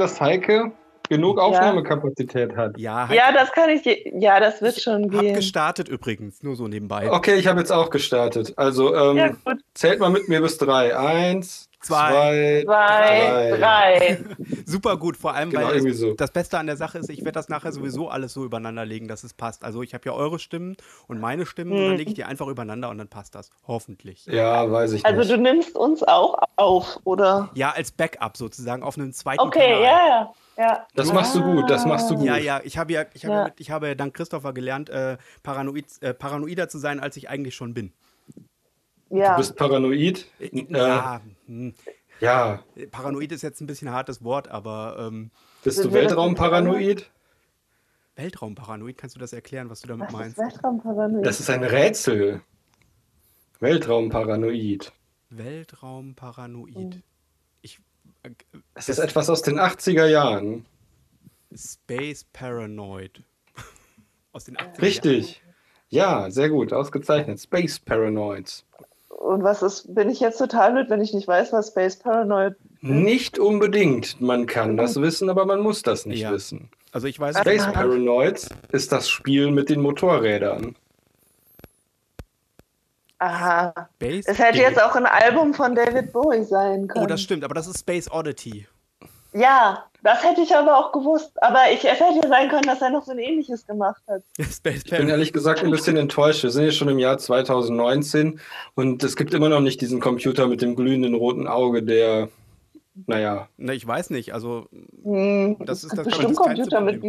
dass Heike genug Aufnahmekapazität hat. Ja, Heike, Ja, das kann ich. Ja, das wird schon hab gehen. gestartet übrigens, nur so nebenbei. Okay, ich habe jetzt auch gestartet. Also ähm, Ja, zählt mal mit mir bis drei. Eins, Zwei, zwei, Zwei, drei. Super gut, vor allem, Genau, weil so. das Beste an der Sache ist, ich werde das nachher sowieso alles so übereinander legen, dass es passt. Also ich habe ja eure Stimmen und meine Stimmen und dann lege ich die einfach übereinander und dann passt das. Hoffentlich. Ja, weiß ich Also nicht. du nimmst uns auch auf, oder? Ja, als Backup sozusagen auf einem zweiten Okay, Kanal. ja, ja. ja. Das machst du gut, das machst du gut. Ja, ja, ich habe ja, ich habe Ja. ich habe ja dank Christopher gelernt, äh, paranoid, äh, paranoider zu sein, als ich eigentlich schon bin. Ja. Du bist paranoid. Äh, ja, hm, ja. paranoid ist jetzt ein bisschen ein hartes Wort, aber ähm, Bist du das Weltraumparanoid? Weltraumparanoid, kannst du das erklären, was du damit Was ist meinst? Weltraumparanoid? Das ist ein Rätsel. Weltraumparanoid. Weltraumparanoid. Ich äh, Es ist etwas aus den 80er Jahren. Space Paranoid. Aus den 80er Richtig. Ja, sehr gut, ausgezeichnet. Space Paranoids. Und was ist, bin ich jetzt total blöd, wenn ich nicht weiß, was Space Paranoid Nicht unbedingt. Man kann das wissen, aber man muss das nicht Ja. wissen. Also ich weiß Space Aha. Paranoids ist das Spiel mit den Motorrädern. Aha. Space. Es hätte jetzt auch ein Album von David Bowie sein können. Oh, das stimmt, aber das ist Space Oddity. Ja, das hätte ich aber auch gewusst. Aber ich, es hätte ja sein können, dass er noch so ein ähnliches gemacht hat. Ich bin ehrlich gesagt ein bisschen enttäuscht. Wir sind jetzt schon im Jahr 2019 und es gibt immer noch nicht diesen Computer mit dem glühenden roten Auge, der, naja, Ne, ich weiß nicht, also Hm, Das ist das- bestimmt Computer mit.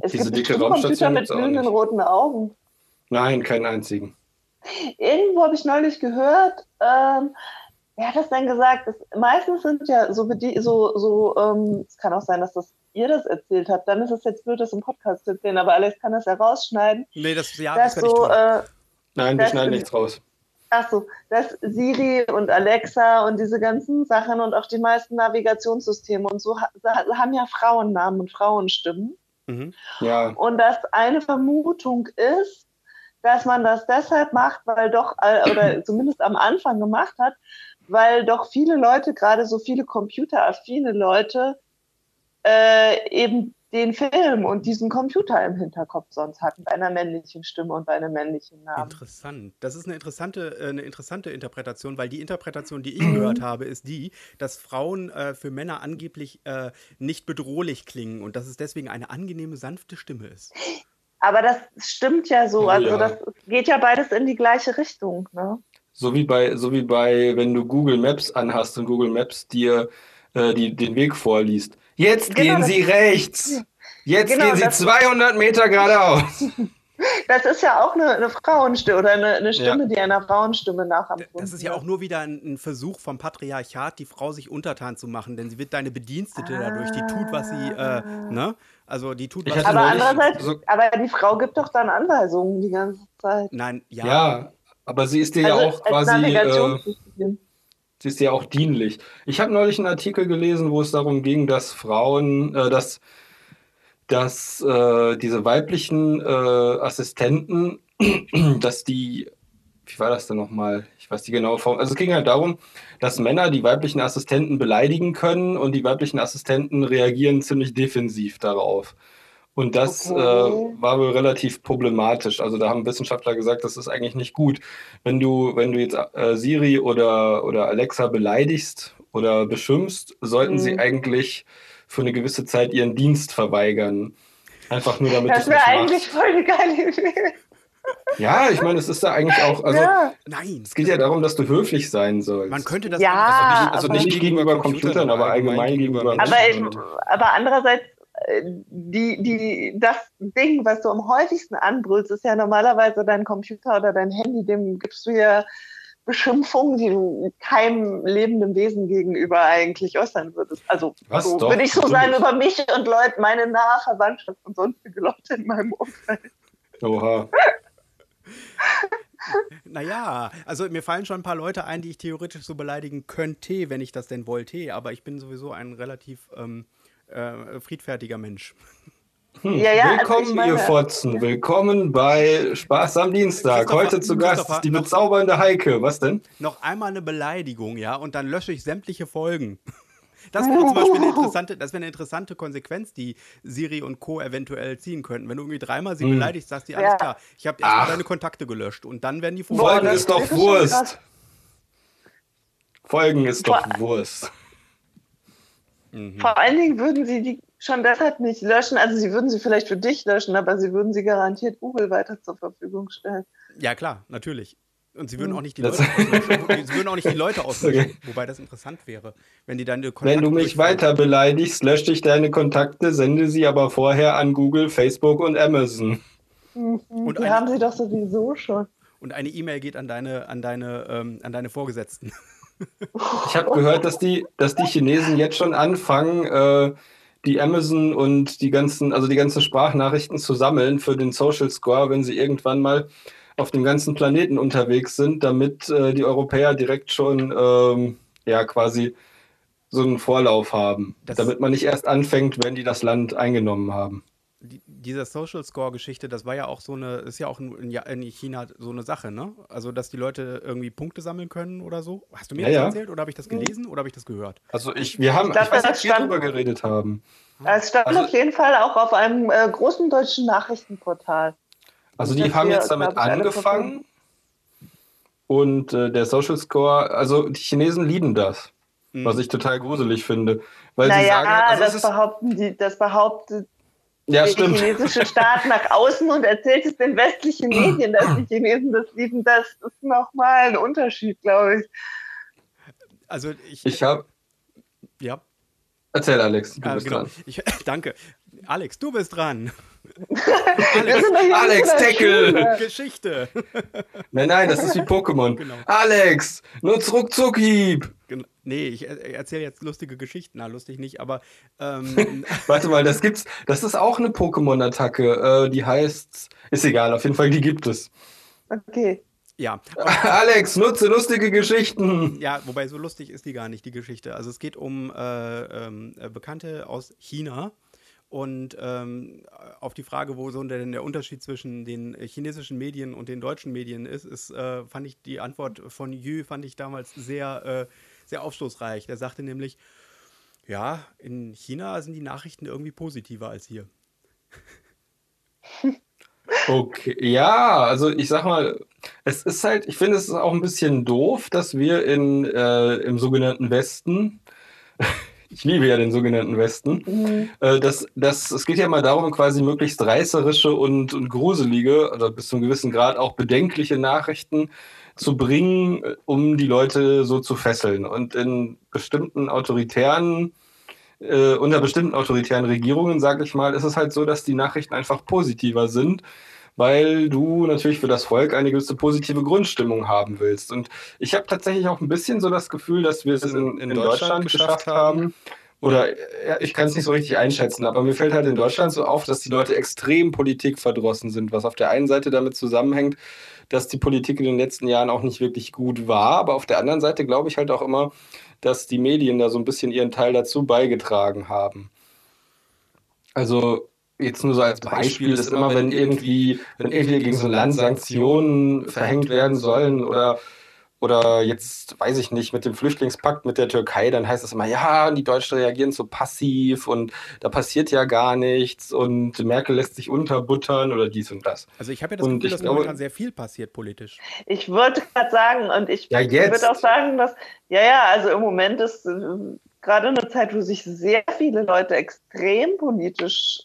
Es Diese gibt dicke Computer mit glühenden roten Augen. nein, keinen einzigen. Irgendwo habe ich neulich gehört, ähm, wer hat das denn gesagt? Das, meistens sind ja so, bedi- so, so ähm, es kann auch sein, dass das ihr das erzählt habt, dann ist es jetzt blöd, das im Podcast zu erzählen, aber Alex kann das ja rausschneiden, nee, das ja, das ich so, tun. äh, Nein, wir schneiden nichts raus. ach so, dass Siri und Alexa und diese ganzen Sachen und auch die meisten Navigationssysteme und so ha haben ja Frauennamen und Frauenstimmen. Mhm. Ja, Und dass eine Vermutung ist, dass man das deshalb macht, weil doch, oder zumindest am Anfang gemacht hat, weil doch viele Leute, gerade so viele computeraffine Leute, äh, eben den Film und diesen Computer im Hinterkopf sonst hatten, bei einer männlichen Stimme und bei einem männlichen Namen. Interessant. Das ist eine interessante, äh, eine interessante Interpretation, weil die Interpretation, die ich Mhm. gehört habe, ist die, dass Frauen äh, für Männer angeblich äh, nicht bedrohlich klingen und dass es deswegen eine angenehme, sanfte Stimme ist. Aber das stimmt ja so, Oh also ja. das geht ja beides in die gleiche Richtung. Ne? So wie bei, so wie bei, wenn du Google Maps anhast und Google Maps dir äh, die, den Weg vorliest. Jetzt Genau, gehen Sie rechts. Jetzt Genau, gehen Sie das- 200 Meter geradeaus. Das ist ja auch eine, eine Frauenstimme oder eine, eine Stimme, Ja. die einer Frauenstimme nachempfunden Das ist ja auch nur wieder ein, ein Versuch vom Patriarchat, die Frau sich untertan zu machen, denn sie wird deine Bedienstete dadurch, die tut, was sie, äh, ne? Also die tut, was Aber sie neulich andererseits, so- aber die Frau gibt doch dann Anweisungen die ganze Zeit. Nein, ja. Ja, aber sie ist dir ja Also auch als quasi, äh, sie ist ja auch dienlich. Ich habe neulich einen Artikel gelesen, wo es darum ging, dass Frauen, äh, dass, dass äh, diese weiblichen äh, Assistenten, dass die, wie war das denn nochmal? Ich weiß die genaue Form. Also es ging halt darum, dass Männer die weiblichen Assistenten beleidigen können und die weiblichen Assistenten reagieren ziemlich defensiv darauf. Und das Okay. äh, war wohl relativ problematisch. Also da haben Wissenschaftler gesagt, das ist eigentlich nicht gut. Wenn du, wenn du jetzt äh, Siri oder, oder Alexa beleidigst oder beschimpfst, sollten Mhm. sie eigentlich für eine gewisse Zeit ihren Dienst verweigern. Einfach nur damit Das wäre es nicht eigentlich machst. voll eine geile Idee. Ja, ich meine, es ist da eigentlich auch, also ja. Nein. es geht ja darum, dass du höflich sein sollst. Man könnte das Ja, also also aber- nicht gegenüber Computern, aber allgemein gegenüber Aber, aber andererseits, äh, die, die, das Ding, was du am häufigsten anbrüllst, ist ja normalerweise dein Computer oder dein Handy, dem gibst du ja Beschimpfungen, die du keinem lebenden Wesen gegenüber eigentlich äußern würdest. Also Was? so, Doch, würde ich so natürlich. sagen über mich und Leute, meine nahe Verwandtschaft und sonstige Leute in meinem Umfeld. Oha. Naja, also mir fallen schon ein paar Leute ein, die ich theoretisch so beleidigen könnte, wenn ich das denn wollte, aber ich bin sowieso ein relativ ähm, äh, friedfertiger Mensch. Hm. Ja, ja, also Willkommen, meine- ihr Fotzen. Willkommen bei Spaß am Dienstag. Heute zu Gast die bezaubernde Heike. Was denn? Noch einmal eine Beleidigung, ja, und dann lösche ich sämtliche Folgen. Das wäre zum Beispiel eine interessante, das wäre eine interessante Konsequenz, die Siri und Co. eventuell ziehen könnten. Wenn du irgendwie dreimal sie Hm. beleidigst, sagst du, alles Ja. klar, ich habe erstmal deine Kontakte gelöscht und dann werden die Folgen das ist doch Wurst. Folgen ist doch Wurst. Mhm. Vor allen Dingen würden sie die schon deshalb nicht löschen. Also sie würden sie vielleicht für dich löschen, aber sie würden sie garantiert Google weiter zur Verfügung stellen. Ja, klar, natürlich. Und sie würden Mhm. auch nicht die Das- Leute auslöschen. Sie würden auch nicht die Leute auslöschen. Okay. Wobei das interessant wäre, wenn die dann die Wenn Kontakte du mich weiter beleidigst, lösche ich deine Kontakte, sende sie aber vorher an Google, Facebook und Amazon. Und Und die eine- haben sie doch sowieso schon. Und eine E-Mail geht an deine, an deine, ähm, an deine Vorgesetzten. Ich habe gehört, dass die, dass die Chinesen jetzt schon anfangen, äh, die Amazon und die ganzen, also die ganzen Sprachnachrichten zu sammeln für den Social Score, wenn sie irgendwann mal auf dem ganzen Planeten unterwegs sind, damit äh, die Europäer direkt schon ähm, ja quasi so einen Vorlauf haben, Das- damit man nicht erst anfängt, wenn die das Land eingenommen haben. Die, dieser Social Score-Geschichte, das war ja auch so eine, ist ja auch in, in China so eine Sache, ne? Also, dass die Leute irgendwie Punkte sammeln können oder so. Hast du mir Ja, das ja. erzählt oder habe ich das gelesen oder habe ich das gehört? Also ich, wir haben, Ich glaub, ich weiß das nicht, wie wir drüber geredet haben. Es stand Also- auf jeden Fall auch auf einem äh, großen deutschen Nachrichtenportal. Also die haben jetzt damit angefangen und äh, der Social Score, also die Chinesen lieben das, Mhm. was ich total gruselig finde, weil sie naja, sagen, also das ist, behaupten die, das behauptet ja der stimmt, chinesische Staat nach außen und erzählt es den westlichen Medien, dass die Chinesen das lieben. Das ist nochmal ein Unterschied, glaube ich. Also, ich. ich habe, ja, erzähl Alex, du ah, bist genau. dran. Ich, danke. Alex, du bist dran. Alex, der Tackle! Geschichte. Nein, nein, das ist wie Pokémon. Genau. Alex, nutz Ruckzuckhieb! Nee, ich er- erzähle jetzt lustige Geschichten. Na, lustig nicht, aber ähm, Warte mal, das gibt's, das ist auch eine Pokémon-Attacke, äh, die heißt, ist egal, auf jeden Fall, die gibt es. Okay. ja. Alex, nutze lustige Geschichten! Ja, wobei so lustig ist die gar nicht, die Geschichte. Also es geht um äh, äh, Bekannte aus China. Und ähm, auf die Frage, wo so denn der Unterschied zwischen den chinesischen Medien und den deutschen Medien ist, ist äh, fand ich die Antwort von Yu fand ich damals sehr, äh, sehr aufschlussreich. Der sagte nämlich, ja, in China sind die Nachrichten irgendwie positiver als hier. Okay, ja, also ich sag mal, es ist halt, ich finde es ist auch ein bisschen doof, dass wir in, äh, im sogenannten Westen, ich liebe ja den sogenannten Westen, Mhm. äh, dass, dass, es geht ja mal darum, quasi möglichst reißerische und, und gruselige oder bis zu einem gewissen Grad auch bedenkliche Nachrichten zu bringen, äh, um die Leute so zu fesseln. Und in bestimmten autoritären äh, unter bestimmten autoritären Regierungen, sage ich mal, ist es halt so, dass die Nachrichten einfach positiver sind, weil du natürlich für das Volk eine gewisse positive Grundstimmung haben willst. Und ich habe tatsächlich auch ein bisschen so das Gefühl, dass wir es in, in Deutschland geschafft haben. Oder ja, ich kann es nicht so richtig einschätzen, aber mir fällt halt in Deutschland so auf, dass die Leute extrem politikverdrossen sind, was auf der einen Seite damit zusammenhängt, dass die Politik in den letzten Jahren auch nicht wirklich gut war, aber auf der anderen Seite glaube ich halt auch immer, dass die Medien da so ein bisschen ihren Teil dazu beigetragen haben. Also jetzt nur so als Beispiel ist immer, wenn irgendwie, wenn irgendwie gegen so ein Land Sanktionen verhängt werden sollen oder oder jetzt, weiß ich nicht, mit dem Flüchtlingspakt mit der Türkei, dann heißt es immer, ja, die Deutschen reagieren so passiv und da passiert ja gar nichts und Merkel lässt sich unterbuttern oder dies und das. Also ich habe ja das Und Gefühl, ich dass glaube- momentan sehr viel passiert politisch. Ich wollte gerade sagen, und ich Ja, würde auch sagen, dass, ja, ja, also im Moment ist äh, gerade eine Zeit, wo sich sehr viele Leute extrem politisch,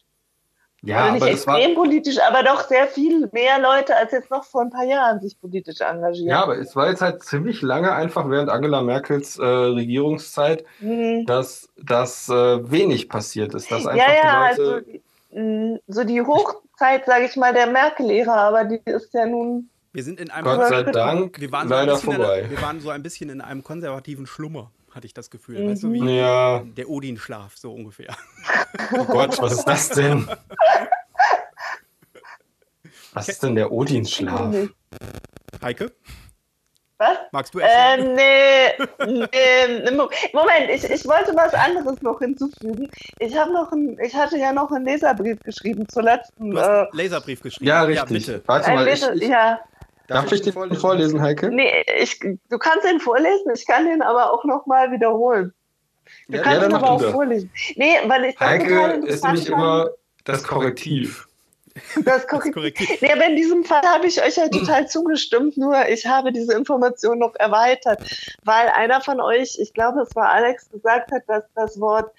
Ja, oder nicht aber extrem politisch, aber doch sehr viel mehr Leute als jetzt noch vor ein paar Jahren sich politisch engagieren. ja, aber es war jetzt halt ziemlich lange einfach während Angela Merkels äh, Regierungszeit, Hm. dass, dass äh, wenig passiert ist, dass einfach ja, ja, die Leute. also die- mh, so die Hochzeit, sage ich mal, der Merkel-Ära, aber die ist ja nun Wir sind in einem Gott sei. Dank wir waren, so ein leider vorbei. wir waren so ein bisschen in einem konservativen Schlummer, hatte ich das Gefühl. Mhm. Weißt du, wie Ja, der Odin-Schlaf, so ungefähr. oh Gott, was ist das denn? Was ist denn der Odinschlaf? Heike, Was? magst du Äh, erzählen? nee, nee, Mo- Moment, ich, ich wollte was anderes noch hinzufügen. Ich habe noch ein, ich hatte ja noch einen Leserbrief geschrieben zur letzten. du hast Äh, einen Laserbrief geschrieben. Ja, richtig. bitte. Warte mal, ich, ich, ja, darf ich den vorlesen, Heike? nee, ich, du kannst den vorlesen, ich kann den aber auch noch mal wiederholen. Du ja, kannst ja, aber auch das. vorlesen. Nee, weil ich Heike ist nämlich immer das Korrektiv. Das Korrektiv. Korrektiv. Nee, aber in diesem Fall habe ich euch ja total zugestimmt, nur ich habe diese Information noch erweitert, weil einer von euch, ich glaube, es war Alex, gesagt hat, dass das Wort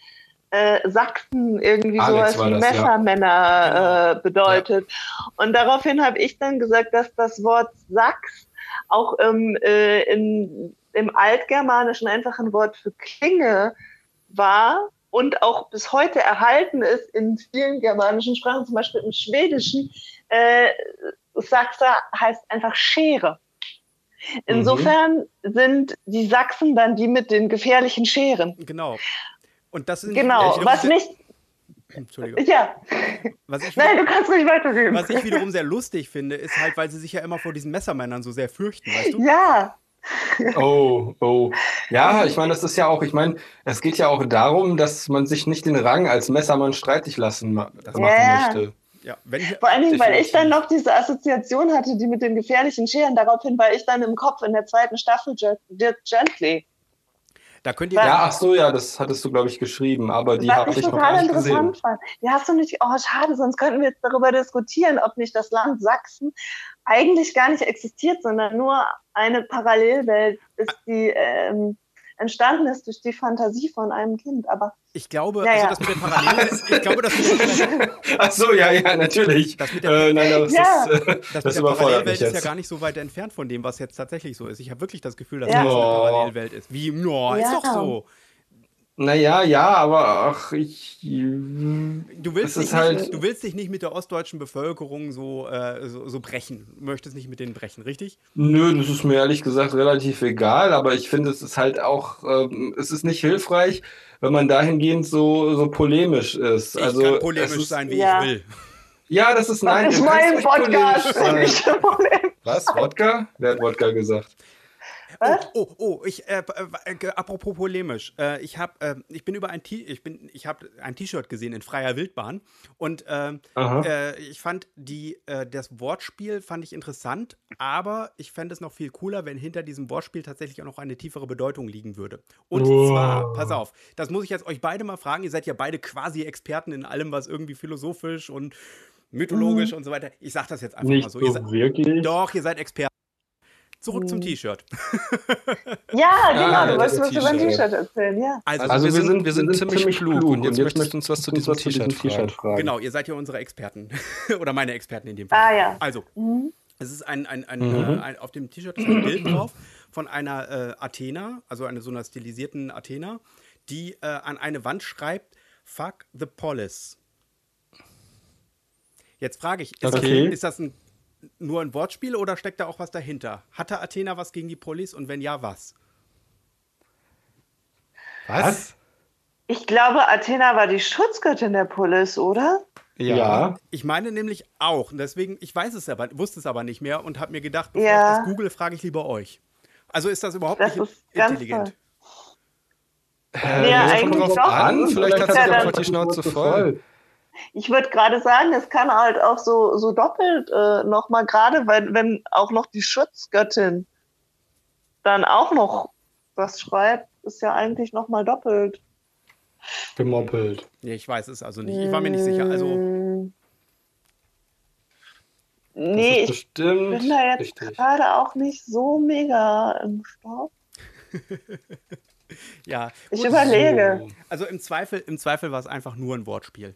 äh, Sachsen irgendwie Alex sowas wie das, Messermänner ja. äh, bedeutet. Ja. Und daraufhin habe ich dann gesagt, dass das Wort Sachs auch im, äh, in, im Altgermanischen einfach ein Wort für Klinge war und auch bis heute erhalten ist in vielen germanischen Sprachen, zum Beispiel im Schwedischen. Äh, Sachse heißt einfach Schere. Insofern mhm. sind die Sachsen dann die mit den gefährlichen Scheren. Genau. Und das sind genau, was nicht. Entschuldigung. Ja. Nein, du kannst nicht weiterreden. Was ich wiederum sehr lustig finde, ist halt, weil sie sich ja immer vor diesen Messermännern so sehr fürchten, weißt du? Ja. Oh, oh. Ja, ich meine, das ist ja auch, ich meine, es geht ja auch darum, dass man sich nicht den Rang als Messermann streitig lassen ma machen ja. möchte. Ja, wenn Vor allen Dingen, weil ich dann noch diese Assoziation hatte, die mit den gefährlichen Scheren. Daraufhin war ich dann im Kopf in der zweiten Staffel Dirk Gently. Da könnt ihr ja, ach so, ja, das hattest du, glaube ich, geschrieben, aber die habe ich noch gar nicht gesehen. Fand. Die hast du nicht, oh, schade, sonst könnten wir jetzt darüber diskutieren, ob nicht das Land Sachsen eigentlich gar nicht existiert, sondern nur eine Parallelwelt ist, die ähm, entstanden ist durch die Fantasie von einem Kind. Aber ich glaube, ja, also ja. das mit der Parallelwelt, ich glaube, das mit Ach so, ja, ja, natürlich. Das mit der, äh, nein, das, ja. ist, äh, das, das mit der Parallelwelt ist ja gar nicht so weit entfernt von dem, was jetzt tatsächlich so ist. Ich habe wirklich das Gefühl, dass ja. das eine Parallelwelt ist. Wie, no, ist doch so. Naja, ja, aber ach, ich. Du willst, dich halt nicht, du willst dich nicht mit der ostdeutschen Bevölkerung so, äh, so, so, brechen. Du möchtest nicht mit denen brechen, richtig? Nö, das ist mir ehrlich gesagt relativ egal, aber ich finde, es ist halt auch, ähm, es ist nicht hilfreich, wenn man dahingehend so, so polemisch ist. Ich also, kann polemisch sein, wie ja. ich will. Ja, das ist nein. Das ist mein Podcast. Was? Wodka? Wer hat Wodka gesagt? Was? Oh, oh, oh, ich, äh, äh, apropos polemisch, äh, ich habe, äh, ich bin über ein T, ich bin, ich habe ein T-Shirt gesehen in freier Wildbahn und ähm, äh, ich fand die, äh, das Wortspiel fand ich interessant, aber ich fände es noch viel cooler, wenn hinter diesem Wortspiel tatsächlich auch noch eine tiefere Bedeutung liegen würde. Und oh. zwar, pass auf, das muss ich jetzt euch beide mal fragen. Ihr seid ja beide quasi Experten in allem, was irgendwie philosophisch und mythologisch mhm. und so weiter. Ich sage das jetzt einfach Nicht mal so. so seid, wirklich? Doch, ihr seid Experten. Zurück zum hm. T-Shirt. Ja, genau, ah, du wolltest was über ein T-Shirt erzählen, ja. Also, also wir, sind, wir, sind, wir sind ziemlich klug und jetzt, jetzt möchtest du uns was zu diesem T-Shirt fragen. fragen. Genau, ihr seid ja unsere Experten. Oder meine Experten in dem Fall. Ah, ja. Also, mhm. es ist ein, ein, ein, mhm. äh, ein, auf dem T-Shirt ist ein Bild drauf von einer äh, Athena, also einer so einer stilisierten Athena, die äh, an eine Wand schreibt, Fuck the Polis. Jetzt frage ich, ist, okay. das, ist das ein nur ein Wortspiel oder steckt da auch was dahinter? Hatte Athena was gegen die Polis und wenn ja, was? Was? Ich glaube, Athena war die Schutzgöttin der Polis, oder? Ja. ja. Ich meine nämlich auch. Und deswegen, ich weiß es aber, wusste es aber nicht mehr und habe mir gedacht, bevor ja. ich das google, frage ich lieber euch. Also ist das überhaupt das nicht intelligent? Äh, ja, eigentlich doch. An. Vielleicht hat sie ja einfach die Schnauze voll ich würde gerade sagen, es kann halt auch so, so doppelt äh, nochmal, gerade wenn, wenn auch noch die Schutzgöttin dann auch noch was schreibt, ist ja eigentlich nochmal doppelt. Gemoppelt. Nee, ich weiß es also nicht. Ich war mir nicht sicher. Also. Mm. Nee, ich bin da jetzt gerade auch nicht so mega im Stoff. ja. Ich überlege. So. Also im Zweifel, im Zweifel war es einfach nur ein Wortspiel.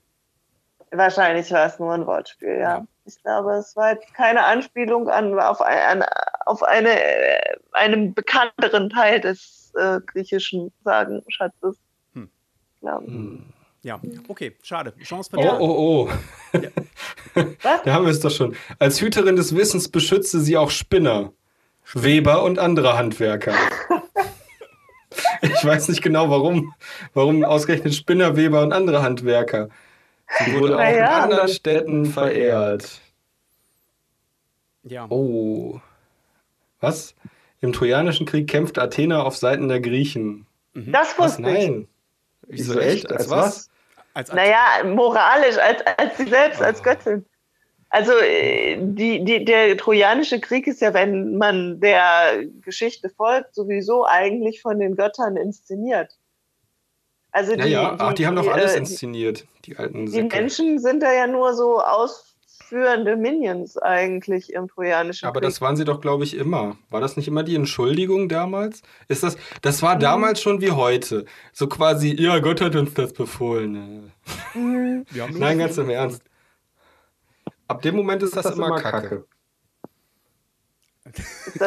Wahrscheinlich war es nur ein Wortspiel, ja. ja. Ich glaube, es war jetzt keine Anspielung an, auf, ein, auf eine, äh, einen bekannteren Teil des äh, griechischen Sagenschatzes. Hm. Ja. Hm. ja, okay, schade. Chance vertan. Oh, oh, oh. Ja. Was? da haben wir es doch schon. Als Hüterin des Wissens beschütze sie auch Spinner, Weber und andere Handwerker. ich weiß nicht genau, warum. Warum ausgerechnet Spinner, Weber und andere Handwerker. Sie wurde auch ja, in anderen Städten verehrt. Ja. Oh. Was? Im Trojanischen Krieg kämpfte Athena auf Seiten der Griechen. Mhm. Das wusste was? Nein. Wieso echt? Als, als was? Als naja, moralisch, als, als sie selbst, oh. als Göttin. Also äh, die, die, der Trojanische Krieg ist ja, wenn man der Geschichte folgt, sowieso eigentlich von den Göttern inszeniert. Also Ja, die, ja, ach, die haben doch die, alles äh, inszeniert, die alten Die Säcke. Menschen sind da ja nur so ausführende Minions eigentlich im Trojanischen Aber Krieg. das waren sie doch, glaube ich, immer. War das nicht immer die Entschuldigung damals? Ist das, das Mhm. war damals schon wie heute. So quasi, ja, Gott hat uns das befohlen. Mhm. Nein, das ganz im Ernst. Ab dem Moment ist das, immer Kacke. Das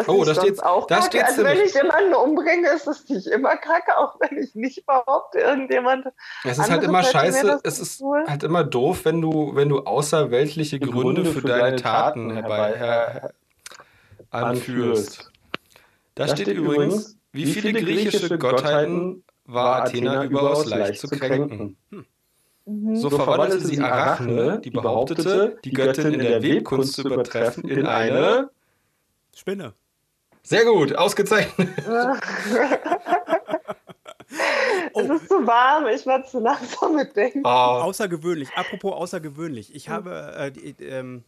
Oh, da steht's- auch da Kacke? Also wenn ich jemanden umbringe, ist das nicht immer Kacke, auch wenn ich nicht behaupte, irgendjemand. Es ist halt immer scheiße, es ist wohl- halt immer doof, wenn du, wenn du außerweltliche Die Gründe für deine Taten herbei her, anführst. Da steht übrigens, wie viele griechische Gottheiten war Athena überaus leicht zu kränken. Mhm. So verwandelte sie Arachne, die behauptete, die Göttin in der Webkunst zu übertreffen, in eine. Spinne. Sehr gut, ausgezeichnet. Es ist zu warm, ich werde zu langsam mitdenken. Oh, Außergewöhnlich. Apropos außergewöhnlich. Ich habe äh, die, ähm,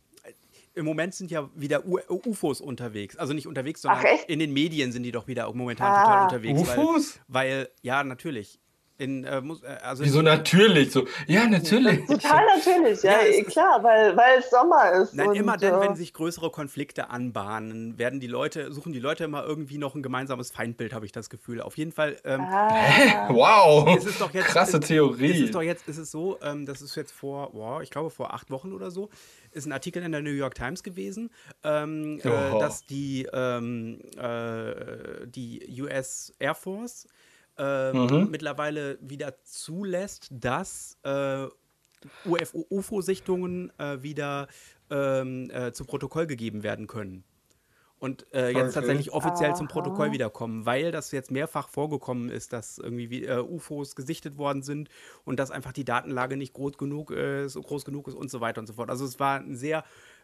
im Moment sind ja wieder U UFOs unterwegs. Also nicht unterwegs, sondern in den Medien sind die doch wieder momentan Ah. total unterwegs. UFOs? Weil, weil, ja, natürlich. In, äh, muss, äh, also Wieso natürlich? So, ja, natürlich. Total natürlich, ja, Ja, klar, weil, weil es Sommer ist. Nein, und, immer dann, äh, wenn sich größere Konflikte anbahnen, werden die Leute, suchen die Leute immer irgendwie noch ein gemeinsames Feindbild, habe ich das Gefühl. Auf jeden Fall. Ähm, Ah, Wow. Es ist doch jetzt- Krasse Theorie. Es ist doch jetzt, es ist so, ähm, das ist jetzt vor, boah, ich glaube vor acht Wochen oder so, ist ein Artikel in der New York Times gewesen, ähm, äh, Oho. dass die, ähm, äh, die US Air Force ähm, Mhm. mittlerweile wieder zulässt, dass äh, UFO, UFO-Sichtungen äh, wieder ähm, äh, zu Protokoll gegeben werden können. Und äh, jetzt Okay. tatsächlich offiziell zum Aha. Protokoll wiederkommen, weil das jetzt mehrfach vorgekommen ist, dass irgendwie wie, äh, UFOs gesichtet worden sind und dass einfach die Datenlage nicht groß genug ist, groß genug ist und so weiter und so fort. Also es war ein sehr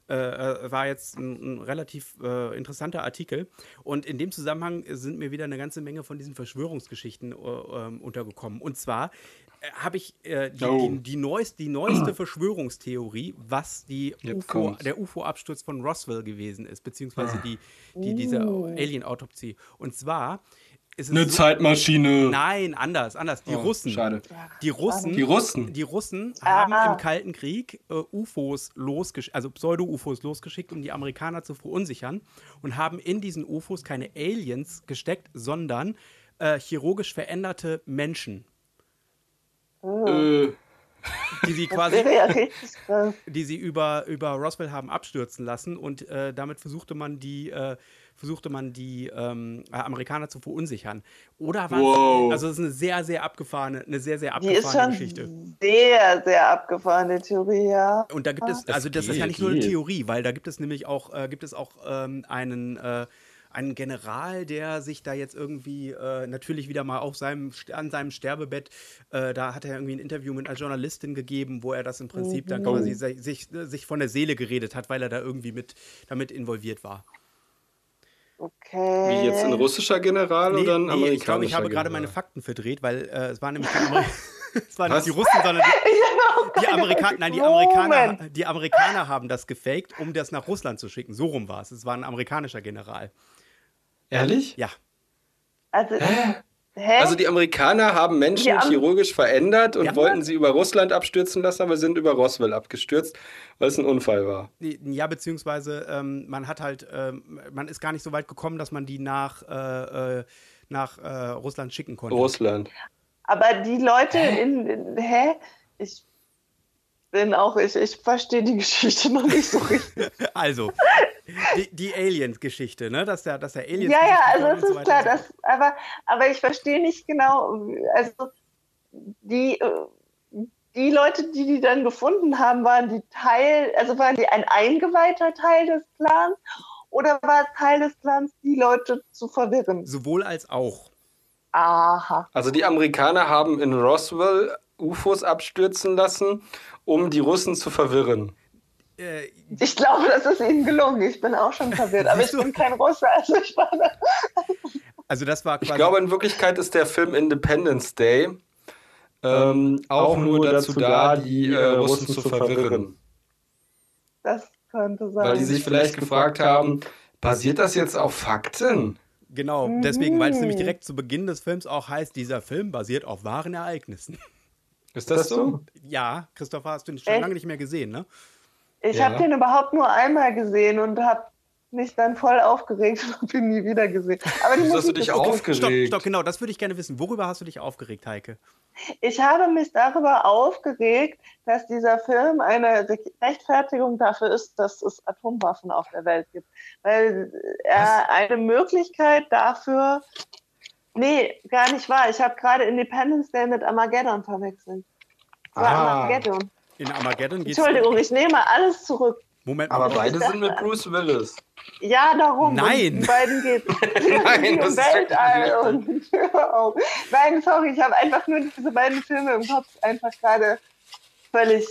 äh, äh, war jetzt ein, ein relativ äh, interessanter Artikel. Und in dem Zusammenhang sind mir wieder eine ganze Menge von diesen Verschwörungsgeschichten äh, ähm, untergekommen. Und zwar äh, habe ich äh, die, Oh. die, die, neuest, die neueste Verschwörungstheorie, was UFO, der UFO-Absturz von Roswell gewesen ist, beziehungsweise die, die, diese Alien-Autopsie. Und zwar es Eine so, Zeitmaschine. Nein, anders, anders. Die Oh, Russen. Schade. Die Russen, Die Russen. die Russen Ah. haben im Kalten Krieg äh, UFOs losgeschickt, also Pseudo-UFOs losgeschickt, um die Amerikaner zu verunsichern und haben in diesen UFOs keine Aliens gesteckt, sondern äh, chirurgisch veränderte Menschen, Äh, die sie quasi die sie über, über Roswell haben abstürzen lassen und äh, damit versuchte man die, äh, versuchte man die ähm, äh, Amerikaner zu verunsichern. Oder war Wow. also es ist eine sehr, sehr abgefahrene, eine sehr, sehr Die ist abgefahrene schon Geschichte. sehr, sehr abgefahrene Theorie, ja. Und da gibt es, Das also das ist ja geht, nicht nur eine. Theorie, weil da gibt es nämlich auch, äh, gibt es auch ähm, einen, äh, einen General, der sich da jetzt irgendwie äh, natürlich wieder mal auf seinem, an seinem Sterbebett, äh, da hat er irgendwie ein Interview mit einer Journalistin gegeben, wo er das im Prinzip dann quasi sich, sich von der Seele geredet hat, weil er da irgendwie mit damit involviert war. Okay. wie jetzt ein russischer General oder ein amerikanischer ich glaube, ich habe gerade General? meine Fakten verdreht, weil äh, es waren nämlich es waren Was? nicht die Russen, sondern die, die Amerikaner, nein, die Amerikaner, die Amerikaner haben das gefaked, um das nach Russland zu schicken. So rum war es. Es war ein amerikanischer General. Ehrlich? Ja. Also, hä? Also die Amerikaner haben Menschen Am- chirurgisch verändert und Ja. wollten sie über Russland abstürzen lassen, aber sind über Roswell abgestürzt, weil es ein Unfall war. Ja, beziehungsweise ähm, man hat halt, ähm, man ist gar nicht so weit gekommen, dass man die nach, äh, äh, nach äh, Russland schicken konnte. Russland. Aber die Leute in, in hä? Ich bin auch, ich, ich verstehe die Geschichte noch nicht so richtig. Also, die, die Aliens-Geschichte, ne? Dass der, dass der Aliens. ja, ja, also das so ist klar, so das, aber, aber ich verstehe nicht genau, also die, äh, die Leute, die die dann gefunden haben, waren die Teil, also waren die ein eingeweihter Teil des Clans oder war es Teil des Clans, die Leute zu verwirren? Sowohl als auch. Aha. Also die Amerikaner haben in Roswell UFOs abstürzen lassen, um die Russen zu verwirren. Äh, Ich glaube, das ist ihnen gelungen. Ich bin auch schon verwirrt, aber ich bin kein Russe, also ich war da. also, das war quasi. Ich glaube, in Wirklichkeit ist der Film Independence Day ähm, auch, nur dazu da, die äh, Russen zu verwirren. Das könnte sein. Weil die sich vielleicht gefragt haben, basiert das jetzt auf Fakten? Genau, deswegen, weil es nämlich direkt zu Beginn des Films auch heißt, dieser Film basiert auf wahren Ereignissen. Ist das so? Ja, Christopher, hast du ihn schon Echt? lange nicht mehr gesehen, ne? Ich Ja. habe den überhaupt nur einmal gesehen und habe mich dann voll aufgeregt und habe ihn nie wieder gesehen. Aber die Wieso hast du dich aufgeregt? Stopp, stopp, genau, das würde ich gerne wissen. Worüber hast du dich aufgeregt, Heike? Ich habe mich darüber aufgeregt, dass dieser Film eine Re- Rechtfertigung dafür ist, dass es Atomwaffen auf der Welt gibt. Weil er eine Möglichkeit dafür. Nee, gar nicht wahr. Ich habe gerade Independence Day mit Armageddon verwechselt. War Ah. Armageddon. In Armageddon geht's. Entschuldigung, ich nehme alles zurück. Moment, Aber beide sind mit Bruce Willis. Ja, darum. Nein. Die beiden geht Nein, das um Weltall und. Nein, sorry, ich habe einfach nur diese beiden Filme im Kopf einfach gerade völlig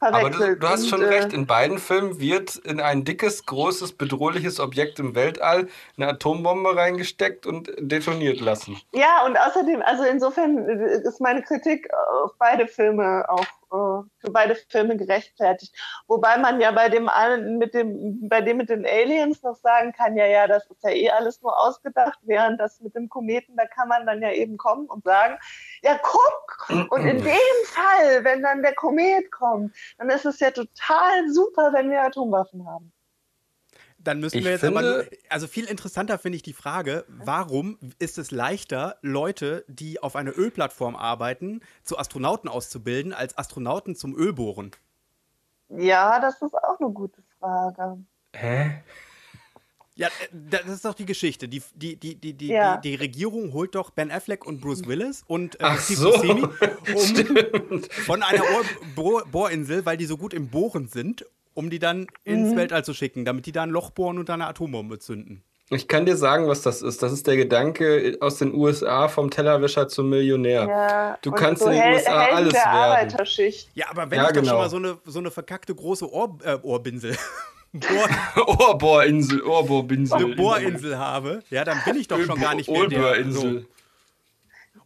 Aber du, du hast Und, schon äh, recht, in beiden Filmen wird in ein dickes, großes, bedrohliches Objekt im Weltall eine Atombombe reingesteckt und detoniert lassen. Ja, und außerdem, also insofern äh, ist meine Kritik auf beide Filme auch äh, für beide Filme gerechtfertigt. Wobei man ja bei dem mit dem, bei dem mit den Aliens noch sagen kann, ja, ja, das ist ja eh alles nur ausgedacht, während das mit dem Kometen, da kann man dann ja eben kommen und sagen, ja, guck, und in dem Fall, wenn dann der Komet kommt, dann ist es ja total super, wenn wir Atomwaffen haben. Dann müssen Ich wir jetzt finde- aber. Also viel interessanter finde ich die Frage, warum ist es leichter, Leute, die auf einer Ölplattform arbeiten, zu Astronauten auszubilden, als Astronauten zum Ölbohren? Ja, das ist auch eine gute Frage. Hä? Ja, äh, das ist doch die Geschichte. Die, die, die, die, die, Ja. die, die Regierung holt doch Ben Affleck und Bruce Willis und äh, Ach Steve so. Buscemi um, von einer Ohr Bohr Bohrinsel, weil die so gut im Bohren sind, um die dann ins Mhm. Weltall zu schicken, damit die da ein Loch bohren und da eine Atombombe zünden. Ich kann dir sagen, was das ist. Das ist der Gedanke aus den USA vom Tellerwäscher zum Millionär. Ja, Du kannst so in den Hel- USA Helden alles der werden. Arbeiterschicht. Ja, aber wenn Ja, ich doch schon genau. mal so eine, so eine verkackte große Ohr, äh, Ohrbinsel, Bohr, Ohrbohrinsel, Ohrbohrbinsel. eine Bohrinsel habe, ja, dann bin ich doch schon gar nicht mehr der. Ohrbohrinsel. So.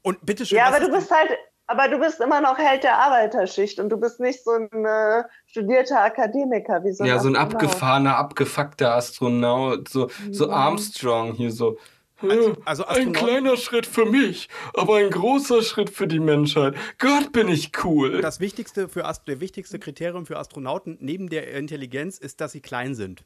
Und bitteschön, Ja, was aber du ist bist halt, aber du bist immer noch Held der Arbeiterschicht und du bist nicht so ein äh, studierter Akademiker wie so ein Ja, so ein abgefahrener, abgefuckter Astronaut, so, so Ja. Armstrong hier so. Also- also ein kleiner Schritt für mich, aber ein großer Schritt für die Menschheit. Gott, bin ich cool. das wichtigste für Ast der wichtigste Kriterium für Astronauten neben der Intelligenz ist, dass sie klein sind.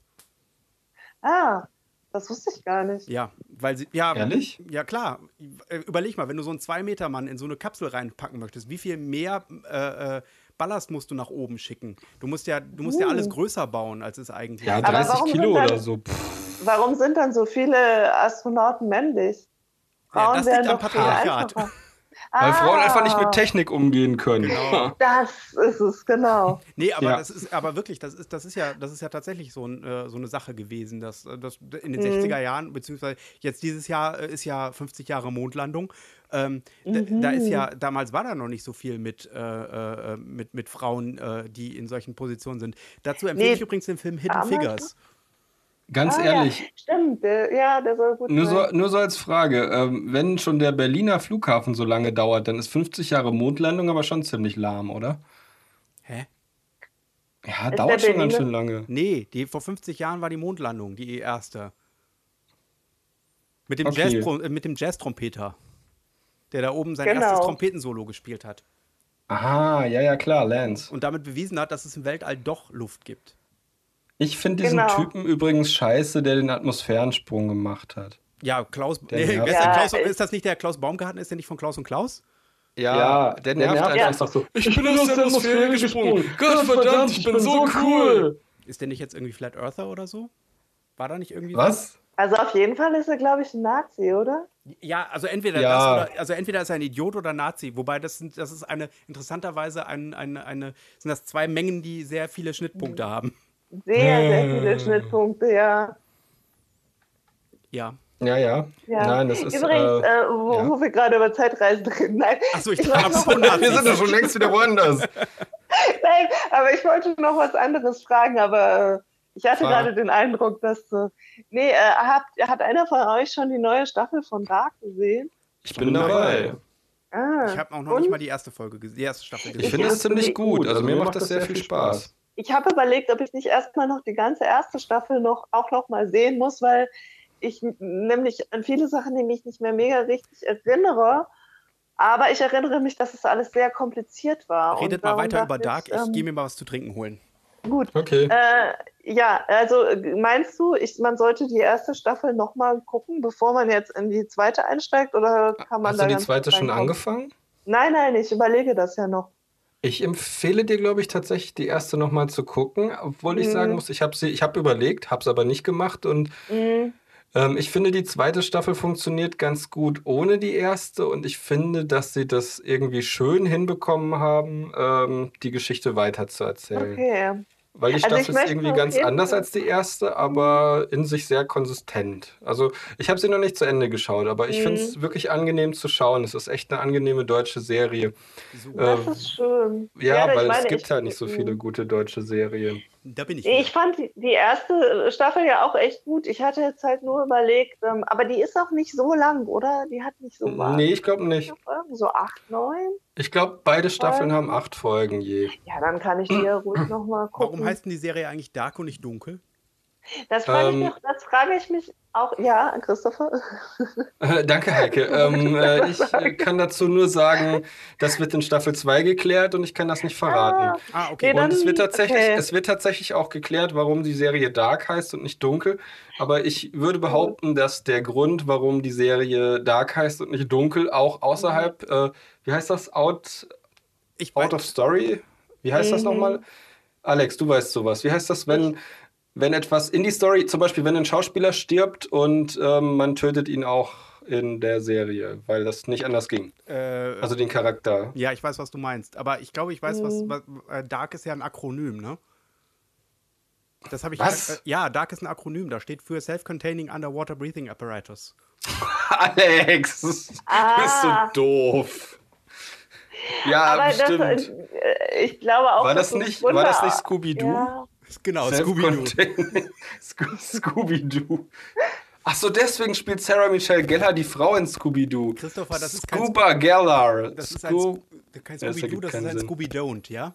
Ah, das wusste ich gar nicht. Ja, weil sie, ja, Ehrlich? ja klar. Äh, Überleg mal, wenn du so einen 2-Meter-Mann in so eine Kapsel reinpacken möchtest, wie viel mehr äh, äh, Ballast musst du nach oben schicken? Du musst ja, du musst ja Uh. alles größer bauen, als es eigentlich ja, ist. Aber 30 warum Kilo sind dann- oder so. Pff. Warum sind dann so viele Astronauten männlich? Ja, Frauen das wären liegt am Patriarchat. Weil Frauen einfach nicht Ah, mit Technik umgehen können. Das ist es, genau. Nee, aber Ja. das ist aber wirklich, das ist, das ist ja, das ist ja tatsächlich so, ein, äh, so eine Sache gewesen, dass, äh, dass in den Mhm. 60er Jahren, beziehungsweise jetzt dieses Jahr äh, ist ja 50 Jahre Mondlandung. Ähm, da, da ist ja, Mhm. damals war da noch nicht so viel mit, äh, mit, mit Frauen, äh, die in solchen Positionen sind. Dazu empfehle Nee, ich übrigens den Film Hidden Figures. Ganz Ah, ehrlich, Ja, stimmt, ja, der soll gut nur so, sein. nur so als Frage. Ähm, wenn schon der Berliner Flughafen so lange dauert, dann ist 50 Jahre Mondlandung aber schon ziemlich lahm, oder? Hä? Ja, Ist dauert schon ganz schön lange. Nee, die, vor 50 Jahren war die Mondlandung, die erste. Mit dem, Okay. Jazz, äh, mit dem Jazz-Trompeter, der da oben sein Genau. erstes Trompetensolo gespielt hat. Aha, ja, ja, klar, Lance. und damit bewiesen hat, dass es im Weltall doch Luft gibt. Ich finde diesen Genau. Typen übrigens scheiße, der den Atmosphärensprung gemacht hat. Ja, Klaus. Der Nee, nervt. der Ja, Klaus ist das nicht der Klaus Baumgarten? Ist der nicht von Klaus und Klaus? Ja, der nervt Ja. einfach so. Ich bin aus der Atmosphäre gesprungen. Gott verdammt, ich bin so cool. Ist der nicht jetzt irgendwie Flat Earther oder so? War da nicht irgendwie Was? Also auf jeden Fall ist er, glaube ich, ein Nazi, oder? So? Ja, also entweder Ja. das oder also entweder ist er ein Idiot oder Nazi. Wobei das sind, das ist eine interessanterweise ein, eine, eine sind das zwei Mengen, die sehr viele Schnittpunkte haben. Sehr, sehr Hm. viele Schnittpunkte, ja. Ja. Ja, ja. ja. Nein, das ist. Übrigens, äh, äh, wo, ja. wo wir gerade über Zeitreisen reden. Nein, Achso, ich Ich weiß noch- wir sind ja schon längst wieder woanders. Nein, aber ich wollte noch was anderes fragen, aber äh, ich hatte Frage. gerade den Eindruck, dass. Äh, nee, äh, habt, hat einer von euch schon die neue Staffel von Dark gesehen? Ich bin dabei. Ah, Ich habe auch noch und? nicht mal die erste Folge gesehen, die erste Staffel Ich gesehen. finde es ziemlich gut. Also mir macht das sehr viel Spaß. Ich habe überlegt, ob ich nicht erstmal noch die ganze erste Staffel noch auch noch mal sehen muss, weil ich nämlich an viele Sachen, die mich nicht mehr mega richtig erinnere. Aber ich erinnere mich, dass es alles sehr kompliziert war. Redet mal weiter über Dark. Ich, ähm, gehe mir mal was zu trinken holen. Gut. Okay. Äh, ja, also meinst du, ich, man sollte die erste Staffel nochmal gucken, bevor man jetzt in die zweite einsteigt? Oder kann man Hast da du die zweite schon angefangen? Nein, nein, ich überlege das ja noch. Ich empfehle dir, glaube ich, tatsächlich die erste nochmal zu gucken, obwohl ich sagen mhm. muss, ich habe sie, ich habe überlegt, habe es aber nicht gemacht und mhm. ähm, ich finde, die zweite Staffel funktioniert ganz gut ohne die erste und ich finde, dass sie das irgendwie schön hinbekommen haben, ähm, die Geschichte weiterzuerzählen. Okay. Weil die also Staffel ist irgendwie ganz anders als die erste, aber in sich sehr konsistent. Also ich habe sie noch nicht zu Ende geschaut, aber ich mhm. finde es wirklich angenehm zu schauen. Es ist echt eine angenehme deutsche Serie. Das ähm, ist schön. Ja, ja weil meine, es gibt ja nicht so viele gute deutsche Serien. Da bin ich. Ich fand die erste Staffel ja auch echt gut. Ich hatte jetzt halt nur überlegt, ähm, aber die ist auch nicht so lang, oder? Die hat nicht so lang. Nee, ich glaube nicht. So acht, neun? Ich glaube, beide Staffeln haben acht Folgen je. Ja, dann kann ich ja ruhig nochmal gucken. Warum heißt denn die Serie eigentlich Dark und nicht Dunkel? Das frage, ähm, ich, mich, das frage ich mich auch. Ja, Christopher. Äh, danke, Heike. ähm, äh, ich äh, kann dazu nur sagen, das wird in Staffel 2 geklärt und ich kann das nicht verraten. Ah, okay. Und es wird, tatsächlich, okay. es wird tatsächlich auch geklärt, warum die Serie Dark heißt und nicht Dunkel. Aber ich würde behaupten, dass der Grund, warum die Serie Dark heißt und nicht Dunkel, auch außerhalb, äh, wie heißt das, Out, Out of Story? Wie heißt mhm. das nochmal? Alex, du weißt sowas. Wie heißt das, wenn wenn etwas in die Story, zum Beispiel wenn ein Schauspieler stirbt und ähm, man tötet ihn auch in der Serie, weil das nicht anders ging. Äh, also den Charakter. Ja, ich weiß, was du meinst. Aber ich glaube, ich weiß, was, mhm. was äh, Dark ist ja ein Akronym, ne? Das habe ich. Was? Äh, ja, Dark ist ein Akronym. Da steht für Self-Containing Underwater Breathing Apparatus. Alex, ah. bist du doof. Ja, Aber bestimmt. Das, äh, ich glaube auch. War das, nicht, war das nicht Scooby-Doo? Ja. Genau, Scooby-Doo. Scooby-Doo. Ach so, deswegen spielt Sarah Michelle Gellar die Frau in Scooby-Doo. Christopher, das ist Scuba kein Gellar. Das ist Sco kein Scooby-Doo, das, ist ein Scooby-Don't, ja?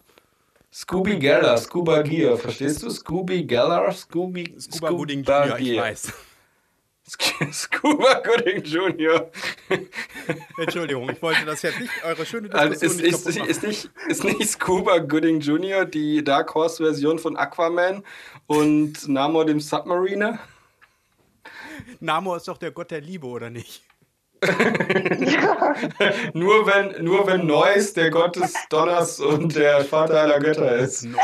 Scooby Geller, Scuba Gear, verstehst du? Scooby Geller, Scooby Scuba Gooding Junior, ich weiß. Scuba Gooding Junior. Entschuldigung, ich wollte das jetzt nicht, eure schöne Diskussion also ist, nicht, ist, ist, nicht, ist nicht Scuba Gooding Junior die Dark Horse Version von Aquaman und Namor dem Submariner? Namor ist doch der Gott der Liebe, oder nicht? nur wenn, nur wenn Noise der Gott des Donners und der Vater aller Götter ist. Noise.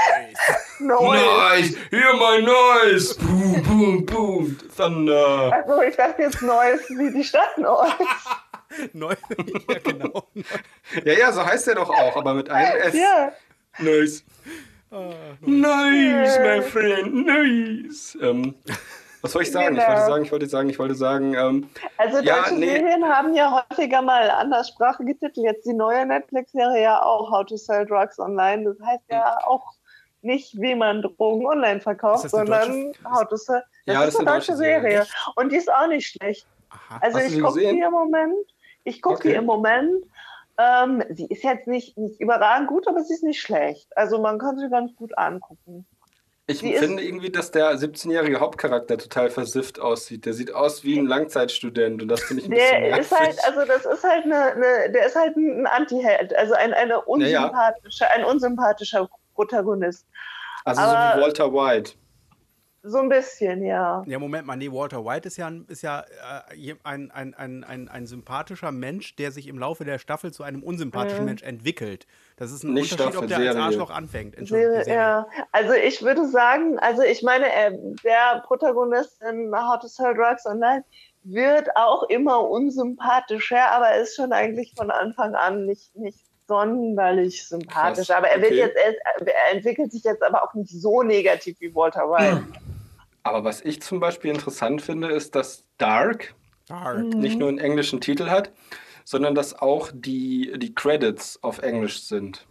Noise. Hier mein Noise. Boom, boom, boom. Thunder. Also ich dachte jetzt Noise wie die Stadt Noise. Noise, ja genau. ja, ja, so heißt er doch auch, aber mit einem S. Ja. Noise. Oh, nice, my friend, nice. Ähm, was soll ich sagen? Genau. Ich wollte sagen, ich wollte sagen, ich wollte sagen. Ähm, also deutsche ja, nee. Serien haben ja häufiger mal anderssprachige Titel. Jetzt die neue Netflix-Serie ja auch, How to Sell Drugs Online. Das heißt ja auch nicht, wie man Drogen online verkauft, sondern How to Sell. Das, ja, ist, das eine deutsche, deutsche Serie. Serie. Und die ist auch nicht schlecht. Aha. Also Hast ich gucke die im Moment. Ich gucke okay. die im Moment. Ähm, sie ist jetzt nicht, nicht überragend gut, aber sie ist nicht schlecht. Also man kann sie ganz gut angucken. Ich Sie finde irgendwie, dass der 17-jährige Hauptcharakter total versifft aussieht. Der sieht aus wie ein Langzeitstudent und das finde ich ein der bisschen ist halt, also das ist halt eine, eine der ist halt ein Anti-Held, also ein, eine unsympathische, ja, ja. ein unsympathischer Protagonist. Also Aber, so wie Walter White. So ein bisschen, ja. Ja, Moment mal, nee, Walter White ist ja, ist ja äh, ein, ein, ein, ein, ein sympathischer Mensch, der sich im Laufe der Staffel zu einem unsympathischen mhm. Mensch entwickelt. Das ist ein Nicht Unterschied, Staffel, ob der Serie. als Arschloch anfängt. Entschuldigung, ja, also ich würde sagen, also ich meine, äh, der Protagonist in How to Sell Drugs Online wird auch immer unsympathischer, aber er ist schon eigentlich von Anfang an nicht, nicht sonderlich sympathisch. Krass, aber er, wird okay. jetzt, er entwickelt sich jetzt aber auch nicht so negativ wie Walter White. Aber was ich zum Beispiel interessant finde, ist, dass Dark, Dark. nicht nur einen englischen Titel hat, sondern dass auch die, die Credits auf Englisch sind.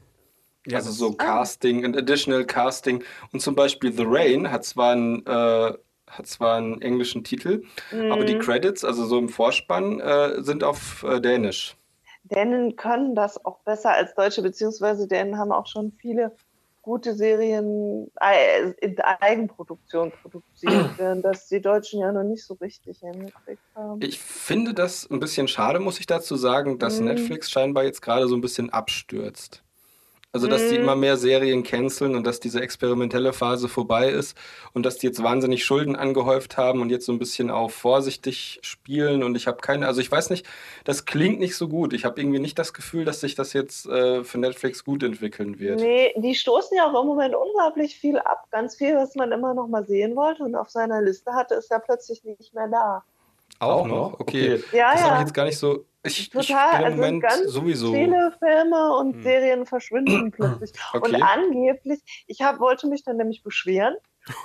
Ja, also so ah. Casting und Additional Casting. Und zum Beispiel The Rain hat zwar einen, äh, hat zwar einen englischen Titel, mhm. aber die mhm. Credits, also so im Vorspann, äh, sind auf äh, Dänisch. Dänen können das auch besser als Deutsche, beziehungsweise Dänen haben auch schon viele gute Serien in Eigenproduktion produziert werden, dass die Deutschen ja noch nicht so richtig hingekriegt haben. Ich finde das ein bisschen schade, muss ich dazu sagen, dass mhm. Netflix scheinbar jetzt gerade so ein bisschen abstürzt. Also, dass die mhm. immer mehr Serien canceln und dass diese experimentelle Phase vorbei ist und dass die jetzt wahnsinnig Schulden angehäuft haben und jetzt so ein bisschen auf vorsichtig spielen und ich habe keine, also ich weiß nicht, das klingt nicht so gut. Ich habe irgendwie nicht das Gefühl, dass sich das jetzt äh, für Netflix gut entwickeln wird. Nee, die stoßen ja auch im Moment unglaublich viel ab. Ganz viel, was man immer noch mal sehen wollte und auf seiner Liste hatte, ist ja plötzlich nicht mehr da. Auch, auch noch? Okay. okay. Ja, das ja. habe ich jetzt gar nicht so ich, Total, ich bin im also Moment ganz sowieso. Viele Filme und hm. Serien verschwinden plötzlich. Okay. Und angeblich, ich hab, wollte mich dann nämlich beschweren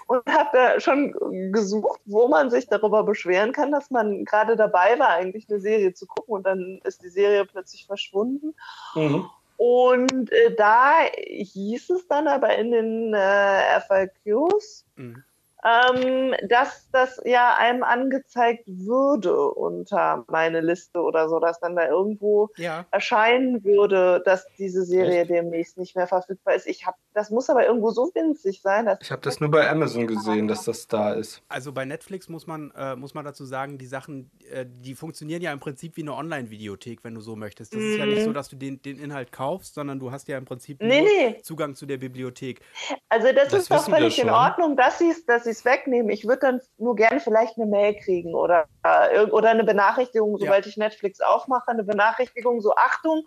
und habe da schon gesucht, wo man sich darüber beschweren kann, dass man gerade dabei war, eigentlich eine Serie zu gucken und dann ist die Serie plötzlich verschwunden. Mhm. Und äh, da hieß es dann aber in den äh, FAQs, mhm ähm, dass das ja einem angezeigt würde unter meine Liste oder so, dass dann da irgendwo ja. erscheinen würde, dass diese Serie Echt? demnächst nicht mehr verfügbar ist. Ich habe, das muss aber irgendwo so winzig sein. Dass ich habe das nur bei Amazon gesehen, dass das da ist. Also bei Netflix muss man, äh, muss man dazu sagen, die Sachen, äh, die funktionieren ja im Prinzip wie eine Online-Videothek, wenn du so möchtest. Das mhm. ist ja nicht so, mhm. dass du den, den Inhalt kaufst, sondern du hast ja im Prinzip nee, nee. Zugang zu der Bibliothek. Also das, das ist doch völlig in Ordnung, dass sie es dass sie es wegnehmen. Ich würde dann nur gerne vielleicht eine Mail kriegen oder, äh, oder eine Benachrichtigung, sobald ja. ich Netflix aufmache, eine Benachrichtigung, so Achtung,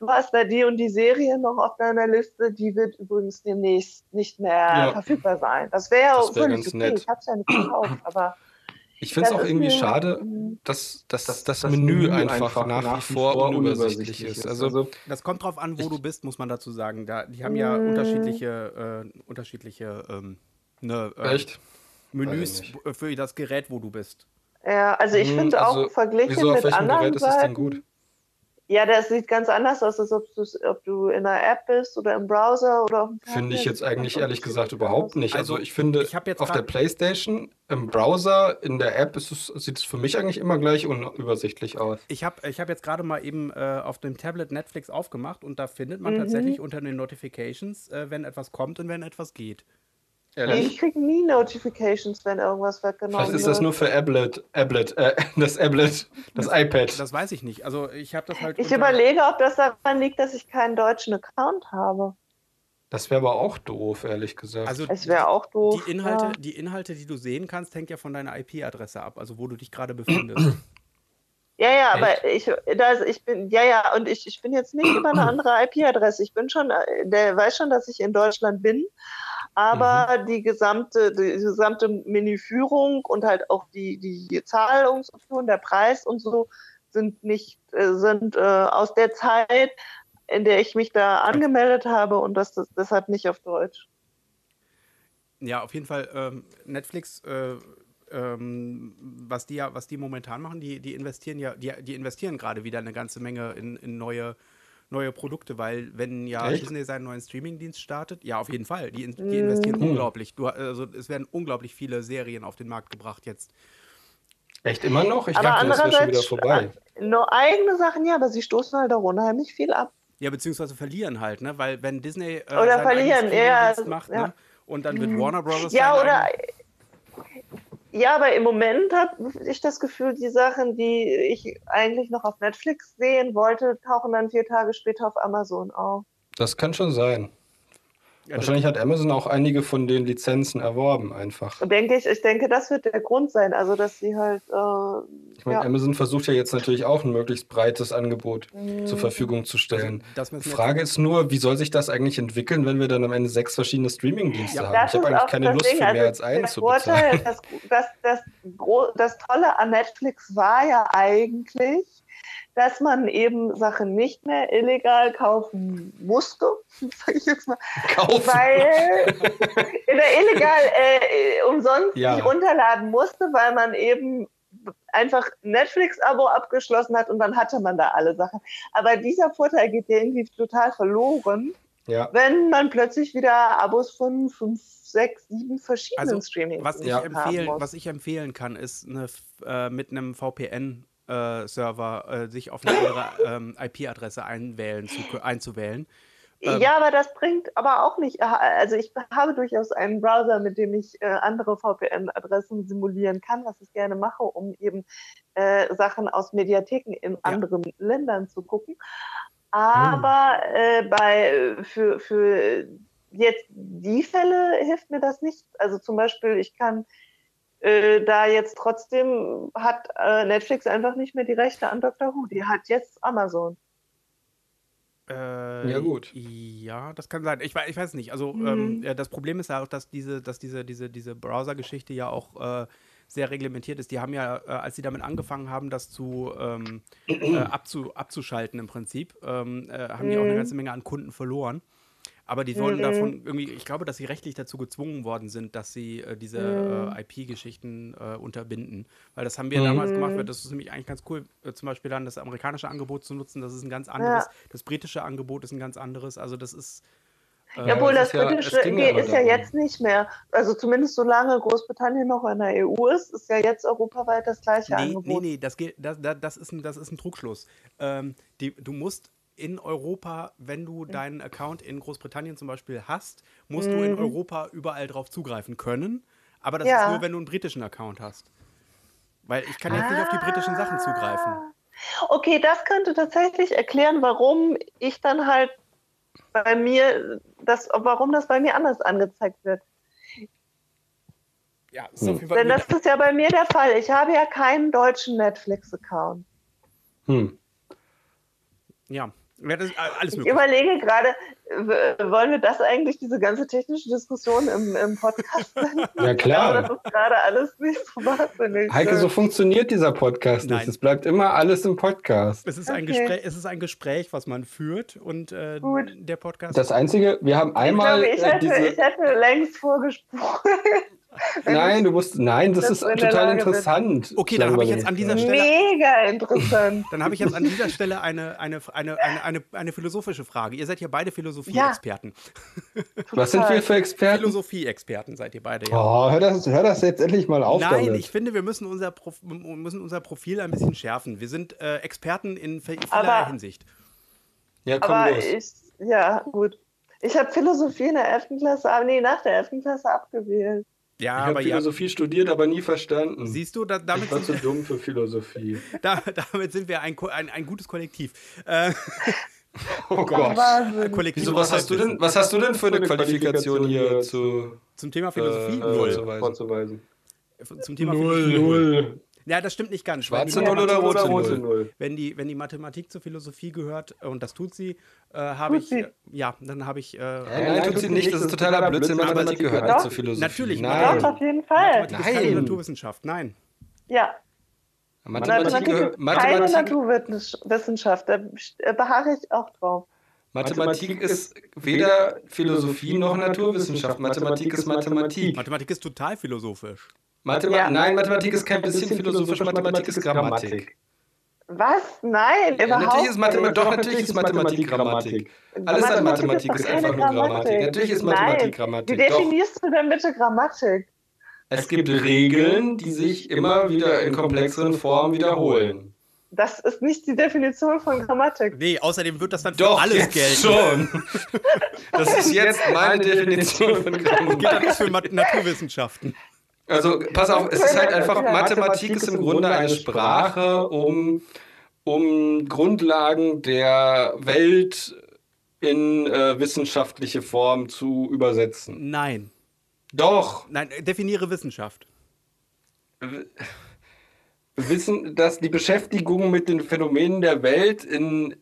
du hast da die und die Serie noch auf deiner Liste, die wird übrigens demnächst nicht mehr ja. verfügbar sein. Das wäre ja wär völlig okay. Nett. Ich habe es ja nicht gekauft, aber ich finde es auch irgendwie schade, dass, dass, dass das, das Menü, Menü einfach, einfach, nach wie vor unübersichtlich ist. Also, also, das kommt drauf an, wo du bist, muss man dazu sagen. Da, die haben ja unterschiedliche, äh, unterschiedliche ähm, ne, äh, Menüs für das Gerät, wo du bist. Ja, also ich hm, finde also, auch verglichen wieso, mit anderen Gerät ist das denn gut? Ja, das sieht ganz anders aus, als ob, ob du in einer App bist oder im Browser oder auf dem Finde ich jetzt eigentlich ehrlich gesagt überhaupt nicht. Also, also ich finde, ich auf der Playstation, im Browser, in der App es, sieht es für mich eigentlich immer gleich unübersichtlich aus. Ich habe ich hab jetzt gerade mal eben äh, auf dem Tablet Netflix aufgemacht und da findet man mhm. tatsächlich unter den Notifications, äh, wenn etwas kommt und wenn etwas geht. Ehrlich? Ich kriege nie Notifications, wenn irgendwas weggenommen wird. Vielleicht ist das nur für Ablet, Ablet, äh, das Ablet, das, das, iPad. Das weiß ich nicht. Also ich habe das halt. Ich überlege, ob das daran liegt, dass ich keinen deutschen Account habe. Das wäre aber auch doof, ehrlich gesagt. Also es wäre auch doof. Die Inhalte, ja. die Inhalte, die du sehen kannst, hängt ja von deiner IP-Adresse ab, also wo du dich gerade befindest. Ja, ja, Echt? aber ich, das, ich bin, ja, ja, und ich, ich bin jetzt nicht über eine andere IP-Adresse. Ich bin schon, äh, der weiß schon, dass ich in Deutschland bin, aber mhm. die gesamte, die gesamte Menüführung und halt auch die, die Zahlungsoption, der Preis und so sind nicht, äh, sind äh, aus der Zeit, in der ich mich da angemeldet habe und das, das deshalb nicht auf Deutsch. Ja, auf jeden Fall ähm, Netflix, äh, ähm, was die ja, was die momentan machen, die, die investieren ja, die, die investieren gerade wieder eine ganze Menge in, in neue neue Produkte, weil wenn ja Echt? Disney seinen neuen Streamingdienst startet, ja, auf jeden Fall, die, die investieren mhm. unglaublich. Du, also es werden unglaublich viele Serien auf den Markt gebracht jetzt. Echt immer noch? Ich aber dachte, das wäre schon wieder vorbei. Nur eigene Sachen, ja, aber sie stoßen halt auch unheimlich viel ab. Ja, beziehungsweise verlieren halt, ne? Weil wenn Disney äh, oder verlieren, ja, macht, ja. Ne? und dann wird mhm. Warner Bros. Ja, oder ja, aber im Moment habe ich das Gefühl, die Sachen, die ich eigentlich noch auf Netflix sehen wollte, tauchen dann vier Tage später auf Amazon auf. Das kann schon sein. Wahrscheinlich hat Amazon auch einige von den Lizenzen erworben, einfach. Denke ich, ich denke, das wird der Grund sein, also dass sie halt. Äh, ich meine, ja. Amazon versucht ja jetzt natürlich auch ein möglichst breites Angebot mhm. zur Verfügung zu stellen. Also, Die Frage ist nur, wie soll sich das eigentlich entwickeln, wenn wir dann am Ende sechs verschiedene Streaming-Dienste ja, haben? Ich habe eigentlich keine Lust Ding. für mehr also als einen zu bezahlen. das, das, das, das Tolle an Netflix war ja eigentlich, dass man eben Sachen nicht mehr illegal kaufen musste, sage ich jetzt mal. Kaufen. Weil oder illegal äh, umsonst ja. nicht runterladen musste, weil man eben einfach Netflix-Abo abgeschlossen hat und dann hatte man da alle Sachen. Aber dieser Vorteil geht dir irgendwie total verloren, ja. wenn man plötzlich wieder Abos von fünf, sechs, sieben verschiedenen also, Streaming was ich ja. empfehlen, Was ich empfehlen kann, ist eine, äh, mit einem VPN äh, Server äh, sich auf eine andere ähm, IP-Adresse einwählen, zu, einzuwählen. Ähm, ja, aber das bringt aber auch nicht. Also ich habe durchaus einen Browser, mit dem ich äh, andere VPN-Adressen simulieren kann, was ich gerne mache, um eben äh, Sachen aus Mediatheken in ja. anderen Ländern zu gucken. Aber hm. äh, bei für, für jetzt die Fälle hilft mir das nicht. Also zum Beispiel, ich kann äh, da jetzt trotzdem hat äh, Netflix einfach nicht mehr die Rechte an Dr. Who. Die hat jetzt Amazon. Äh, ja, gut. Ja, das kann sein. Ich, ich weiß nicht. Also, mhm. ähm, das Problem ist ja auch, dass diese, dass diese, diese, diese Browser-Geschichte ja auch äh, sehr reglementiert ist. Die haben ja, äh, als sie damit angefangen haben, das zu ähm, äh, abzu, abzuschalten im Prinzip, ähm, äh, haben mhm. die auch eine mhm. ganze Menge an Kunden verloren. Aber die sollen mhm. davon irgendwie, ich glaube, dass sie rechtlich dazu gezwungen worden sind, dass sie äh, diese mhm. äh, IP-Geschichten äh, unterbinden. Weil das haben wir mhm. damals gemacht, weil das ist nämlich eigentlich ganz cool, äh, zum Beispiel dann das amerikanische Angebot zu nutzen. Das ist ein ganz anderes. Ja. Das britische Angebot ist ein ganz anderes. Also das ist. Äh, ja, wohl das, das britische ja, ist ja jetzt nicht mehr. Also zumindest solange Großbritannien noch in der EU ist, ist ja jetzt europaweit das gleiche nee, Angebot. Nee, nee, das, geht, das, das, ist, ein, das ist ein Trugschluss. Ähm, die, du musst in Europa, wenn du deinen Account in Großbritannien zum Beispiel hast, musst mhm. du in mhm. Europa überall drauf zugreifen können. Aber das ja. ist nur, wenn du einen britischen Account hast. Weil ich kann jetzt ah. nicht auf die britischen Sachen zugreifen. Okay, das könnte tatsächlich erklären, warum ich dann halt bei mir, das, warum das bei mir anders angezeigt wird. Ja, ist hm. auf jeden Fall Denn das ist ja bei mir der Fall. Ich habe ja keinen deutschen Netflix-Account. Hm. Ja, ja, das ist alles möglich. Ich überlege gerade, wollen wir das eigentlich, diese ganze technische Diskussion im, im Podcast? Ja, klar. das ist gerade alles nicht so wahnsinnig. Heike, so funktioniert dieser Podcast Nein. nicht. Es bleibt immer alles im Podcast. Es ist, okay. ein Gespräch, es ist ein Gespräch, was man führt und äh, der Podcast. Das Einzige, wir haben einmal. Ich, glaube, ich, hätte, ich hätte längst vorgesprochen. Nein, du musst, nein, das, das ist total interessant. Okay, dann habe ich jetzt an dieser Stelle. Mega interessant. Dann habe ich jetzt an dieser Stelle eine, eine, eine, eine, eine, eine philosophische Frage. Ihr seid ja beide Philosophie-Experten. Ja. Was sind wir für Experten? Philosophie-Experten seid ihr beide, ja. Oh, hör das, hör das jetzt endlich mal auf. Nein, damit. ich finde, wir müssen unser, Prof müssen unser Profil ein bisschen schärfen. Wir sind äh, Experten in vielerlei Hinsicht. Ja, komm aber los. Ich, ja, gut. Ich habe Philosophie in der 11. Klasse, aber nee, nach der 11. Klasse abgewählt. Ja, ich habe Philosophie ja, studiert, aber nie verstanden. Siehst du, da, damit ich war zu dumm für Philosophie. Da, damit sind wir ein, ein, ein gutes Kollektiv. Äh, oh Gott. Kollektiv Wieso, was hast du denn, was hast du denn für eine Qualifikation hier zu, zum Thema Philosophie? Äh, Null. Vorzuweisen. Zum Thema Null, Philosophie. Null. Ja, das stimmt nicht ganz. Schwarze Null oder rote, rote Null? Wenn die, wenn die Mathematik zur Philosophie gehört, und das tut sie, äh, habe ich, äh, ja, dann habe ich. Äh, nein, tut sie nicht, das ist totaler Blödsinn. Mathematik gehört nicht zur Philosophie. Natürlich, nein. Doch, auf jeden Fall. Mathematik nein. ist keine Naturwissenschaft, nein. Ja. Mathematik, Mathematik, Mathematik keine Naturwissenschaft, da beharre ich auch drauf. Mathematik ist weder Philosophie noch Naturwissenschaft. Mathematik ist Mathematik. Mathematik ist total philosophisch. Mathema ja. Nein, Mathematik ist kein bisschen philosophisch, Mathematik ist Grammatik. Was? Nein, ja, natürlich ist Mathematik, doch, natürlich ist Mathematik Grammatik. Alles an Mathematik ist einfach nur Grammatik. Natürlich ist Mathematik Grammatik. Wie definierst du denn bitte Grammatik? Es gibt Regeln, die sich immer wieder in komplexeren Formen wiederholen. Das ist nicht die Definition von Grammatik. Nee, außerdem wird das dann für Doch, alles gelten. schon. Das ist jetzt meine Definition von Grammatik. Geht dann für Naturwissenschaften. Also pass auf, es ist halt einfach, Mathematik ist im Grunde eine Sprache, um, um Grundlagen der Welt in äh, wissenschaftliche Form zu übersetzen. Nein. Doch. Nein, definiere Wissenschaft. Wissen, dass die Beschäftigung mit den Phänomenen der Welt in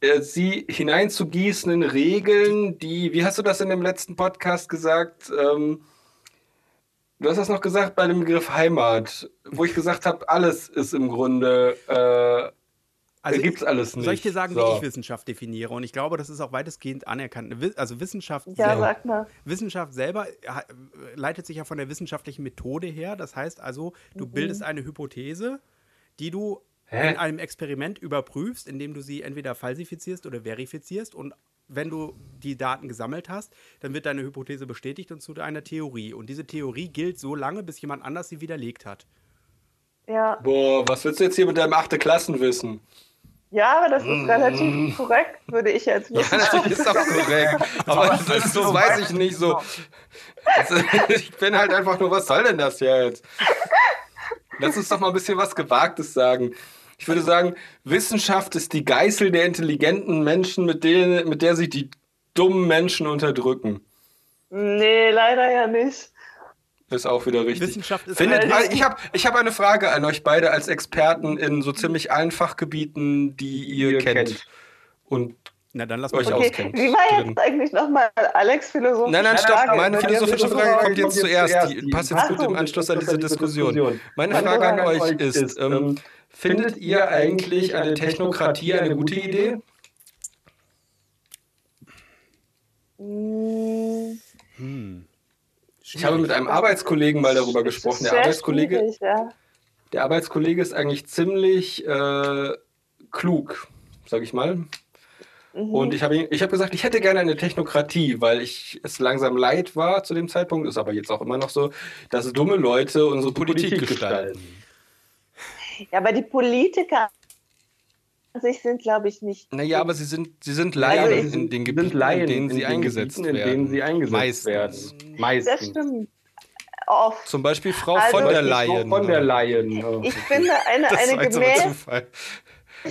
äh, sie hineinzugießen in Regeln, die, wie hast du das in dem letzten Podcast gesagt, ähm, Du hast das noch gesagt bei dem Begriff Heimat, wo ich gesagt habe, alles ist im Grunde, äh, also gibt es alles nicht. Soll ich dir sagen, so. wie ich Wissenschaft definiere? Und ich glaube, das ist auch weitestgehend anerkannt. Also Wissenschaft, ja, selber, sag mal. Wissenschaft selber leitet sich ja von der wissenschaftlichen Methode her. Das heißt also, du mhm. bildest eine Hypothese, die du Hä? in einem Experiment überprüfst, indem du sie entweder falsifizierst oder verifizierst und wenn du die Daten gesammelt hast, dann wird deine Hypothese bestätigt und zu einer Theorie. Und diese Theorie gilt so lange, bis jemand anders sie widerlegt hat. Ja. Boah, was willst du jetzt hier mit deinem 8. Klassenwissen? Ja, aber das ist mm. relativ korrekt, würde ich jetzt wissen. Ja, natürlich ist auch korrekt. aber das ist so, weiß ich nicht so. Ich bin halt einfach nur, was soll denn das jetzt? Lass uns doch mal ein bisschen was Gewagtes sagen. Ich würde sagen, Wissenschaft ist die Geißel der intelligenten Menschen, mit, denen, mit der sich die dummen Menschen unterdrücken. Nee, leider ja nicht. Ist auch wieder richtig. Wissenschaft ist Findet, halt ich habe ich hab eine Frage an euch beide als Experten in so ziemlich allen Fachgebieten, die ihr, ihr kennt. kennt. Und na, dann lass euch okay. auskennt. Wie war jetzt eigentlich nochmal Alex philosophische Nein, nein, stopp. Meine philosophische Frage kommt jetzt zuerst. Die passt jetzt gut im Anschluss an diese Diskussion. Meine Frage an euch ist, ähm, ähm, findet ihr eigentlich eine Technokratie eine gute Idee? Hm. Ich habe mit einem Arbeitskollegen mal darüber gesprochen. Der Arbeitskollege, ja. der Arbeitskollege ist eigentlich ziemlich äh, klug, sage ich mal. Mhm. Und ich habe ich hab gesagt, ich hätte gerne eine Technokratie, weil ich es langsam leid war zu dem Zeitpunkt, ist aber jetzt auch immer noch so, dass dumme Leute unsere Politik, Politik gestalten. Ja, aber die Politiker sich sind, glaube ich, nicht. Naja, aber sie sind, sie sind Laien also in den Gebieten, in denen sie eingesetzt Gebieten, werden. In denen sie eingesetzt Meistens. werden. Meistens. Das stimmt. Oft. Zum Beispiel Frau also, von der Leyen. Von der Leyen. Ich, ich finde eine, eine gemäß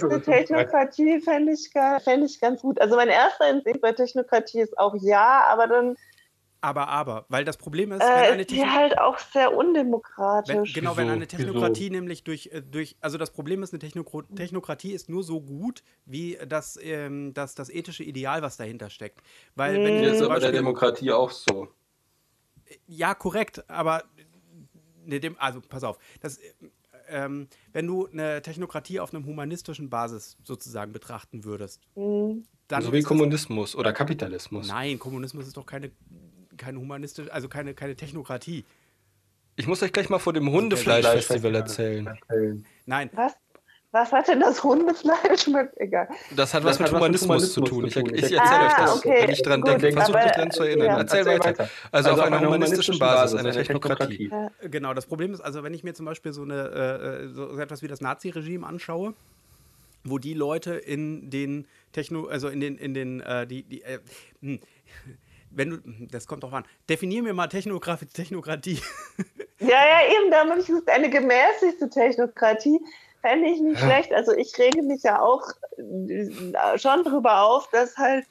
eine Technokratie fände ich, fänd ich ganz gut. Also mein erster Instinkt bei Technokratie ist auch ja, aber dann aber, aber, weil das Problem ist, äh, wenn eine Technokratie. halt auch sehr undemokratisch. Wenn, genau, Wieso? wenn eine Technokratie Wieso? nämlich durch, äh, durch. Also, das Problem ist, eine Technokro Technokratie ist nur so gut, wie das, ähm, das, das ethische Ideal, was dahinter steckt. Weil, wenn das ist aber der Demokratie auch so. Ja, korrekt, aber. Ne, dem, also, pass auf. Das, ähm, wenn du eine Technokratie auf einem humanistischen Basis sozusagen betrachten würdest. Mhm. Dann so wie Kommunismus oder Kapitalismus. Nein, Kommunismus ist doch keine keine humanistische, also keine, keine Technokratie. Ich muss euch gleich mal vor dem also Hundefleischfestival erzählen. Nein. Was? Was hat denn das Hundefleisch mit? Egal. Das hat was, mit, hat Humanismus was mit, Humanismus zu tun. Ich, ich erzähle ah, euch das, okay. wenn ich dran Gut, denke. Versucht mich dran zu erinnern. Ja. Erzähl, Erzähl weiter. Also, also auf, einer humanistischen Basis, eine Technokratie. Ja. Genau, das Problem ist, also wenn ich mir zum Beispiel so, eine, äh, so etwas wie das Nazi-Regime anschaue, wo die Leute in den Techno, also in den, in den, äh, die, die, äh, hm, wenn du, das kommt doch an, definier mir mal Technokratie. Technokratie. Ja, ja, eben, da habe ich gesagt, eine gemäßigte Technokratie fände ich nicht ja. schlecht. Also ich rege mich ja auch äh, schon darüber auf, dass halt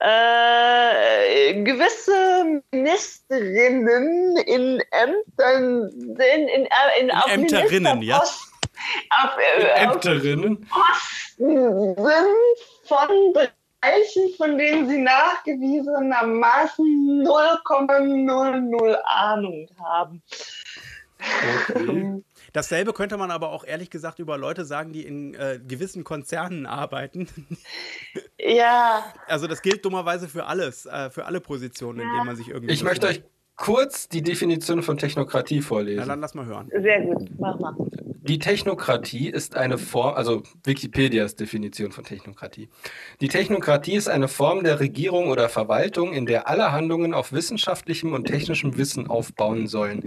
äh, gewisse Ministerinnen in Ämtern sind, in, in, in, in Ämterinnen, ja. Auf, äh, Ämterinnen. Posten sind von Bereichen, von denen sie nachgewiesenermaßen 0,00 Ahnung haben. Okay. Dasselbe könnte man aber auch ehrlich gesagt über Leute sagen, die in äh, gewissen Konzernen arbeiten. Ja. Also das gilt dummerweise für alles, äh, für alle Positionen, ja. in denen man sich irgendwie. Ich möchte euch kurz die Definition von Technokratie vorlesen. Na, dann lass mal hören. Sehr gut, mach mal. Die Technokratie ist eine Form, also Wikipedias Definition von Technokratie. Die Technokratie ist eine Form der Regierung oder Verwaltung, in der alle Handlungen auf wissenschaftlichem und technischem Wissen aufbauen sollen.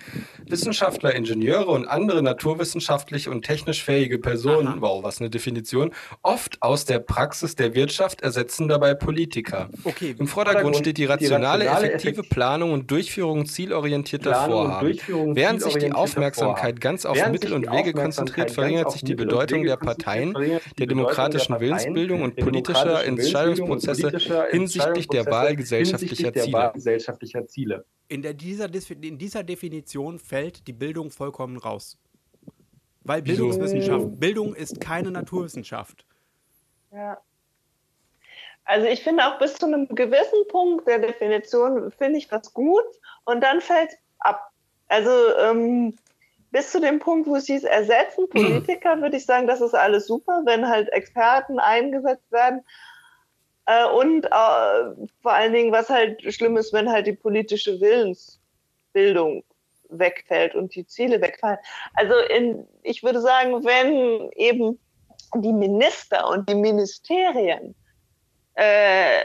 Wissenschaftler, Ingenieure und andere naturwissenschaftlich und technisch fähige Personen, Aha. wow, was eine Definition, oft aus der Praxis der Wirtschaft ersetzen dabei Politiker. Okay. Im Vordergrund steht die rationale, die rationale effektive Planung und Durchführung zielorientierter Vorhaben. Während sich die Aufmerksamkeit ganz auf Mittel und Wege konzentriert, verringert sich die Bedeutung der Parteien, der demokratischen Willensbildung und politischer Entscheidungsprozesse hinsichtlich der Wahl gesellschaftlicher Ziele. In, der, dieser, in dieser Definition fällt die Bildung vollkommen raus. Weil Bildungswissenschaft, Bildung ist keine Naturwissenschaft. Ja. Also ich finde auch bis zu einem gewissen Punkt der Definition finde ich das gut und dann fällt es ab. Also ähm, bis zu dem Punkt, wo es hieß, ersetzen Politiker, würde ich sagen, das ist alles super, wenn halt Experten eingesetzt werden. Äh, und äh, vor allen Dingen, was halt schlimm ist, wenn halt die politische Willensbildung wegfällt und die Ziele wegfallen. Also in, ich würde sagen, wenn eben die Minister und die Ministerien äh,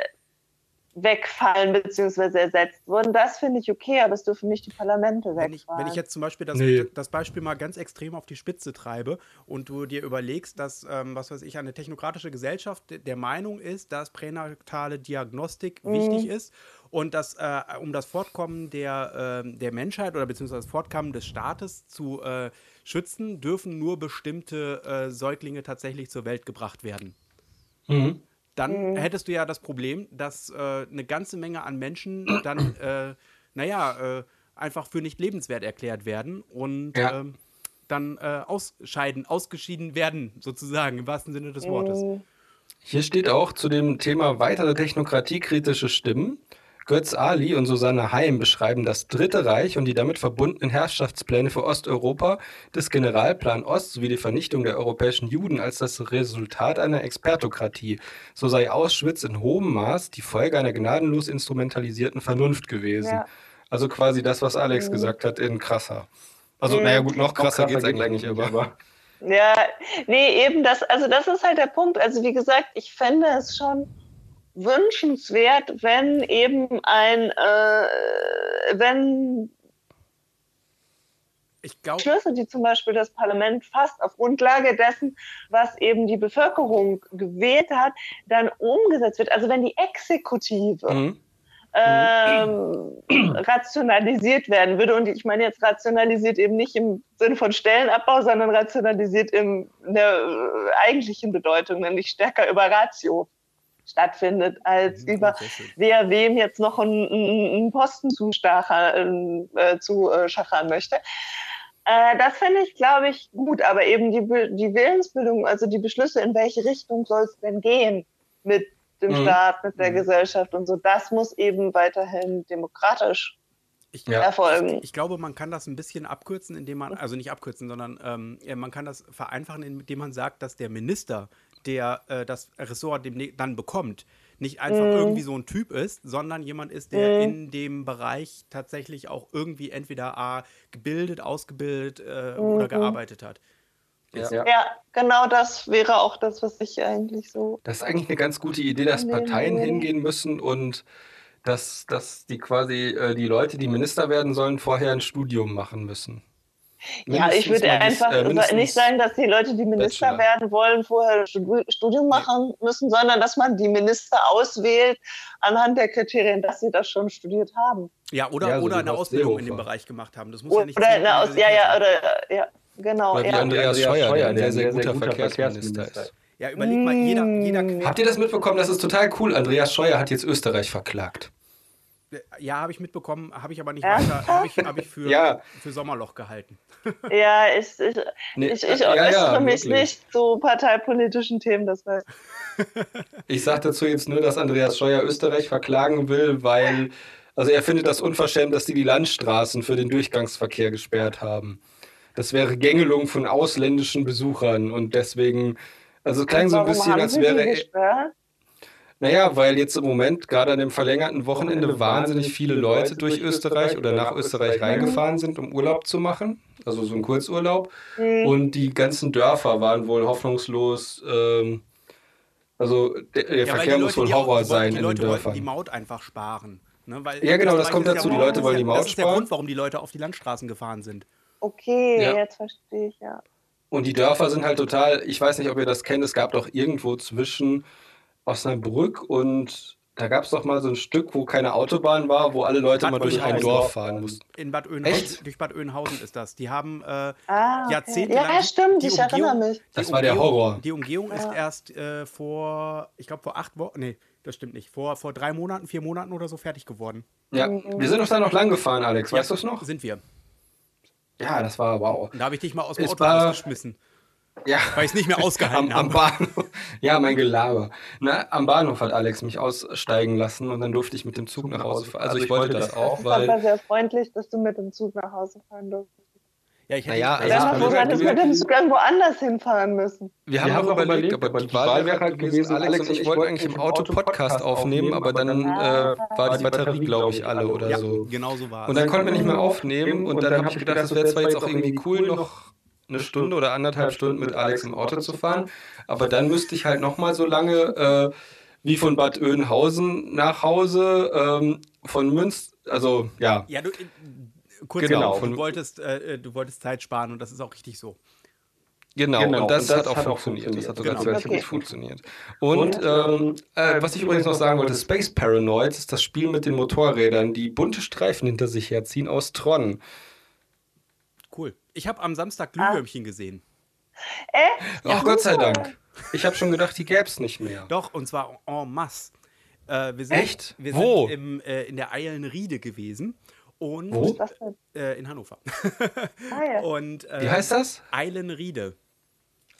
wegfallen bzw. ersetzt wurden. Das finde ich okay, aber es dürfen nicht die Parlamente wegfallen. Wenn ich, wenn ich jetzt zum Beispiel das, Nee. das Beispiel mal ganz extrem auf die Spitze treibe und du dir überlegst, dass, ähm, was weiß ich, eine technokratische Gesellschaft de- der Meinung ist, dass pränatale Diagnostik Mhm. wichtig ist und dass, äh, um das Fortkommen der, ähm, der Menschheit oder beziehungsweise das Fortkommen des Staates zu äh, schützen, dürfen nur bestimmte äh, Säuglinge tatsächlich zur Welt gebracht werden. Mhm. Dann hättest du ja das Problem, dass äh, eine ganze Menge an Menschen dann, äh, naja, äh, einfach für nicht lebenswert erklärt werden und Ja. ähm, dann äh, ausscheiden, ausgeschieden werden, sozusagen, im wahrsten Sinne des Wortes. Hier steht auch zu dem Thema weitere technokratiekritische Stimmen. Götz Ali und Susanne Heim beschreiben das Dritte Reich und die damit verbundenen Herrschaftspläne für Osteuropa des Generalplan Ost sowie die Vernichtung der europäischen Juden als das Resultat einer Expertokratie. So sei Auschwitz in hohem Maß die Folge einer gnadenlos instrumentalisierten Vernunft gewesen. Ja. Also quasi das, was Alex gesagt hat, in krasser. Also, naja, gut, noch krasser geht es eigentlich nicht, aber. Ja, nee, eben das, also das ist halt der Punkt. Also wie gesagt, ich fände es schon wünschenswert, wenn eben ein, äh, wenn Ich glaube, Beschlüsse, die zum Beispiel das Parlament fasst, auf Grundlage dessen, was eben die Bevölkerung gewählt hat, dann umgesetzt wird. Also wenn die Exekutive Mhm. ähm, rationalisiert werden würde. Und ich meine jetzt rationalisiert eben nicht im Sinne von Stellenabbau, sondern rationalisiert in der äh, eigentlichen Bedeutung, nämlich stärker über Ratio stattfindet, als über sehr schön. wer wem jetzt noch einen, einen Posten zu, stachern, äh, zu äh, schachern möchte. Äh, das finde ich, glaube ich, gut, aber eben die, die Willensbildung, also die Beschlüsse, in welche Richtung soll es denn gehen mit dem Mhm. Staat, mit der Mhm. Gesellschaft und so, das muss eben weiterhin demokratisch Ich, Ja. erfolgen. Ich glaube, man kann das ein bisschen abkürzen, indem man, also nicht abkürzen, sondern ähm, man kann das vereinfachen, indem man sagt, dass der Minister, der äh, das Ressort dem, dann bekommt, nicht einfach Mhm. irgendwie so ein Typ ist, sondern jemand ist, der Mhm. in dem Bereich tatsächlich auch irgendwie entweder A, gebildet, ausgebildet äh, Mhm. oder gearbeitet hat. Ja. Ja, genau das wäre auch das, was ich eigentlich so. Das ist eigentlich eine ganz gute Idee, dass Parteien hingehen müssen und dass, dass die quasi äh, die Leute, die Minister werden sollen, vorher ein Studium machen müssen. Ja, ich würde einfach äh, nicht sagen, dass die Leute, die Minister Bachelor. werden wollen, vorher Studium machen müssen, sondern dass man die Minister auswählt anhand der Kriterien, dass sie das schon studiert haben. Ja, oder, Ja, so oder eine Ausbildung in dem. Bereich gemacht haben. Das muss Oder, ja nicht oder eine Aus, ja, ja, oder, ja, genau, Oder wie ja. Andreas Scheuer, der ein sehr, sehr guter Verkehrsminister Verkehrsminister ist. Ja, überleg mal, jeder, jeder Mm. Habt ihr das mitbekommen? Das ist total cool. Andreas Scheuer hat jetzt Österreich verklagt. Ja, habe ich mitbekommen, habe ich aber nicht weiter, habe ich, hab ich für, Ja. für Sommerloch gehalten. Ja, ich, ich, Nee, ich, ich ja, ja, äußere mich wirklich. nicht zu parteipolitischen Themen, das weiß Ich sage dazu jetzt nur, dass Andreas Scheuer Österreich verklagen will, weil, also er findet das unverschämt, dass die die Landstraßen für den Durchgangsverkehr gesperrt haben. Das wäre Gängelung von ausländischen Besuchern und deswegen, also es klang so ein bisschen, haben als wäre? Naja, weil jetzt im Moment, gerade an dem verlängerten Wochenende, wahnsinnig viele Leute durch Österreich oder nach Österreich reingefahren sind, um Urlaub zu machen, also so ein Kurzurlaub. Hm. Und die ganzen Dörfer waren wohl hoffnungslos. Ähm, also der, der Ja, Verkehr die muss wohl die auch- Horror die sein in den Leute wollten die Dörfern. Maut einfach sparen. Ne? Weil Ja, genau, das kommt dazu, ja die Leute wollen die Maut Das ist der sparen. Grund, warum die Leute auf die Landstraßen gefahren sind. Okay, Ja. jetzt verstehe ich, ja. Und die Dörfer sind halt total, ich weiß nicht, ob ihr das kennt, es gab doch irgendwo zwischen Osnabrück und da gab es doch mal so ein Stück, wo keine Autobahn war, wo alle Leute Bad mal durch ein. Dorf fahren mussten. In Bad Oeynhausen, Echt? durch Bad Oeynhausen ist das. Die haben äh, Ah, okay. jahrzehntelang. Ja, stimmt, die ich erinnere Umgehung- mich. die Das war der Horror. Die Umgehung ist Ja. erst äh, vor, ich glaube, vor acht Wochen, nee, das stimmt nicht, vor, vor drei Monaten, vier Monaten oder so fertig geworden. Ja, wir sind doch da noch lang gefahren, Alex, weißt du es noch? Sind wir. Ja, das war wow. Und da habe ich dich mal aus dem Es Auto war- rausgeschmissen, Ja. weil ich es nicht mehr ausgehalten am habe. Bahnhof. Ja, mein Gelaber. Na, am Bahnhof hat Alex mich aussteigen lassen und dann durfte ich mit dem Zug nach Hause fahren. Also ich wollte das auch, Das war weil sehr freundlich, dass du mit dem Zug nach Hause fahren durftest. Ja, ich hätte Naja, ich, also Dann das hast du Problem hättest mit dem Zug irgendwo anders hinfahren müssen. wir haben, auch überlegt, aber die Wahl wäre halt gewesen, Alex und ich wollten eigentlich im Auto Podcast aufnehmen, aber dann äh, war die Batterie, glaube ich, alle oder ja, so. genau so war Und es. dann konnten wir nicht mehr aufnehmen und dann habe ich gedacht, das wäre zwar jetzt auch irgendwie cool, noch eine Stunde oder anderthalb Stunden mit Alex im Auto zu fahren, aber dann müsste ich halt nochmal so lange äh, wie von Bad Oeynhausen nach Hause, ähm, von Münster, also ja. Ja, du, äh, kurz Genau, genau, von- du wolltest, äh, du wolltest Zeit sparen und das ist auch richtig so. Genau, Genau, und das, und das hat auch hat auch funktioniert. Das hat sogar Genau. ziemlich Okay. gut funktioniert. Und, Und, ähm, äh, was ich übrigens noch sagen wollte, Space Paranoids ist das Spiel mit den Motorrädern, die bunte Streifen hinter sich herziehen aus Tron. Ich habe am Samstag Ah. Glühwürmchen gesehen. Äh? Ach Gott sei Dank. Ich habe schon gedacht, die gäbe es nicht mehr. Doch, und zwar en masse. Äh, wir sind, Echt? Wir Wo? sind im, äh, in der Eilenriede gewesen. Und Wo? Äh, in Hannover. Ah, ja. und, äh, Wie heißt das? Eilenriede.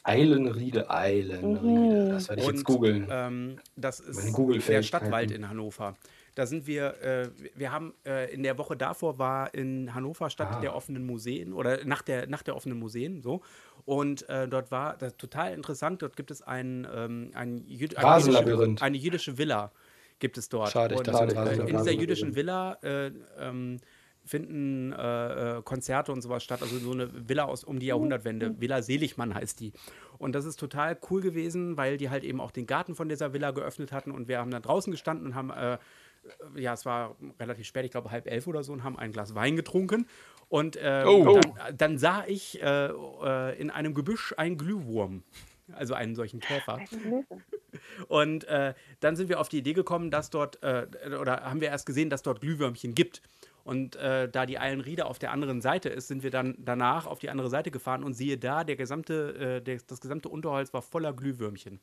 Eilenriede, Eilenriede. Das werde ich Und, jetzt googeln. Ähm, das ist der Stadtwald in Hannover. Da sind wir, äh, wir haben äh, in der Woche davor war in Hannover Stadt Ah. der offenen Museen oder nach der, nach der offenen Museen so. Und äh, dort war das total interessant. Dort gibt es ein, ähm, ein, eine, Rasenlabyrinth. jüdische, eine jüdische Villa. Gibt es dort. Schade, ich Und, dachte, ein äh, in dieser jüdischen Villa äh, ähm, finden äh, äh, Konzerte und sowas statt. Also so eine Villa aus um die Jahrhundertwende. Villa Seligmann heißt die. Und das ist total cool gewesen, weil die halt eben auch den Garten von dieser Villa geöffnet hatten und wir haben da draußen gestanden und haben, äh, ja, es war relativ spät, ich glaube halb elf oder so, und haben ein Glas Wein getrunken. Und äh, Oh. dann, dann sah ich äh, äh, in einem Gebüsch einen Glühwurm. Also einen solchen Käfer. Und äh, dann sind wir auf die Idee gekommen, dass dort, äh, oder haben wir erst gesehen, dass dort Glühwürmchen gibt. Und äh, da die Eilenriede auf der anderen Seite ist, sind wir dann danach auf die andere Seite gefahren und siehe da, der gesamte, äh, der, das gesamte Unterholz war voller Glühwürmchen.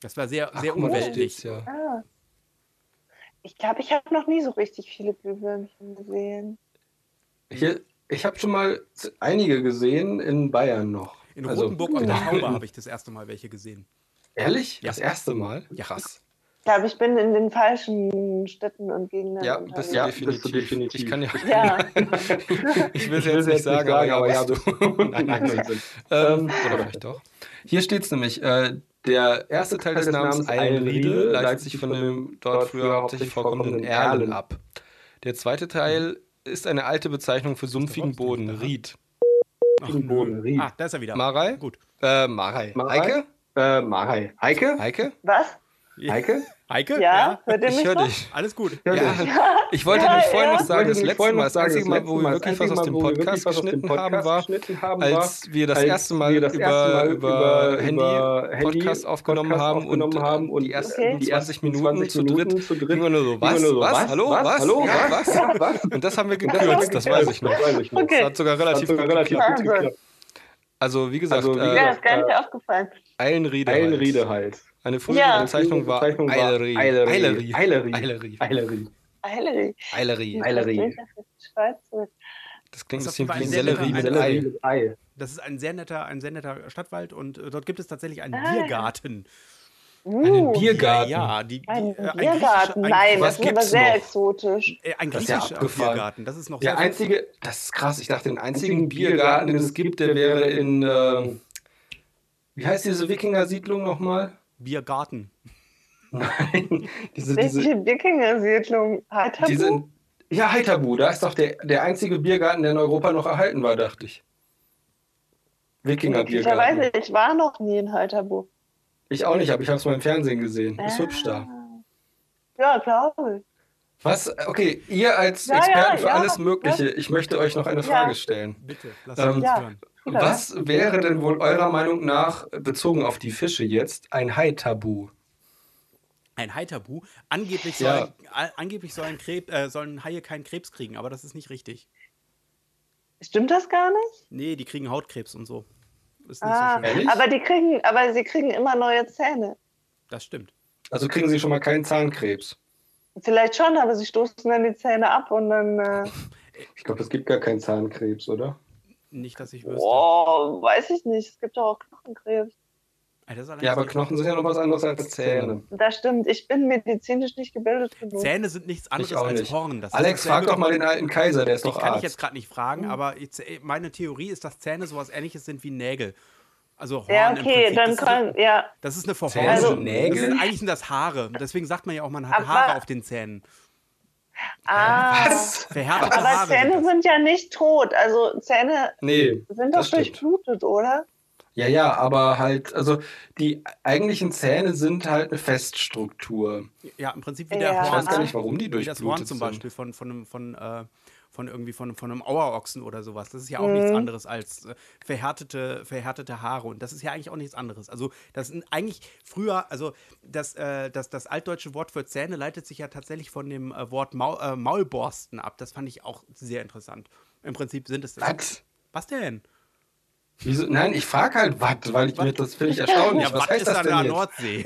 Das war sehr, sehr da unweltlich. steht's ja. Ah. Ich glaube, ich habe noch nie so richtig viele Glühwürmchen gesehen. Hier, ich habe schon mal einige gesehen in Bayern noch. In Also- Rotenburg auf der Haube habe ich das erste Mal welche gesehen. Ehrlich? Ja. Das erste Mal? Ja. Krass. Ich glaube, ich bin in den falschen Städten und Gegenden. Ja, bist du, Ja, definitiv. bist du definitiv. Ich kann ja. Ja. ich will es jetzt nicht sagen, aber ja, du. Nein, nein, nein. Ähm, oder vielleicht doch. Hier steht es nämlich, äh, der erste Teil des Namens Eilenriede leitet sich von dem dort früher hauptsächlich vorkommenden Erlen ab. Der zweite Teil ist eine alte Bezeichnung für sumpfigen Boden, Ried. Ach, Boden. Ried. Ah, da ist er wieder. Marei? Gut. Äh, Marei. Marei? Heike? Äh, Marei. Heike? Heike? Was? Heike? Heike? Ja? Hört ihr Ich mich höre noch? dich. Alles gut. Ja, Ja, ich wollte Ja, nämlich vorhin ja. noch sagen, das letzte Mal, das sagen, einzige Mal, wo wir wirklich was aus dem Podcast was geschnitten haben, war, als wir das erste Mal das über, erste Mal über, über Handy Podcast aufgenommen Podcast haben aufgenommen und, haben äh, und die ersten Okay. die 20 ersten Minuten 20 zu dritt Minuten zu dritt ging man nur so, was, nur so, was, hallo, was, hallo, ja, was, was? Ja, was? Und das haben wir Und gekürzt, das weiß ich noch. Das ich hat sogar relativ gut geklappt. Also wie gesagt, also, wie äh, ja, ist gar nicht äh, aufgefallen. Eilenriede. Halt. Eilenriede halt. halt. Eine frühere ja. Bezeichnung war Eilerie. Eilerie. Eilerie. Eilerie. Eilerie. Eilerie. Eilerie. Das klingt ein bisschen wie Sellerie mit Ei. Das ist ein sehr netter, ein sehr netter Stadtwald und äh, dort gibt es tatsächlich einen ah, Biergarten. Ah. Biergarten. Einen Uh, Biergarten. Ja, die, die, Ein äh, ein Biergarten. griechischer- ein- Nein, was das ist aber gibt's sehr noch? exotisch. Äh, ein Das ist ja griechischer abgefahren. Biergarten. Das ist noch Der sehr einzige, das ist krass, ich dachte, den einzigen Biergarten, den es gibt, der wäre in, ähm, wie heißt diese Wikinger-Siedlung nochmal? Biergarten. Nein, diese, Welche diese, Wikinger-Siedlung? Heiterbu? diese, ja, Heiterbu, da ist doch der, der einzige Biergarten, der in Europa noch erhalten war, dachte ich. Wikinger-Biergarten. Möglicherweise, ich war noch nie in Heiterbu. Ich auch nicht, aber ich habe es mal im Fernsehen gesehen. Ist hübsch da. Ah. Ja, glaube ich. Was? Okay, ihr als Ja, Experten ja, für ja, alles Mögliche, ich möchte euch noch eine Frage stellen. Bitte, lass Ähm, uns Ja. hören. Was wäre denn wohl eurer Meinung nach, bezogen auf die Fische jetzt, ein Hai-Tabu? Ein Haitabu. Angeblich, Ja. sollen, a- angeblich sollen, Krebs, äh, sollen Haie keinen Krebs kriegen, aber das ist nicht richtig. Stimmt das gar nicht? Nee, die kriegen Hautkrebs und so. Ist nicht Ah, so schön. Ehrlich? aber die kriegen, aber sie kriegen immer neue Zähne. Das stimmt. Also kriegen sie schon mal keinen Zahnkrebs. Vielleicht schon, aber sie stoßen dann die Zähne ab und dann. Äh, Ich glaube, es gibt gar keinen Zahnkrebs, oder? Nicht, dass ich wüsste. oh, weiß ich nicht. Es gibt doch auch Knochenkrebs. Ey, das ist allerdings Ja, aber Knochen sind ja noch was anderes als Zähne. Das stimmt. Ich bin medizinisch nicht gebildet genug. Zähne sind nichts anderes als nicht. Horn. Das Alex, frag doch mal den alten Kaiser, der ist doch kann ich Arzt. jetzt gerade nicht fragen, aber ich, meine Theorie ist, dass Zähne sowas ähnliches sind wie Nägel. Also Horn Ja, im okay, Prinzip. dann das, ist, kann, ja. das ist eine Verhornung. Also- Nägel? Das sind, eigentlich sind das Haare. Deswegen sagt man ja auch, man hat Aber- Haare auf den Zähnen. Ah, Was? Verhärtete aber Haare. Zähne sind ja nicht tot. Also Zähne Nee, sind doch durchblutet, oder? Ja, ja, aber halt, also die eigentlichen Zähne sind halt eine Feststruktur. Ja, im Prinzip wie Ja. der Ich Horn. weiß gar nicht, warum die wie das Horn durchblutet zum sind. Beispiel von, von, einem, von, äh, von irgendwie von, von einem Auerochsen oder sowas. Das ist ja auch nichts anderes als äh, verhärtete, verhärtete Haare. Und das ist ja eigentlich auch nichts anderes. Also, das sind eigentlich früher, also das, äh, das, das altdeutsche Wort für Zähne leitet sich ja tatsächlich von dem äh, Wort Maul, äh, Maulborsten ab. Das fand ich auch sehr interessant. Im Prinzip sind es das. Was? Was denn? Wieso? Nein, ich frage halt was, weil ich mir das finde ich erstaunlich. Ja, was was heißt ist das an denn der jetzt? Nordsee?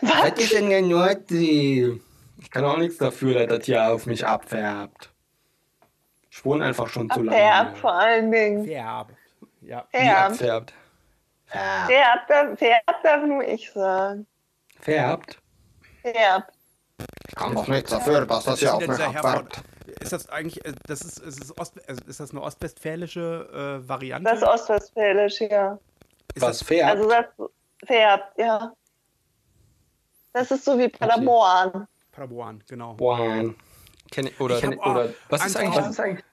Was ist in der Nordsee? Ich kann auch nichts dafür, dass das hier auf mich abfärbt. Ich wohne einfach schon zu lange. Färbt vor allen Dingen. Färb. Ja. Färbt. Färbt. Färbt darf, färbt darf nur ich sagen. Färbt? Färbt. Ich kann doch nichts dafür, dass das hier Was auf mich abfärbt. Ist das eigentlich, äh, das ist, ist, es Ost, äh, ist das eine ostwestfälische äh, Variante? Das ist ostwestfälisch, ja. ist Was das, färbt? Also das färbt, ja. Das ist so wie Paderborn. Paderborn, genau. Boah. Kenn ich, oder, Ich hab auch oder was ist eigentlich, Traum. was ist eigentlich?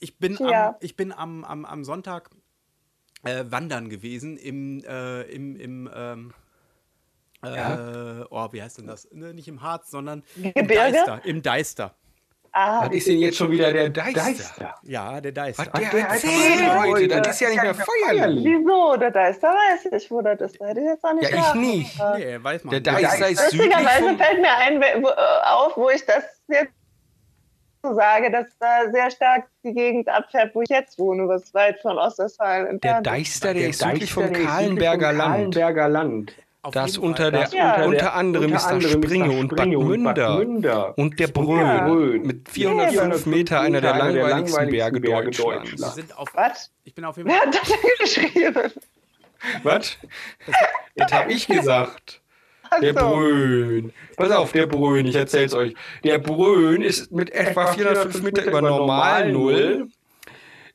Ich bin, Ja. am, ich bin am, am, am Sonntag äh, wandern gewesen im, äh, im, im ähm, äh, oh, wie heißt denn das? Ne, nicht im Harz, sondern im Gebirge? Deister. Im Deister. Ah, Was ist denn jetzt schon wieder der Deister? Deister. Ja, der Deister. Was der der erzählt heute? Das ist ja nicht mehr feierlich. wieso? Der Deister weiß ich, wo das ist. Da hätte ich jetzt auch nicht Ja, ich nicht. Nee, weiß man. Der Deister ist südlich Lustigerweise vom... fällt mir ein, wo, äh, auf, wo ich das jetzt so sage, dass da sehr stark die Gegend abfärbt, wo ich jetzt wohne, was weit von Ostwestfalen Der entfernt ist. Deister, der ist südlich Deister, vom der ist südlich Kahlenberger vom Land. Kahlenberger Land. Das unter der, Das Ja. unter, der- anderem unter ist da anderem ist Springe und Bad Springe und Bad Münder. Münder. Und der Brön. Ja. Brön. Mit 405 Meter einer der langweiligsten Berge Wir Deutschlands. sind auf, Was? ich bin auf jeden Wer Fall. hat das denn geschrieben? Was? Das habe ich gesagt. Der. Brön. Pass auf, der Brön, ich erzähl's euch. Der Brön ist mit etwa 405 Meter über Normalnull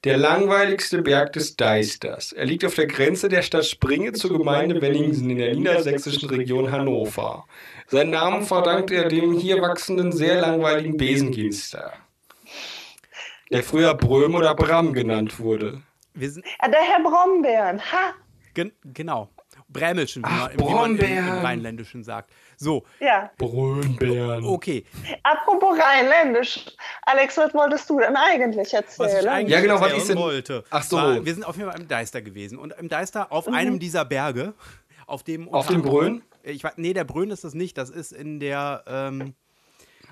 der langweiligste Berg des Deisters. Er liegt auf der Grenze der Stadt Springe zur Gemeinde Wenningsen in der niedersächsischen Region Hannover. Seinen Namen verdankt er dem hier wachsenden, sehr langweiligen Besenginster, der früher Bröm oder Bram genannt wurde. Wir sind, Ah, der Herr Brombeeren. Ha! gen, genau. Brämelschen, wie Ach, man, wie man im. Rheinländischen sagt. So, Ja. Brönbären. okay. Apropos Rheinländisch. Alex, was wolltest du denn eigentlich Was ich erzählen? eigentlich Ja, genau, was erzählen ist denn- wollte. Ach so. War, wir sind auf jeden Fall im Deister gewesen. Und im Deister auf einem dieser Berge, auf dem. Auf unter dem Brön? Ich, weiß- nee, der Brön ist das nicht. Das ist in der. Ähm,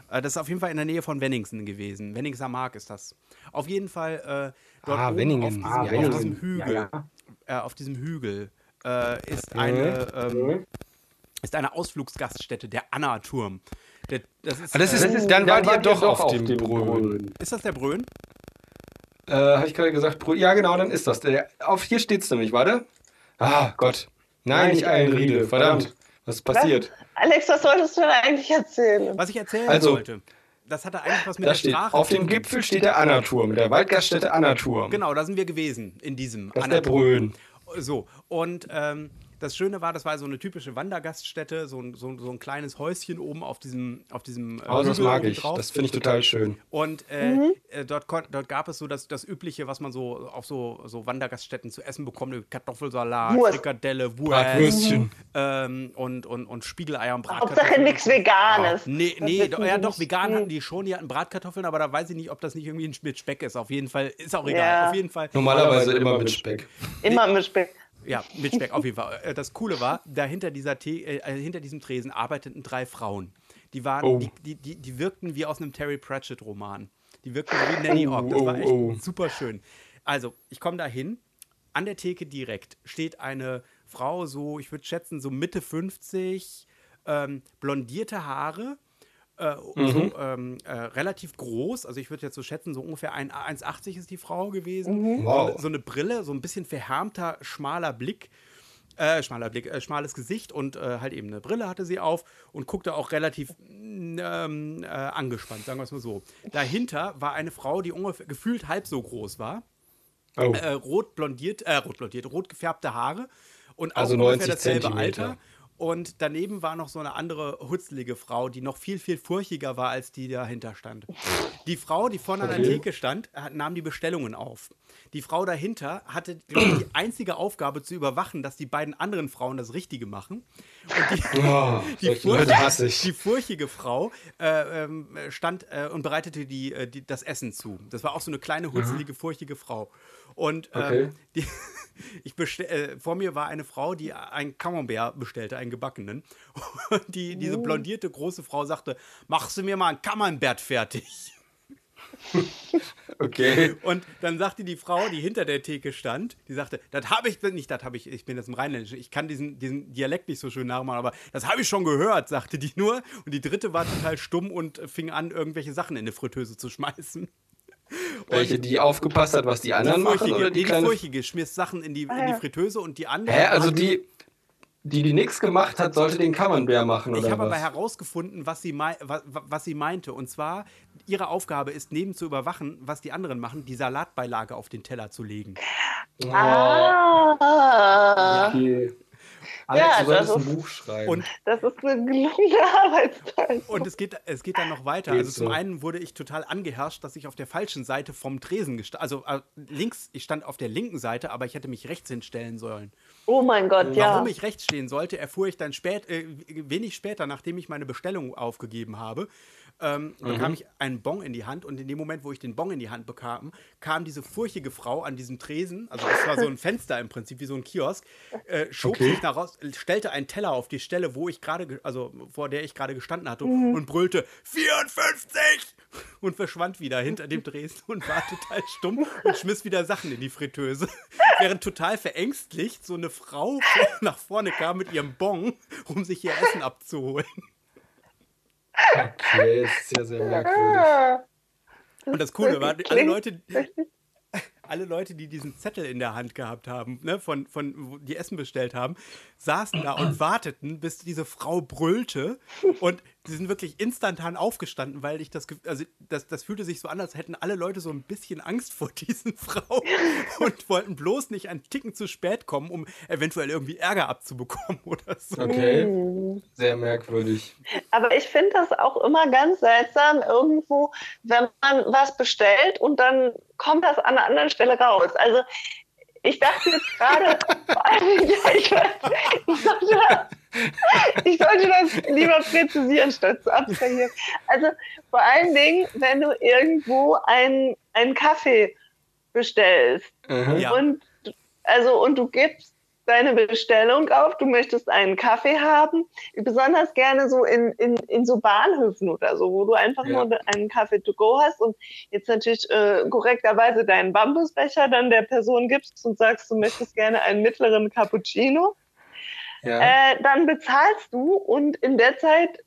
äh, das ist auf jeden Fall in der Nähe von Wenningsen gewesen. Wenningser Mark ist das. Auf jeden Fall äh, dort Ah, oben Wenningen. auf diesem, Ah, auf diesem Hügel. Ja, ja. Äh, auf diesem Hügel äh, ist eine. Ähm, ist eine Ausflugsgaststätte, der Anna-Turm. Der, das ist, Ah, das äh, ist, dann wart ihr doch auf dem Brön. ist das der Brön? Äh, habe ich gerade gesagt, Brö ja genau, dann ist das. Der, auf hier steht's nämlich, warte. Ah, Gott. Nein, Nein, nicht Eilenriede. Verdammt. verdammt. Was ist passiert? Alex, was wolltest du denn eigentlich erzählen? Was ich erzählen Also, wollte. Das hatte eigentlich was mit Da der steht, Sprache auf dem. Gipfel steht der Anna-Turm, der Waldgaststätte Anna-Turm. Genau, da sind wir gewesen, in diesem Das ist der Anna-Turm. Brön. So, und ähm, das Schöne war, das war so eine typische Wandergaststätte, so ein, so, so ein kleines Häuschen oben auf diesem, auf diesem äh, Oh, das Hügel mag ich. drauf. Das finde ich total schön. Und äh, äh, dort, dort gab es so das, das Übliche, was man so auf so, so Wandergaststätten zu essen bekommt: Kartoffelsalat, Wurst. Frikadelle, Wurst Bratwürstchen. ähm, und, und, und Spiegeleier und Hauptsache Bratkartoffeln. nichts Veganes. Nee, Das nee, doch, mir ja doch, vegan hatten die schon, die hatten Bratkartoffeln, aber da weiß ich nicht, ob das nicht irgendwie mit Speck ist. Auf jeden Fall, ist auch egal. Ja. Auf jeden Fall. Normalerweise immer mit Speck. Immer mit Speck. Ja, mit Speck, auf jeden Fall. Äh, Das Coole war, da hinter, dieser The äh, äh, hinter diesem Tresen arbeiteten drei Frauen. Die waren, Oh. die, die, die, die wirkten wie aus einem Terry Pratchett-Roman. Die wirkten wie Nanny Oh, Ogg. Das war oh, echt oh. super schön. Also, ich komme da hin. An der Theke direkt steht eine Frau, so, ich würde schätzen, so Mitte 50, ähm, blondierte Haare, äh, Mhm. so, ähm, äh, relativ groß. Also, ich würde jetzt so schätzen, so ungefähr ein- 1,80 ist die Frau gewesen. Wow. So, so eine Brille, so ein bisschen verhärmter, schmaler Blick. Äh, schmaler Blick, äh, schmales Gesicht und äh, halt eben eine Brille hatte sie auf und guckte auch relativ mm, ähm, äh, angespannt, sagen wir es mal so. Dahinter war eine Frau, die ungefähr gefühlt halb so groß war, Oh. äh, rot blondiert, äh, rot blondiert, rot gefärbte Haare und auch Also ungefähr 90 dasselbe Zentimeter. Alter Und daneben war noch so eine andere hutzlige Frau, die noch viel, viel furchiger war, als die dahinter stand. Die Frau, die vorne an der Okay. Theke stand, nahm die Bestellungen auf. Die Frau dahinter hatte die einzige Aufgabe zu überwachen, dass die beiden anderen Frauen das Richtige machen. Und die, Oh, die, solche furch- Leute hasse ich. die furchige Frau äh, ähm, stand äh, und bereitete die, äh, die, das Essen zu. Das war auch so eine kleine, hutzelige, furchige Frau. Und ähm, Okay. die, ich bestell, äh, vor mir war eine Frau, die einen Camembert bestellte, einen gebackenen. Und die, diese blondierte große Frau sagte, machst du mir mal ein Camembert fertig? Okay. Und dann sagte die Frau, die hinter der Theke stand, die sagte, das habe ich nicht, das habe ich, ich bin jetzt im Rheinländischen, ich kann diesen, diesen Dialekt nicht so schön nachmachen, aber das habe ich schon gehört, sagte die nur. Und die dritte war total stumm und fing an, irgendwelche Sachen in eine Fritteuse zu schmeißen. Welche, die aufgepasst hat, was die Die anderen machen? Oder die die kleine furchige schmiss Sachen in die, in die ja. Fritteuse und die andere. Hä, also die, die, die nichts gemacht hat, sollte den Camembert machen, Ich habe aber herausgefunden, was sie, was, was sie meinte. Und zwar, ihre Aufgabe ist, neben zu überwachen, was die anderen machen, die Salatbeilage auf den Teller zu legen. Ah, okay. Alex, Ja, du solltest das ein ist- Buch schreiben. Und das ist eine gelungene Arbeitszeit. Und es geht, es geht dann noch weiter. Geht Also zum so. einen wurde ich total angeherrscht, dass ich auf der falschen Seite vom Tresen gestand. Also äh, links, ich stand auf der linken Seite, aber ich hätte mich rechts hinstellen sollen. Oh mein Gott, ja. Warum ich rechts stehen sollte, erfuhr ich dann spät, äh, wenig später, nachdem ich meine Bestellung aufgegeben habe. Ähm, bekam ich einen Bon in die Hand und in dem Moment, wo ich den Bon in die Hand bekam, kam diese furchige Frau an diesem Tresen, also das war so ein Fenster im Prinzip, wie so ein Kiosk, äh, schob Okay. sich nach raus, stellte einen Teller auf die Stelle, wo ich gerade, ge- also vor der ich gerade gestanden hatte und brüllte 54 und verschwand wieder hinter dem Tresen und war total stumm und schmiss wieder Sachen in die Fritteuse. Während total verängstlicht so eine Frau nach vorne kam mit ihrem Bon, um sich ihr Essen abzuholen. Okay, ist ja sehr merkwürdig. Ah, Und das Coole war, alle Leute, alle Leute, die diesen Zettel in der Hand gehabt haben, ne, von, von, die Essen bestellt haben, saßen da und warteten, bis diese Frau brüllte. Und die sind wirklich instantan aufgestanden, weil ich das, also das, das fühlte sich so an, als hätten alle Leute so ein bisschen Angst vor diesen Frauen und wollten bloß nicht einen Ticken zu spät kommen, um eventuell irgendwie Ärger abzubekommen oder so. Okay, sehr merkwürdig. Aber ich finde das auch immer ganz seltsam, irgendwo, wenn man was bestellt und dann kommt das an einer anderen Stelle raus. Also ich dachte jetzt gerade, vor allem, ja, ich, sollte, ich sollte das lieber präzisieren, statt zu abstrahieren. Also vor allen Dingen, wenn du irgendwo einen, einen Kaffee bestellst Mhm. Ja. und du- also und du gibst deine Bestellung auf, du möchtest einen Kaffee haben, besonders gerne so in, in, in so Bahnhöfen oder so, wo du einfach Ja. nur einen Kaffee to go hast und jetzt natürlich äh, korrekterweise deinen Bambusbecher dann der Person gibst und sagst, du möchtest gerne einen mittleren Cappuccino, Ja. äh, dann bezahlst du und in der Zeit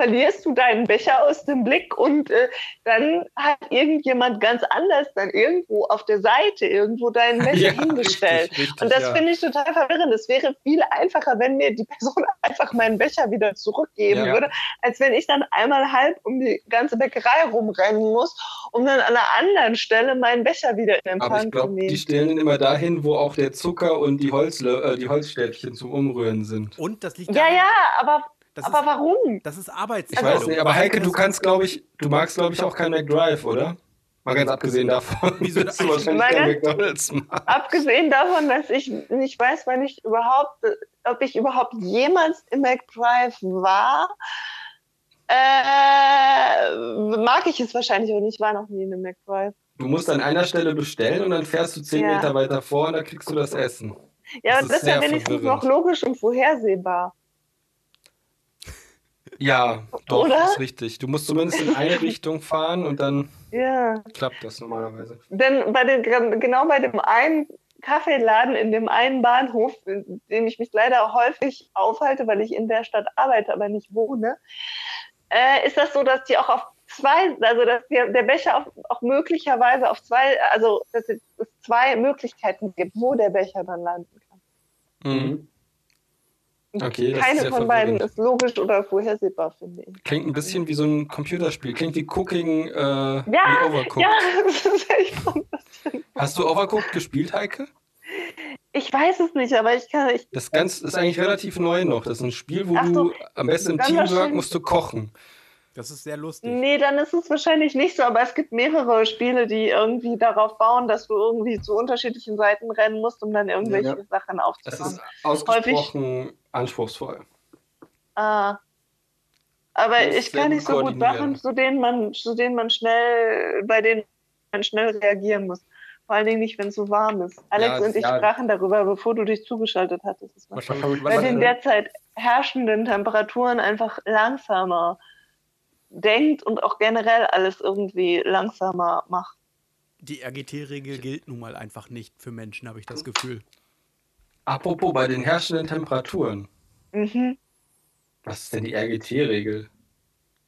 verlierst du deinen Becher aus dem Blick und äh, dann hat irgendjemand ganz anders dann irgendwo auf der Seite irgendwo deinen Becher Ja, hingestellt. richtig, richtig, und das ja. finde ich total verwirrend. Es wäre viel einfacher, wenn mir die Person einfach meinen Becher wieder zurückgeben Ja. würde, als wenn ich dann einmal halb um die ganze Bäckerei rumrennen muss, um dann an einer anderen Stelle meinen Becher wieder in Aber Empfang ich zu glaube, die nehmen. stellen ihn immer dahin, wo auch der Zucker und die, Holzlö äh, die Holzstäbchen zum Umrühren sind. Und das liegt Ja, ja, aber, das, aber ist, warum? das ist Ich Arbeitsteilung. weiß nicht, aber Heike, du kannst, glaube ich, du magst, glaube ich, auch kein McDrive, oder? Mal ganz abgesehen davon, Wieso dass du wahrscheinlich Mal kein McDonalds magst. Abgesehen davon, dass ich nicht weiß, wann ich überhaupt, ob ich überhaupt jemals im McDrive war, äh, mag ich es wahrscheinlich auch nicht. Ich war noch nie in einem McDrive. Du musst an einer Stelle bestellen und dann fährst du zehn Ja. Meter weiter vor und da kriegst du das Essen. Ja, Das das ist ja wenigstens noch logisch und vorhersehbar. Ja, doch, Oder? ist richtig. Du musst zumindest in eine Richtung fahren und dann Ja. klappt das normalerweise. Denn bei den, genau bei dem einen Kaffeeladen in dem einen Bahnhof, in dem ich mich leider häufig aufhalte, weil ich in der Stadt arbeite, aber nicht wohne, äh, ist das so, dass die auch auf zwei, also dass der, der Becher auf, auch möglicherweise auf zwei, also dass es zwei Möglichkeiten gibt, wo der Becher dann landen kann. Mhm. Okay, Keine von beiden verwirrend. ist logisch oder vorhersehbar, finde ich. Klingt ein bisschen wie so ein Computerspiel. Klingt wie Cooking, äh, Ja, wie Overcooked. ja, das ist echt ein bisschen. Hast du Overcooked gespielt, Heike? Ich weiß es nicht, aber ich kann. Ich, Das ganz, ist eigentlich relativ neu noch. Das ist ein Spiel, wo so. du am besten im Teamwork musst du kochen. Das ist sehr lustig. nee, dann ist es wahrscheinlich nicht so, aber es gibt mehrere Spiele, die irgendwie darauf bauen, dass du irgendwie zu unterschiedlichen Seiten rennen musst, um dann irgendwelche Ja. Sachen Das aufzubauen. ist ausgesprochen anspruchsvoll. Ah. Aber Das ich kann nicht so gut. Sachen, zu denen man, zu denen man schnell, bei denen man schnell reagieren muss. Vor allen Dingen nicht, wenn es so warm ist. Alex Ja, und ich ja. sprachen darüber, bevor du dich zugeschaltet hattest. Das Bei was, den derzeit herrschenden Temperaturen einfach langsamer denkt und auch generell alles irgendwie langsamer macht. die RGT-Regel gilt nun mal einfach nicht für Menschen, habe ich das Gefühl. Apropos bei den herrschenden Temperaturen. Mhm. Was ist denn die RGT-Regel?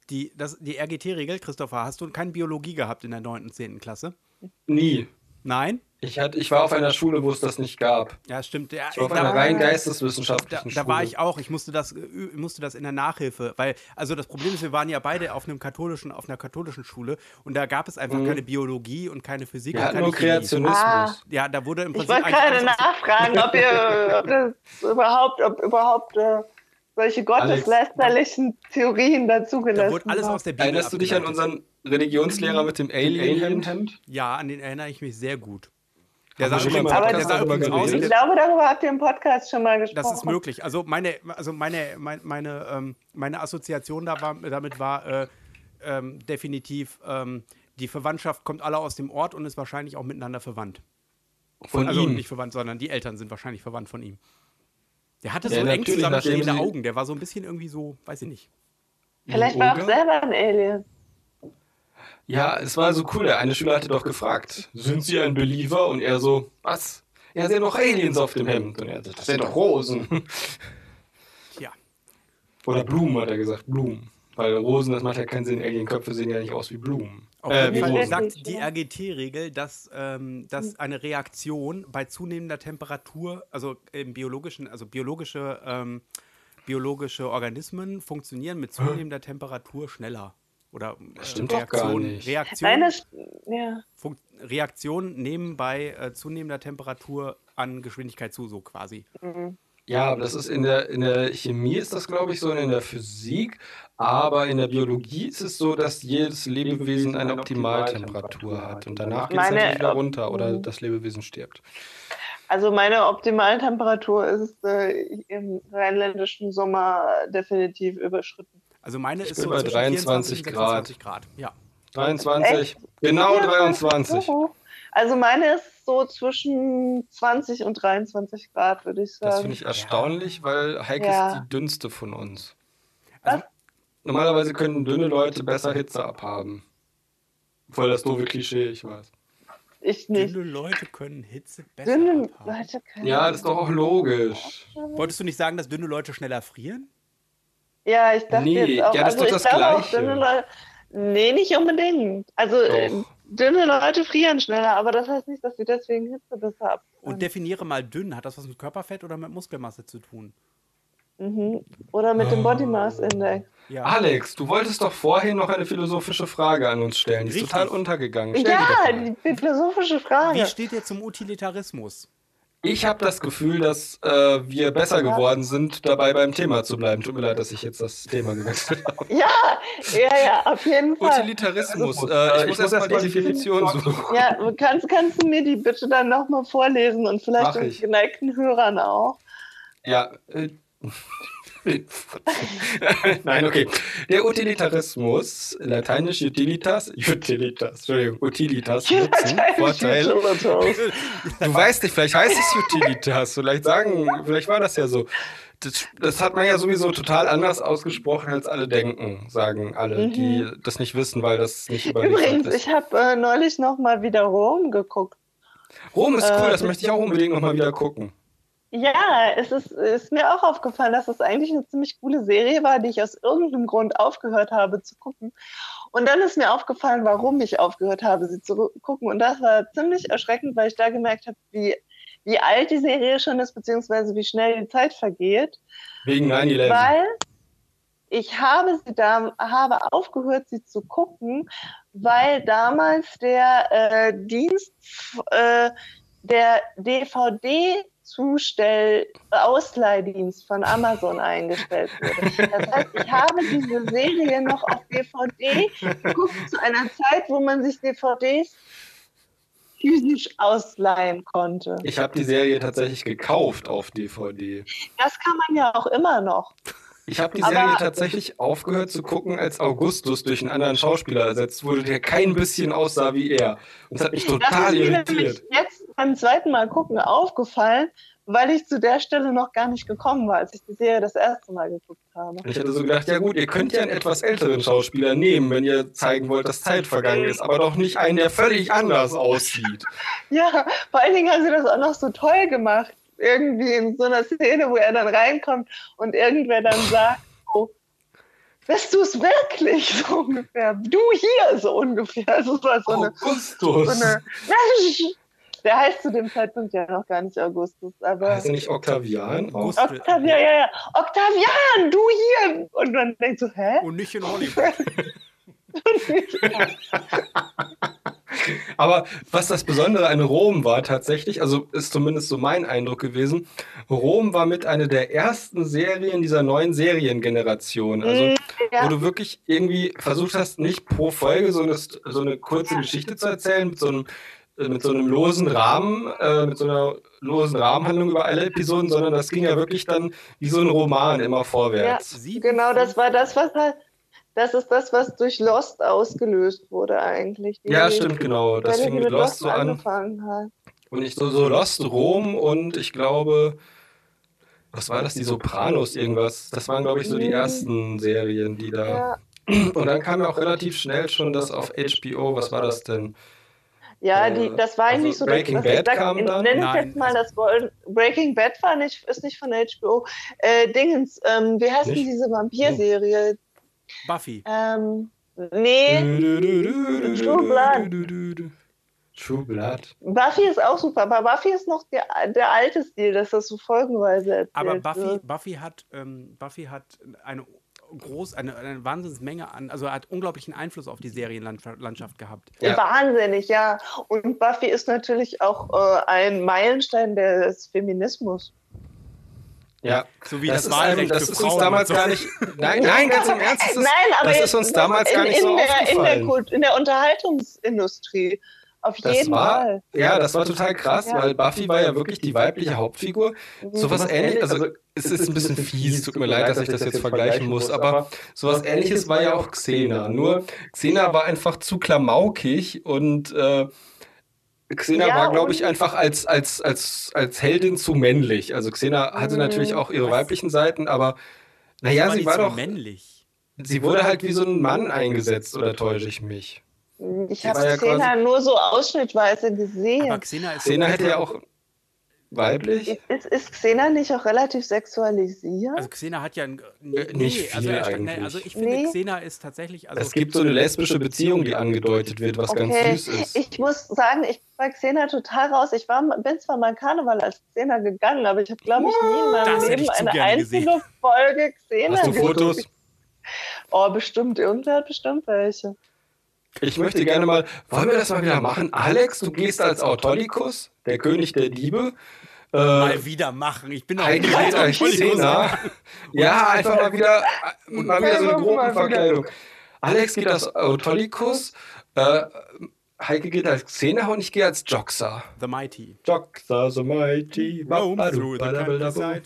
Die, das, die RGT-Regel, Christopher, hast du keine Biologie gehabt in der 9. und 10. Klasse? Nie. Nein? Ich, hatte, ich war auf einer Schule, wo es das nicht gab. Ja, stimmt. Ja, Ich war auf da- einer rein da, geisteswissenschaftlichen da Schule. war ich auch. Ich musste das, äh, musste das in der Nachhilfe, weil, also das Problem ist, wir waren ja beide auf einem katholischen, auf einer katholischen Schule und da gab es einfach Mhm. keine Biologie und keine Physik Wir und keine nur Chemie. Kreationismus. Ah. Ja, da wurde im Ich Prinzip wollte gerade alles aus- nachfragen, ob ihr ob das überhaupt, ob überhaupt äh, solche gotteslästerlichen Theorien da dazugelassen wurde alles aus der Bibel Erinnerst du dich an unseren Religionslehrer mit dem Alien-Hemd? Ja, an den erinnere ich mich sehr gut. Schon mal im Aber das- darüber übrigens aus? Ich glaube, darüber habt ihr im Podcast schon mal gesprochen. Das ist möglich. Also meine, also meine, meine, meine, ähm, meine Assoziation da war, damit war äh, ähm, definitiv, ähm, die Verwandtschaft kommt alle aus dem Ort und ist wahrscheinlich auch miteinander verwandt. Von also ihm. nicht verwandt, sondern die Eltern sind wahrscheinlich verwandt von ihm. Der hatte Ja, so eng zusammenstehende Augen. Der war so ein bisschen irgendwie so, weiß ich nicht. Vielleicht war er auch selber ein Alien. Ja, es war so cool. Der eine Schüler hatte doch gefragt, sind Sie ein Believer? Und er so, was? Ja, sind doch Aliens auf dem Hemd. Und er so, das sind doch Rosen. Ja. Oder Blumen, hat er gesagt, Blumen. Weil Rosen, das macht ja keinen Sinn. Alienköpfe sehen ja nicht aus wie Blumen. Auf Äh, jeden wie Fall sagt die RGT-Regel, dass, ähm, dass eine Reaktion bei zunehmender Temperatur, also im biologischen, also biologische, ähm, biologische Organismen funktionieren mit zunehmender Temperatur schneller. Oder äh, stimmt doch gar nicht. Reaktion, das, ja. Funkt, Reaktionen nehmen bei äh, zunehmender Temperatur an Geschwindigkeit zu, so quasi. Ja, aber das ist in der, in der Chemie ist das, glaube ich, so, und in der Physik. Aber in der Biologie ist es so, dass jedes Lebewesen eine Optimaltemperatur hat. Und danach geht es natürlich wieder runter oder Mhm. das Lebewesen stirbt. Also meine Optimaltemperatur ist äh, im rheinländischen Sommer definitiv überschritten. Also meine Ich ist bin so bei zwischen 23 24 und 26 Grad. Ja. 23, genau Ja, 23. so hoch. Also meine ist so zwischen 20 und 23 Grad, würde ich sagen. Das finde ich erstaunlich, weil Heike Ja. ist die dünnste von uns. Also, Normalerweise können dünne Leute besser Hitze abhaben. Voll das doofe Klischee, ich weiß. ich nicht. dünne Leute können Hitze besser Dünne abhaben. Leute können. Ja, das ist doch auch logisch. Wolltest du nicht sagen, dass dünne Leute schneller frieren? Ja, ich dachte Nee, jetzt auch. ja, das ist also doch ich das glaube auch, Gleiche. dünne Leute. Nee, nicht unbedingt. Also Doch. dünne Leute frieren schneller, aber das heißt nicht, dass sie deswegen Hitze besser ab. Und definiere mal dünn. Hat das was mit Körperfett oder mit Muskelmasse zu tun? Mhm. Oder mit dem Body Mass Index. Ja. Alex, du wolltest doch vorhin noch eine philosophische Frage an uns stellen. Die ist Richtig. total untergegangen. Stell Ja, doch die, die philosophische Frage. Wie steht ihr zum Utilitarismus? Ich habe das Gefühl, dass äh, wir besser geworden sind, dabei beim Thema zu bleiben. Tut mir leid, dass ich jetzt das Thema gewechselt habe. Ja, ja, ja, auf jeden Fall. Utilitarismus. Äh, ich muss erst mal die Definition suchen. Ja, kannst, kannst du mir die bitte dann nochmal vorlesen und vielleicht den geneigten Hörern auch? Ja. Äh, Nein, okay. Der Utilitarismus, lateinisch Utilitas, Utilitas, Entschuldigung, Utilitas, Nutzen, Vorteil. Du weißt nicht, vielleicht heißt es Utilitas, vielleicht sagen, vielleicht war das ja so. Das, das hat man ja sowieso total anders ausgesprochen, als alle denken, sagen alle, die das nicht wissen, weil das nicht überliefert Übrigens, ist. ich habe äh, neulich nochmal wieder Rom geguckt. Rom ist cool, äh, das möchte ich auch unbedingt nochmal wieder gucken. Ja, es ist, ist mir auch aufgefallen, dass es eigentlich eine ziemlich coole Serie war, die ich aus irgendeinem Grund aufgehört habe zu gucken. Und dann ist mir aufgefallen, warum ich aufgehört habe, sie zu gucken. Und das war ziemlich erschreckend, weil ich da gemerkt habe, wie, wie alt die Serie schon ist, beziehungsweise wie schnell die Zeit vergeht. Wegen 9-11. Weil ich habe sie da, habe aufgehört, sie zu gucken, weil damals der äh, Dienst, äh, der Zustell-Ausleihdienst von Amazon eingestellt wurde. Das heißt, ich habe diese Serie noch auf DVD geguckt zu einer Zeit, wo man sich DVDs physisch ausleihen konnte. Ich habe die Serie tatsächlich gekauft auf DVD. Das kann man ja auch immer noch. Ich habe die Serie tatsächlich aufgehört zu gucken, als Augustus durch einen anderen Schauspieler ersetzt wurde, der kein bisschen aussah wie er. Und das hat mich Das total ist mir irritiert. nämlich jetzt beim zweiten Mal gucken aufgefallen, weil ich zu der Stelle noch gar nicht gekommen war, als ich die Serie das erste Mal geguckt habe. Ich hatte so gedacht, ja gut, ihr könnt ja einen etwas älteren Schauspieler nehmen, wenn ihr zeigen wollt, dass Zeit vergangen ist, aber doch nicht einen, der völlig anders aussieht. Ja, vor allen Dingen haben sie das auch noch so toll gemacht. Irgendwie in so einer Szene, wo er dann reinkommt und irgendwer dann sagt, oh, bist du es wirklich so ungefähr? Du hier so ungefähr. Also so eine, so Augustus. eine Der heißt zu dem Zeitpunkt ja noch gar nicht Augustus, aber Heißt er nicht Octavian? August- Octavian, ja, ja, Octavian, du hier! Und dann denkst du, hä? Und nicht in Hollywood. Aber was das Besondere an Rom war tatsächlich, also ist zumindest so mein Eindruck gewesen, Rom war mit einer der ersten Serien dieser neuen Seriengeneration. Also Mm, ja. wo du wirklich irgendwie versucht hast, nicht pro Folge so eine, so eine kurze Geschichte zu erzählen, mit so einem, äh, mit so einem losen Rahmen, äh, mit so einer losen Rahmenhandlung über alle Episoden, sondern das ging ja wirklich dann wie so ein Roman immer vorwärts. Sieben, Genau, das war das, was halt, das ist das, was durch Lost ausgelöst wurde eigentlich. Die- Ja, stimmt, genau. Das fing mit Lost so an. angefangen hat. Und ich so, so Lost, Rom und ich glaube, was war das, die Sopranos irgendwas? Das waren, glaube ich, so die Mhm. ersten Serien, die da. Ja, Und dann kam ja auch relativ schnell schon das auf HBO, was war das denn? ja Äh, die, das war also eigentlich so, Breaking das, ich Bad sag, kam in- dann? Nenn es Nein, jetzt mal also- das Gold- Breaking Bad war nicht, ist nicht von HBO. Äh, Dingens, ähm, wie heißt denn diese Vampir-Serie? Buffy. Ähm, nee, True Blood. True Blood. Buffy ist auch super, aber Buffy ist noch der, der alte Stil, dass das so folgenweise erzählt Aber Buffy, wird. Buffy hat, ähm, Buffy hat eine groß, eine, eine Wahnsinnsmenge an, also hat unglaublichen Einfluss auf die Serienlandschaft gehabt. Ja. Wahnsinnig, ja. Und Buffy ist natürlich auch äh, ein Meilenstein des Feminismus. Ja, So wie das, das, ist, Wahlrecht einem, das für ist uns damals so. gar nicht. Nein, nein, ganz im Ernst. Das ist, Nein, aber das ist uns damals gar in, nicht so in der, in der, aufgefallen. Kult, in der Unterhaltungsindustrie. Auf Das jeden war, Fall. ja, das war total krass, Ja. weil Buffy war ja wirklich die weibliche Hauptfigur. Sowas ähnliches, also es ist ein bisschen fies, tut mir leid, dass ich das jetzt vergleichen muss, aber sowas ähnliches war ja auch Xena. Nur Xena war einfach zu klamaukig und äh, Xena Ja, war, glaube ich, einfach als, als, als, als Heldin zu männlich. Also Xena hatte Mhm. natürlich auch ihre Was? weiblichen Seiten, aber naja, war sie war so doch, männlich. sie wurde halt wie so ein Mann eingesetzt, oder täusche ich mich? Ich habe war ja Xena nur so ausschnittweise Aber gesehen. Xena ist Xena hätte ja auch weiblich. Ist, ist Xena nicht auch relativ sexualisiert? Also Xena hat ja ein, Äh, nicht also, viel eigentlich. nee, also ich finde Nee. Xena ist tatsächlich also Es gibt so eine lesbische Beziehung, die angedeutet wird, was ganz Okay, süß ist. ich muss sagen, ich bin bei Xena total raus. Ich war, bin zwar mal Karneval als Xena gegangen, aber ich habe, glaube ich, nie in meinem Das Leben eine gerne einzige Folge Xena Hast du gesehen. Fotos? Oh, bestimmt. Irgendwer hat bestimmt welche. Ich möchte gerne mal, wollen wir das mal wieder machen? Alex, du gehst als Autolycus, der König der Diebe. Äh, mal wieder machen. Ich bin nicht geht als Xena. Ja, einfach mal wieder, äh, mal wieder so eine Gruppenverkleidung. Alex geht als Autolycus, äh, Heike geht als Xena und ich gehe als Joxer. The Mighty. Joxer so mighty. Roam through the countryside.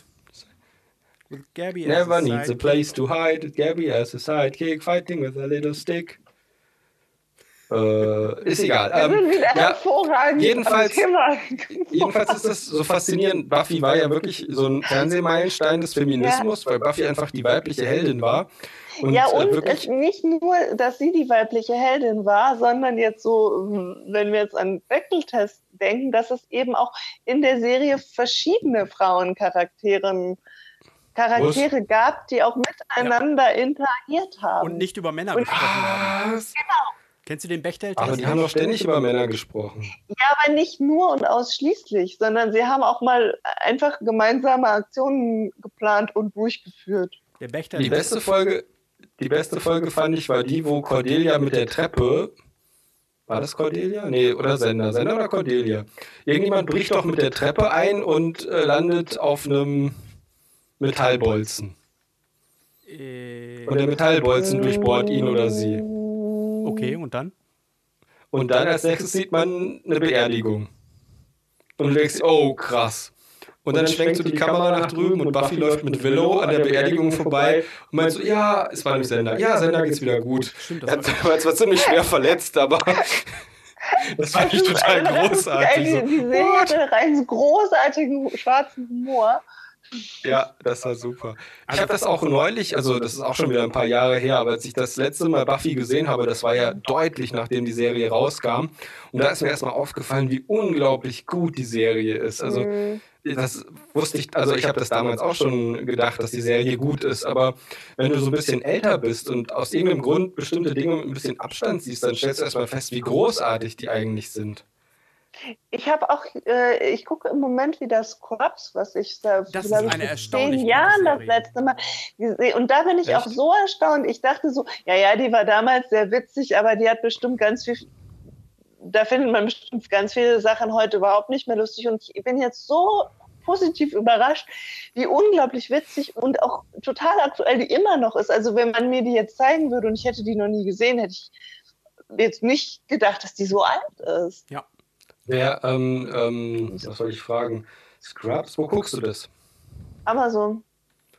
With Gabby Never needs a place to hide. Gabby as a sidekick, fighting with a little stick. Äh, ist egal. Ähm, ja, hervorragend jedenfalls- jedenfalls ist das so faszinierend. Buffy war ja wirklich so ein Fernsehmeilenstein des Feminismus, weil Buffy einfach die weibliche Heldin war. Und, ja, äh, und es wirklich, nicht nur, dass sie die weibliche Heldin war, sondern jetzt so, wenn wir jetzt an Bechdel-Test denken, dass es eben auch in der Serie verschiedene Frauencharaktere Charaktere gab, die auch miteinander interagiert haben. Und nicht über Männer Und- gesprochen haben. was? Kennst du den Bechtel-Test? Aber die haben doch ständig über Männer gesprochen. Ja, aber nicht nur und ausschließlich, sondern sie haben auch mal einfach gemeinsame Aktionen geplant und durchgeführt. Der Bechtel Die beste Folge, die beste Folge fand ich war die, wo Cordelia mit der Treppe War das Cordelia? Nee, oder Sender. Sender oder Cordelia? Irgendjemand bricht doch mit der Treppe ein und äh, landet auf einem Metallbolzen. Äh, Und der Metallbolzen durchbohrt ihn oder sie. Okay, und dann? Und dann als nächstes sieht man eine Beerdigung. Und du denkst, oh krass. Und dann schwenkst du die Kamera nach drüben und Buffy läuft mit Willow an der Beerdigung vorbei und meint so, ja, es war nicht Sender. Ja, Sender geht's wieder gut. Stimmt, Er das war zwar ziemlich schwer verletzt, aber das fand ich total Das großartig. geil, So, Die, die Serie hatte einen großartigen schwarzen Humor. Ja, das war super. Ich habe das auch neulich, also das ist auch schon wieder ein paar Jahre her, aber als ich das letzte Mal Buffy gesehen habe, das war ja deutlich nachdem die Serie rauskam. Und da ist mir erstmal aufgefallen, wie unglaublich gut die Serie ist. Also Mhm. das wusste ich, also ich habe das damals auch schon gedacht, dass die Serie gut ist, aber wenn du so ein bisschen älter bist und aus irgendeinem Grund bestimmte Dinge mit ein bisschen Abstand siehst, dann stellst du erstmal fest, wie großartig die eigentlich sind. Ich habe auch, äh, ich gucke im Moment wieder Scrubs, was ich da Das ich, zehn Jahren das letzte Mal gesehen. Und da bin ich Echt? auch so erstaunt. Ich dachte so, ja, ja, die war damals sehr witzig, aber die hat bestimmt ganz viel, da findet man bestimmt ganz viele Sachen heute überhaupt nicht mehr lustig. Und ich bin jetzt so positiv überrascht, wie unglaublich witzig und auch total aktuell die immer noch ist. Also wenn man mir die jetzt zeigen würde und ich hätte die noch nie gesehen, hätte ich jetzt nicht gedacht, dass die so alt ist. Ja. Wer, ähm, ähm, was soll ich fragen? Scrubs, wo guckst du das? Amazon.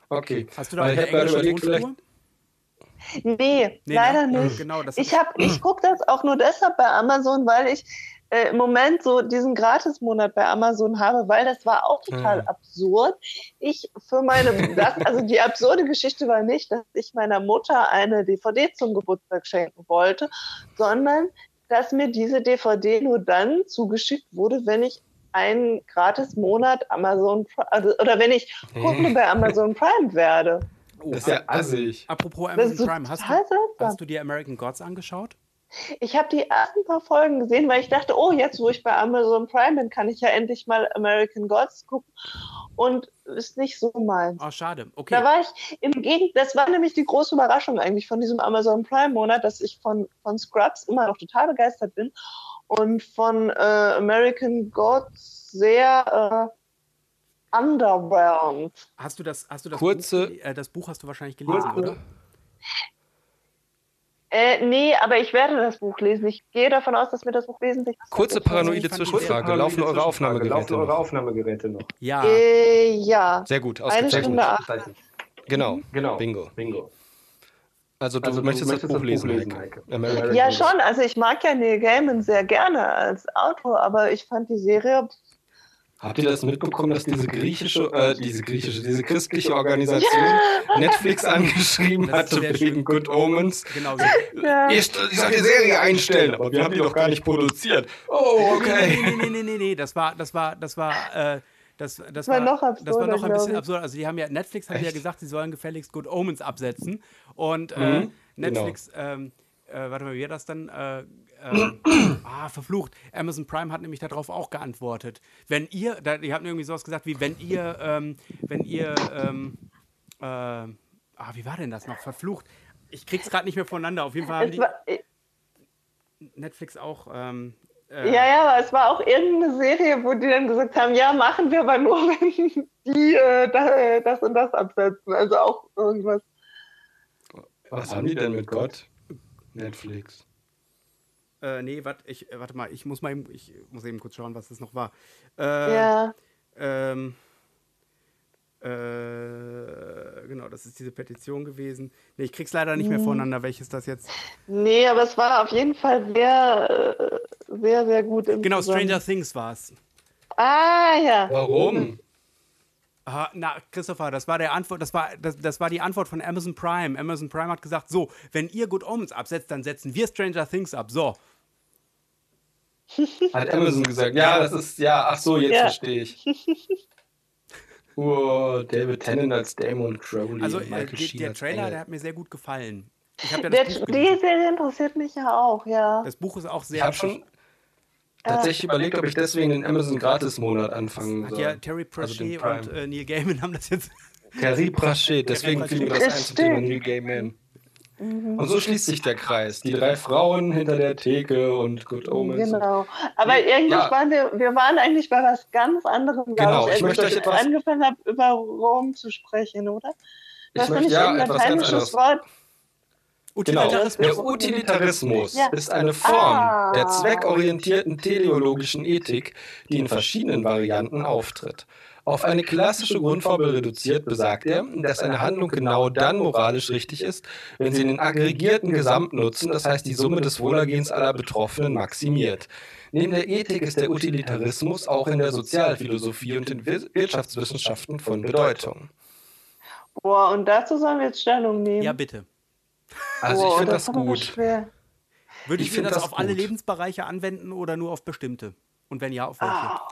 Okay. Hast du da Weil eine englische überlegt, vielleicht-? Nee, Nee, leider ne? nicht. Genau, das Ich, hab ich gucke das auch nur deshalb bei Amazon, weil ich äh, im Moment so diesen Gratismonat bei Amazon habe, weil das war auch total Ah. absurd. Ich für meine, das, also die absurde Geschichte war nicht, dass ich meiner Mutter eine DVD zum Geburtstag schenken wollte, sondern dass mir diese DVD nur dann zugeschickt wurde, wenn ich einen Gratis-Monat Amazon Pri- also, oder wenn ich Kunde bei Amazon Prime werde. Oh, Das ist ja assig. Apropos Das ist Amazon Prime, hast du, hast du dir American Gods angeschaut? Ich habe die ersten paar Folgen gesehen, weil ich dachte, oh, jetzt wo ich bei Amazon Prime bin, kann ich ja endlich mal American Gods gucken. Und ist nicht so meins. Oh, schade. Da Okay. war ich im Gegenteil, das war nämlich die große Überraschung eigentlich von diesem Amazon Prime-Monat, dass ich von, von Scrubs immer noch total begeistert bin und von äh, American Gods sehr äh, underwhelmed. Hast du das, hast du das Kurze- Buch, äh, das Buch hast du wahrscheinlich gelesen, Kurze- oder? Äh, nee, aber ich werde das Buch lesen. Ich gehe davon aus, dass mir das Buch wesentlich Kurze paranoide Zwischenfrage. Laufen eure Aufnahmegeräte Laufen eure? Aufnahmegeräte noch? Ja. Äh, ja. Sehr gut, Eine ausgezeichnet. Stunde acht. Zeichen. Genau, Genau. Bingo. Bingo. Also du Also du möchtest, möchtest das Buch lesen, lesen, Heike. Heike. Ja, schon. Also ich mag ja Neil Gaiman sehr gerne als Autor, aber ich fand die Serie. Habt ihr das mitbekommen, dass diese griechische, äh, diese griechische, diese christliche Organisation Netflix angeschrieben hatte wegen. Good Omens? Genau so. Ja. Ihr, ich soll die Serie einstellen, aber wir haben die doch gar nicht produziert. Oh, okay. Nee, nee, nee, nee, nee, nee, das war, das war, das war, äh, das, das war war, noch das war absurder, noch ein bisschen ich. absurd. Also die haben ja, Netflix hat ja Echt? gesagt, sie sollen gefälligst Good Omens absetzen. Und äh, Mhm, Netflix, ähm, äh, warte mal, wie das dann? Äh, ähm, ah, verflucht. Amazon Prime hat nämlich darauf auch geantwortet. Wenn ihr, da, die hatten irgendwie sowas gesagt wie, wenn ihr, ähm, wenn ihr, ähm, äh, ah, wie war denn das noch? Verflucht. Ich krieg's gerade nicht mehr voneinander. Auf jeden Fall haben die äh, Netflix auch. Ähm, äh, ja, ja, aber es war auch irgendeine Serie, wo die dann gesagt haben, ja, machen wir aber nur, wenn die äh, äh, das und das absetzen. Also auch irgendwas. Was haben die denn mit Gott? Netflix. Äh, nee, wat, ich, äh, warte mal, ich muss mal eben, ich muss eben kurz schauen, was das noch war. Äh, ja. Ähm, äh, genau, das ist diese Petition gewesen. Nee, ich krieg's leider Mhm. nicht mehr voneinander, welches das jetzt. Nee, aber es war auf jeden Fall sehr, äh, sehr, sehr gut. Im Genau, Stranger Things war's. Ah, ja. Warum? Aha, na, Christopher, das war der Antwort, das war, das, das war die Antwort von Amazon Prime. Amazon Prime hat gesagt, so, wenn ihr Good Omens absetzt, dann setzen wir Stranger Things ab. So. Hat Amazon gesagt. Ja, das ist, ja, ach so, jetzt Ja. verstehe ich. Oh, David Tennant als Damon Crowley. Also äh, Michael der, Sheen der Trailer, Engel. der hat mir sehr gut gefallen. Ich habe ja Der, das Buch die. Serie interessiert mich ja auch, ja. Das Buch ist auch sehr. Ich habe schon tatsächlich überlegt, ob ich deswegen den Amazon Gratis-Monat anfangen soll. ja Terry Also Pratchett Prime. und äh, Neil Gaiman haben das jetzt. Terry Pratchett, deswegen fiel mir das ein zum Thema New Gay Man. Mhm. Und so schließt sich der Kreis. Die drei Frauen hinter der Theke und Good Omens. Genau. Aber eigentlich Ja. waren wir, wir waren eigentlich bei was ganz anderem, Genau, ich, ich als möchte euch ich etwas- angefangen habe, über Rom zu sprechen, oder? Ich Das möchte finde ich ja ein etwas ganz lateinisches anderes. Wort. Genau. Utilitarismus. Der Utilitarismus Ja. ist eine Form Ah. der zweckorientierten teleologischen Ethik, die in verschiedenen Varianten auftritt. Auf eine klassische Grundformel reduziert besagt er, dass eine Handlung genau dann moralisch richtig ist, wenn sie den aggregierten Gesamtnutzen, das heißt die Summe des Wohlergehens aller Betroffenen, maximiert. Neben der Ethik ist der Utilitarismus auch in der Sozialphilosophie und in Wir- Wirtschaftswissenschaften von Bedeutung. Boah, und dazu sollen wir jetzt Stellung nehmen. Ja, bitte. Also Boah, ich finde das aber gut. Würde Ich ich, das, das auf alle gut. Lebensbereiche anwenden oder nur auf bestimmte? Und wenn ja, auf welche? Ah,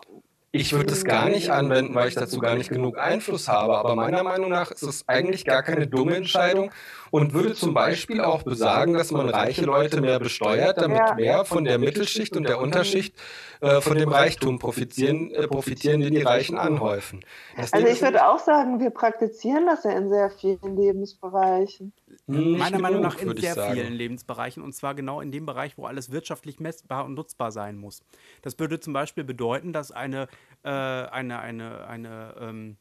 Ich würde es gar nicht anwenden, weil ich dazu gar nicht genug Einfluss habe. Aber meiner Meinung nach ist es eigentlich gar keine dumme Entscheidung und würde zum Beispiel auch besagen, dass man reiche Leute mehr besteuert, damit Ja. mehr von der Mittelschicht und der Unterschicht äh, von dem Reichtum profitieren, äh, profitieren, den die Reichen anhäufen. Das also ich würde auch sagen, wir praktizieren das ja in sehr vielen Lebensbereichen. nicht Meiner Meinung nach in würde ich sehr sagen. vielen Lebensbereichen und zwar genau in dem Bereich, wo alles wirtschaftlich messbar und nutzbar sein muss. Das würde zum Beispiel bedeuten, dass eine, äh, eine, eine, eine ähm,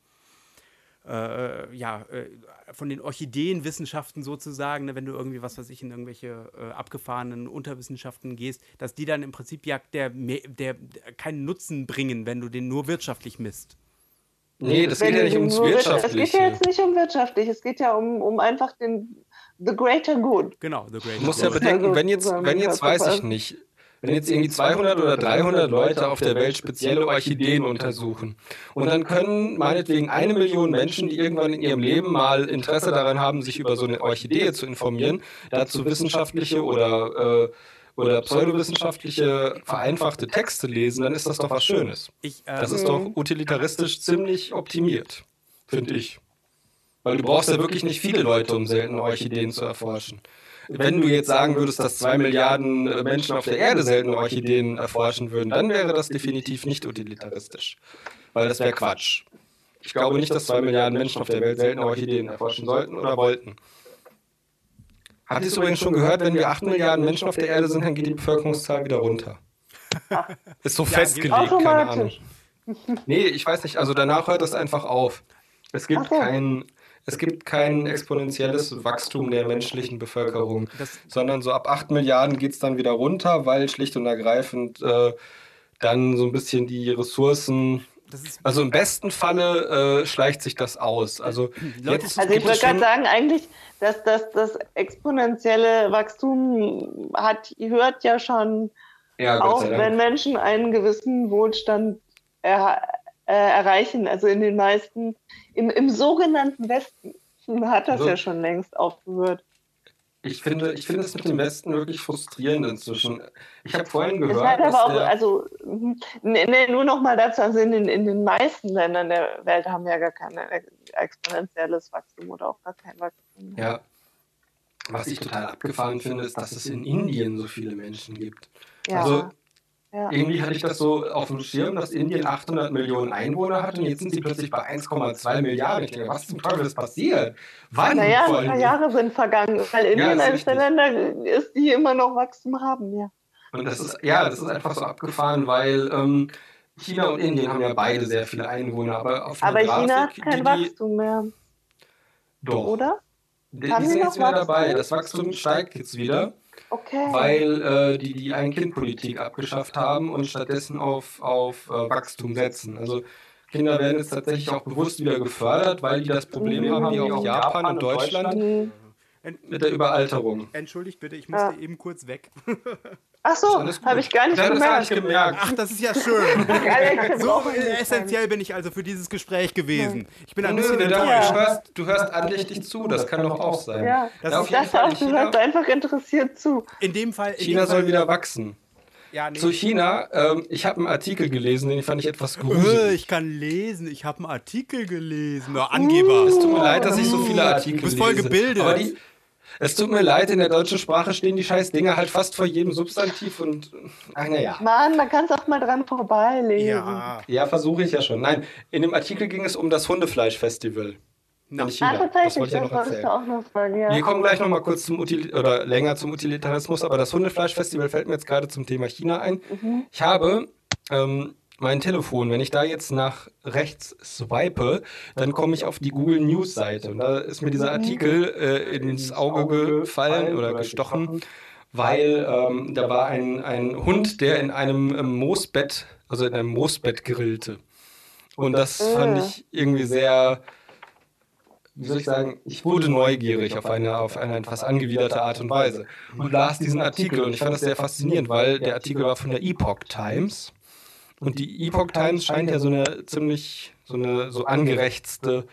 äh, ja, äh, von den Orchideenwissenschaften sozusagen, ne, wenn du irgendwie, was weiß ich, in irgendwelche äh, abgefahrenen Unterwissenschaften gehst, dass die dann im Prinzip ja der, der, der keinen Nutzen bringen, wenn du den nur wirtschaftlich misst. Nee, das Wenn geht ja nicht ums nur wirtschaft- Es Wirtschaftliche. geht ja jetzt nicht um wirtschaftlich, es geht ja um, um einfach den the greater good. Genau, The Great Du musst ja Good. bedenken, wenn jetzt, wenn jetzt weiß ich nicht, wenn jetzt irgendwie 200 oder 300 Leute auf der Welt spezielle Orchideen untersuchen und dann können meinetwegen eine Million Menschen, die irgendwann in ihrem Leben mal Interesse daran haben, sich über so eine Orchidee zu informieren, dazu wissenschaftliche oder, äh, oder pseudowissenschaftliche vereinfachte Texte lesen, dann ist das doch was Schönes. Ich, äh, Das ist doch utilitaristisch ziemlich optimiert, finde ich. Weil du brauchst ja wirklich nicht viele Leute, um seltene Orchideen zu erforschen. Wenn du jetzt sagen würdest, dass zwei Milliarden äh, Menschen auf der Erde seltene Orchideen erforschen würden, dann wäre das definitiv nicht utilitaristisch. Weil das wäre Quatsch. Ich glaube nicht, dass zwei Milliarden Menschen auf der Welt seltene Orchideen erforschen sollten oder wollten. Habt ihr es übrigens schon gehört, wenn wir 8 Milliarden Menschen auf der Erde sind, dann geht die Bevölkerungszahl wieder runter. Ist so festgelegt, keine Ahnung. Nee, ich weiß nicht. Also danach hört es einfach auf. Es gibt Ach so. Es gibt kein exponentielles Wachstum der menschlichen Bevölkerung, Das- sondern so ab 8 Milliarden geht es dann wieder runter, weil schlicht und ergreifend äh, dann so ein bisschen die Ressourcen. Also im besten Falle äh, schleicht sich das aus. Also jetzt Also ich würde gerade sagen, eigentlich, dass das, das exponentielle Wachstum hat, hört ja schon ja, auf, wenn. Menschen einen gewissen Wohlstand er, äh, erreichen. Also in den meisten, im, im sogenannten Westen hat das So. ja schon längst aufgehört. Ich finde, ich finde es mit dem Westen wirklich frustrierend inzwischen. Ich habe vorhin Es gehört, hat aber dass auch, der, also, mhm. nee, nee, nur noch mal dazu, also in den, in den meisten Ländern der Welt haben wir ja gar kein exponentielles Wachstum oder auch gar kein Wachstum. Ja. Was ich total abgefahren finde, ist, dass es in Indien so viele Menschen gibt. Ja, Also ja. irgendwie hatte ich das so auf dem Schirm, dass Indien 800 Millionen Einwohner hat und jetzt sind sie plötzlich bei 1,2 Milliarden. Ich denke, was zum Teufel ist passiert? Wann? Naja, ein paar Jahre sind vergangen, weil Indien der richtig. Länder ist, die immer noch Wachstum haben, ja. Und das ist, ja, das ist einfach so abgefahren, weil ähm, China und Indien haben ja beide sehr viele Einwohner, aber auf Aber einer China hat Grafik, kein die, Wachstum mehr, doch, oder? die, die sind jetzt wieder dabei. Das Wachstum steigt jetzt wieder. Okay. weil äh, die die Ein-Kind-Politik abgeschafft haben und stattdessen auf, auf äh, Wachstum setzen. Also Kinder werden jetzt tatsächlich auch bewusst wieder gefördert, weil die das Problem Mhm. haben, wie auch Japan und Deutschland, Mhm. Ent- mit der Überalterung. Entschuldigt bitte, ich Ja. musste eben kurz weg. Ach so, gut. habe ich gar nicht Ja, gemerkt. ich gemerkt. Ach, das ist ja schön. So nicht essentiell bin ich also für dieses Gespräch gewesen. Ich bin ein bisschen du, enttäuscht. hörst, du hörst andächtig zu, das kann doch auch sein. Ja, Das Ja, ist auf jeden Fall, auch, du China, hörst einfach interessiert zu. In dem Fall. In China dem Fall, soll wieder wachsen. Ja, nee. Zu China, ähm, ich habe einen Artikel gelesen, den fand ich etwas Äh, gruselig. ich kann lesen. Ich habe einen Artikel gelesen. Na, Angeber. Es tut mir leid, dass ich so viele Artikel Du bist voll lese. gebildet. Aber die, es tut mir leid, in der deutschen Sprache stehen die scheiß Dinger halt fast vor jedem Substantiv und ach naja. Mann, da kannst du auch mal dran vorbeilesen. Ja. Ja, versuche ich ja schon. Nein, in dem Artikel ging es um das Hundefleischfestival. Na. in Ah, China. das tatsächlich, wollte ich ja das noch erzählen. auch noch sagen, ja. Wir kommen gleich noch mal kurz zum Util oder länger zum Utilitarismus, aber das Hundefleischfestival fällt mir jetzt gerade zum Thema China ein. Mhm. Ich habe ähm, mein Telefon, wenn ich da jetzt nach rechts swipe, dann komme ich auf die Google News Seite und da ist mir dieser. Artikel äh, ins Auge gefallen oder gestochen, weil ähm, da war ein, ein Hund, der in einem ähm, Moosbett, also in einem Moosbett grillte. Und das fand Äh. ich irgendwie sehr, wie soll ich sagen, ich wurde neugierig auf eine, auf eine etwas angewiderte Art und Weise und las diesen Artikel und ich fand das sehr faszinierend, weil der Artikel war von der Epoch Times und die Epoch Times scheint ja so eine ziemlich, so eine so angerechtste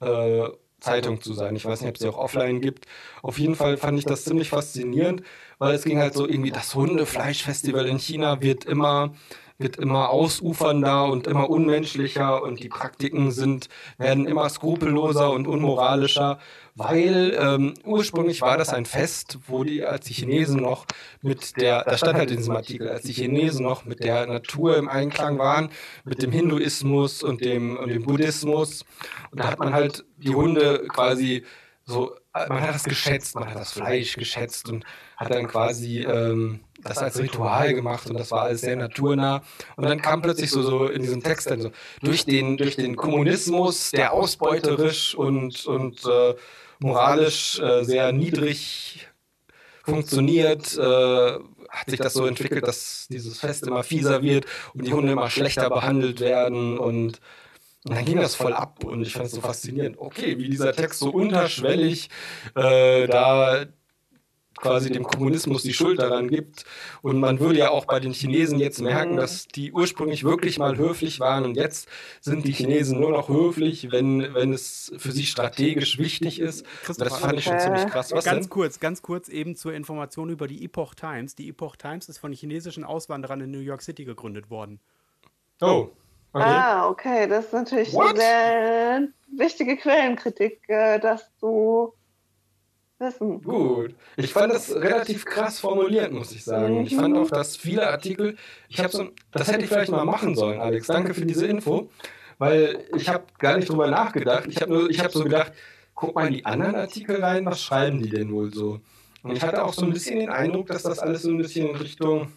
äh, Zeitung zu sein. Ich weiß nicht, ob sie auch offline gibt. Auf jeden Fall fand ich das ziemlich faszinierend, weil es ging halt so irgendwie, das Hundefleischfestival in China wird immer wird immer ausufernder und immer unmenschlicher und die Praktiken sind, werden immer skrupelloser und unmoralischer, weil ähm, ursprünglich war das ein Fest, wo die, als die Chinesen noch mit der, da stand halt in diesem Artikel, als die Chinesen noch mit der Natur im Einklang waren, mit dem Hinduismus und dem, und dem Buddhismus. Und da hat man halt die Hunde quasi so, man hat das geschätzt, man hat das Fleisch geschätzt und hat dann quasi ähm, das als Ritual gemacht und das war alles sehr naturnah. Und dann kam plötzlich so, so in diesem Text dann so, durch den, durch den Kommunismus, der ausbeuterisch und, und äh, moralisch äh, sehr niedrig funktioniert, äh, hat sich das so entwickelt, dass dieses Fest immer fieser wird und die Hunde immer schlechter behandelt werden und und dann ging das voll ab und ich fand es so faszinierend. Okay, wie dieser Text so unterschwellig äh, da quasi dem Kommunismus die Schuld daran gibt. Und man würde ja auch bei den Chinesen jetzt merken, dass die ursprünglich wirklich mal höflich waren und jetzt sind die Chinesen nur noch höflich, wenn, wenn es für sie strategisch wichtig ist. Das fand ich schon ziemlich krass. Was ganz denn? kurz, ganz kurz eben zur Information über die Epoch Times. Die Epoch Times ist von chinesischen Auswanderern in New York City gegründet worden. Oh, okay. Ah, okay, das ist natürlich What? eine sehr wichtige Quellenkritik, äh, dass du wissen. Gut. Ich fand das relativ krass formuliert, muss ich sagen. Und ich fand auch, dass viele Artikel, ich habe so, das hätte ich vielleicht mal machen sollen, Alex. Danke für diese Info, weil ich habe gar nicht drüber nachgedacht. Ich habe nur, ich habe so gedacht, guck mal in die anderen Artikel rein, was schreiben die denn wohl so? Und ich hatte auch so ein bisschen den Eindruck, dass das alles so ein bisschen in Richtung,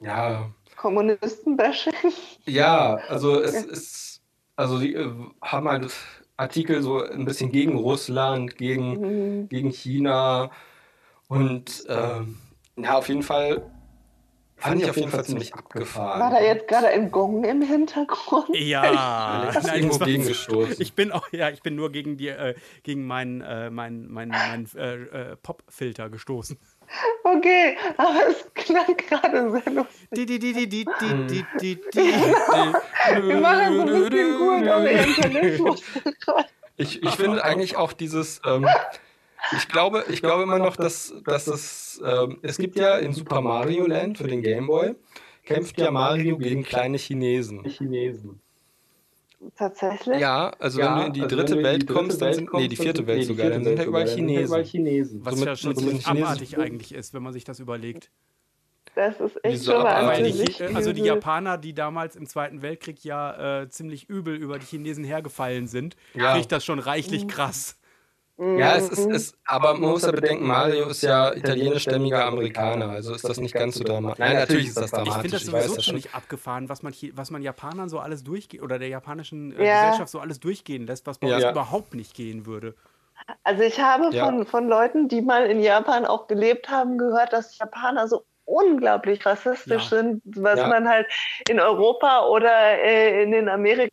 ja, Kommunisten-Bashing. ja, also es ist, also die äh, haben halt Artikel so ein bisschen gegen Russland, gegen Mhm. gegen China. Und ähm, ja, auf jeden Fall fand ich auf jeden Fall ziemlich abgefahren. War da jetzt gerade ein Gong im Hintergrund? Ja, Alex ist irgendwo gegengestoßen. Ich bin auch, ja, ich bin nur gegen die, äh, gegen meinen, äh, mein, mein, mein äh, äh, Pop-Filter gestoßen. Okay, aber es klang gerade sehr lustig. Die, die, die, die, die, die, hm. die, die, genau. Wir machen so ein bisschen gut auf Ich, ich finde eigentlich auch dieses, ähm, ich glaube, ich glaube immer noch, dass, dass es, ähm, es gibt ja in Super Mario Land für den Game Boy, kämpft ja Mario gegen kleine Chinesen. Chinesen. Tatsächlich? Ja, also Ja, wenn du in die also dritte in Welt die kommst, dritte dann Welt sind, nee, kommst, die dann vierte Welt nee, die sogar, vierte dann sind da Welt überall dann da Chinesen. überall Chinesen. Was So mit- ja schon ziemlich abartig eigentlich ist, wenn man sich das überlegt. Das ist echt schon mal abartig? Die, also die Japaner, die damals im Zweiten Weltkrieg ja äh, ziemlich übel über die Chinesen hergefallen sind, Ja. kriegt das schon reichlich krass. Ja, es ist, Mhm. es, aber man muss ja bedenken, Mario ist ja italienischstämmiger Amerikaner, also ist das nicht ganz so dramatisch. Nein, natürlich ist das Ich dramatisch, finde das ich weiß sowieso das schon. ziemlich abgefahren, was man, Chi- was man Japanern so alles durchgeht oder der japanischen äh, Ja. Gesellschaft so alles durchgehen lässt, was bei Ja. uns überhaupt nicht gehen würde. Also ich habe Ja. von, von Leuten, die mal in Japan auch gelebt haben, gehört, dass Japaner so unglaublich rassistisch Ja. sind, was Ja. man halt in Europa oder äh, in den Amerikas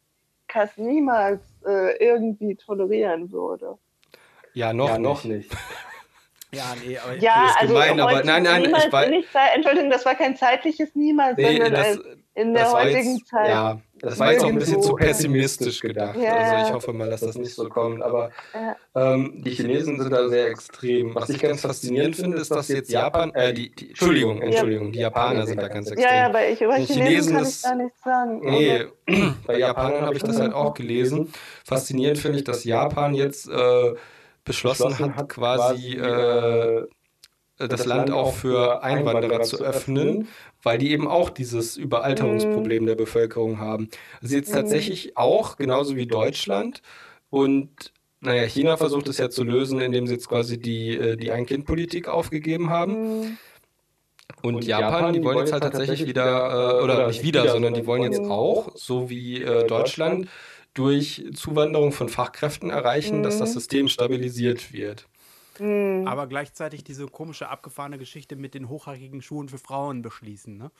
niemals äh, irgendwie tolerieren würde. Ja, noch, Ja, noch nicht. nicht. Ja, nee, aber Ja, ist also gemein, aber nein, nein, niemals ich weiß- nicht, Entschuldigung, das war kein zeitliches Niemals, Nee, sondern das, in der heutigen jetzt, Zeit. Ja, das war jetzt auch ein bisschen zu pessimistisch gedacht. Ja. Also ich hoffe mal, dass das nicht so kommt. Aber Ja. ähm, die Chinesen sind da sehr extrem. Was ich ganz faszinierend finde, ist, dass jetzt Japan, äh, die, die Entschuldigung, Entschuldigung, die Japaner sind da ganz extrem. Ja, ja, aber ich über Chinesen, Chinesen kann ist- ich gar nichts sagen. Nee, bei Japanern habe ich das halt auch gelesen. Faszinierend finde ich, dass Japan jetzt äh, beschlossen hat, quasi äh, das Land auch für Einwanderer zu öffnen, weil die eben auch dieses Überalterungsproblem der Bevölkerung haben. Also jetzt tatsächlich auch, genauso wie Deutschland und naja, China versucht es ja zu lösen, indem sie jetzt quasi die, äh, die Ein-Kind-Politik aufgegeben haben. Mhm. Und Japan, die wollen jetzt halt tatsächlich wieder, äh, oder nicht wieder, sondern die wollen jetzt auch, so wie äh, Deutschland, durch Zuwanderung von Fachkräften erreichen, dass das Mhm. System stabilisiert wird. Mhm. Aber gleichzeitig diese komische, abgefahrene Geschichte mit den hochhackigen Schuhen für Frauen beschließen. Ne?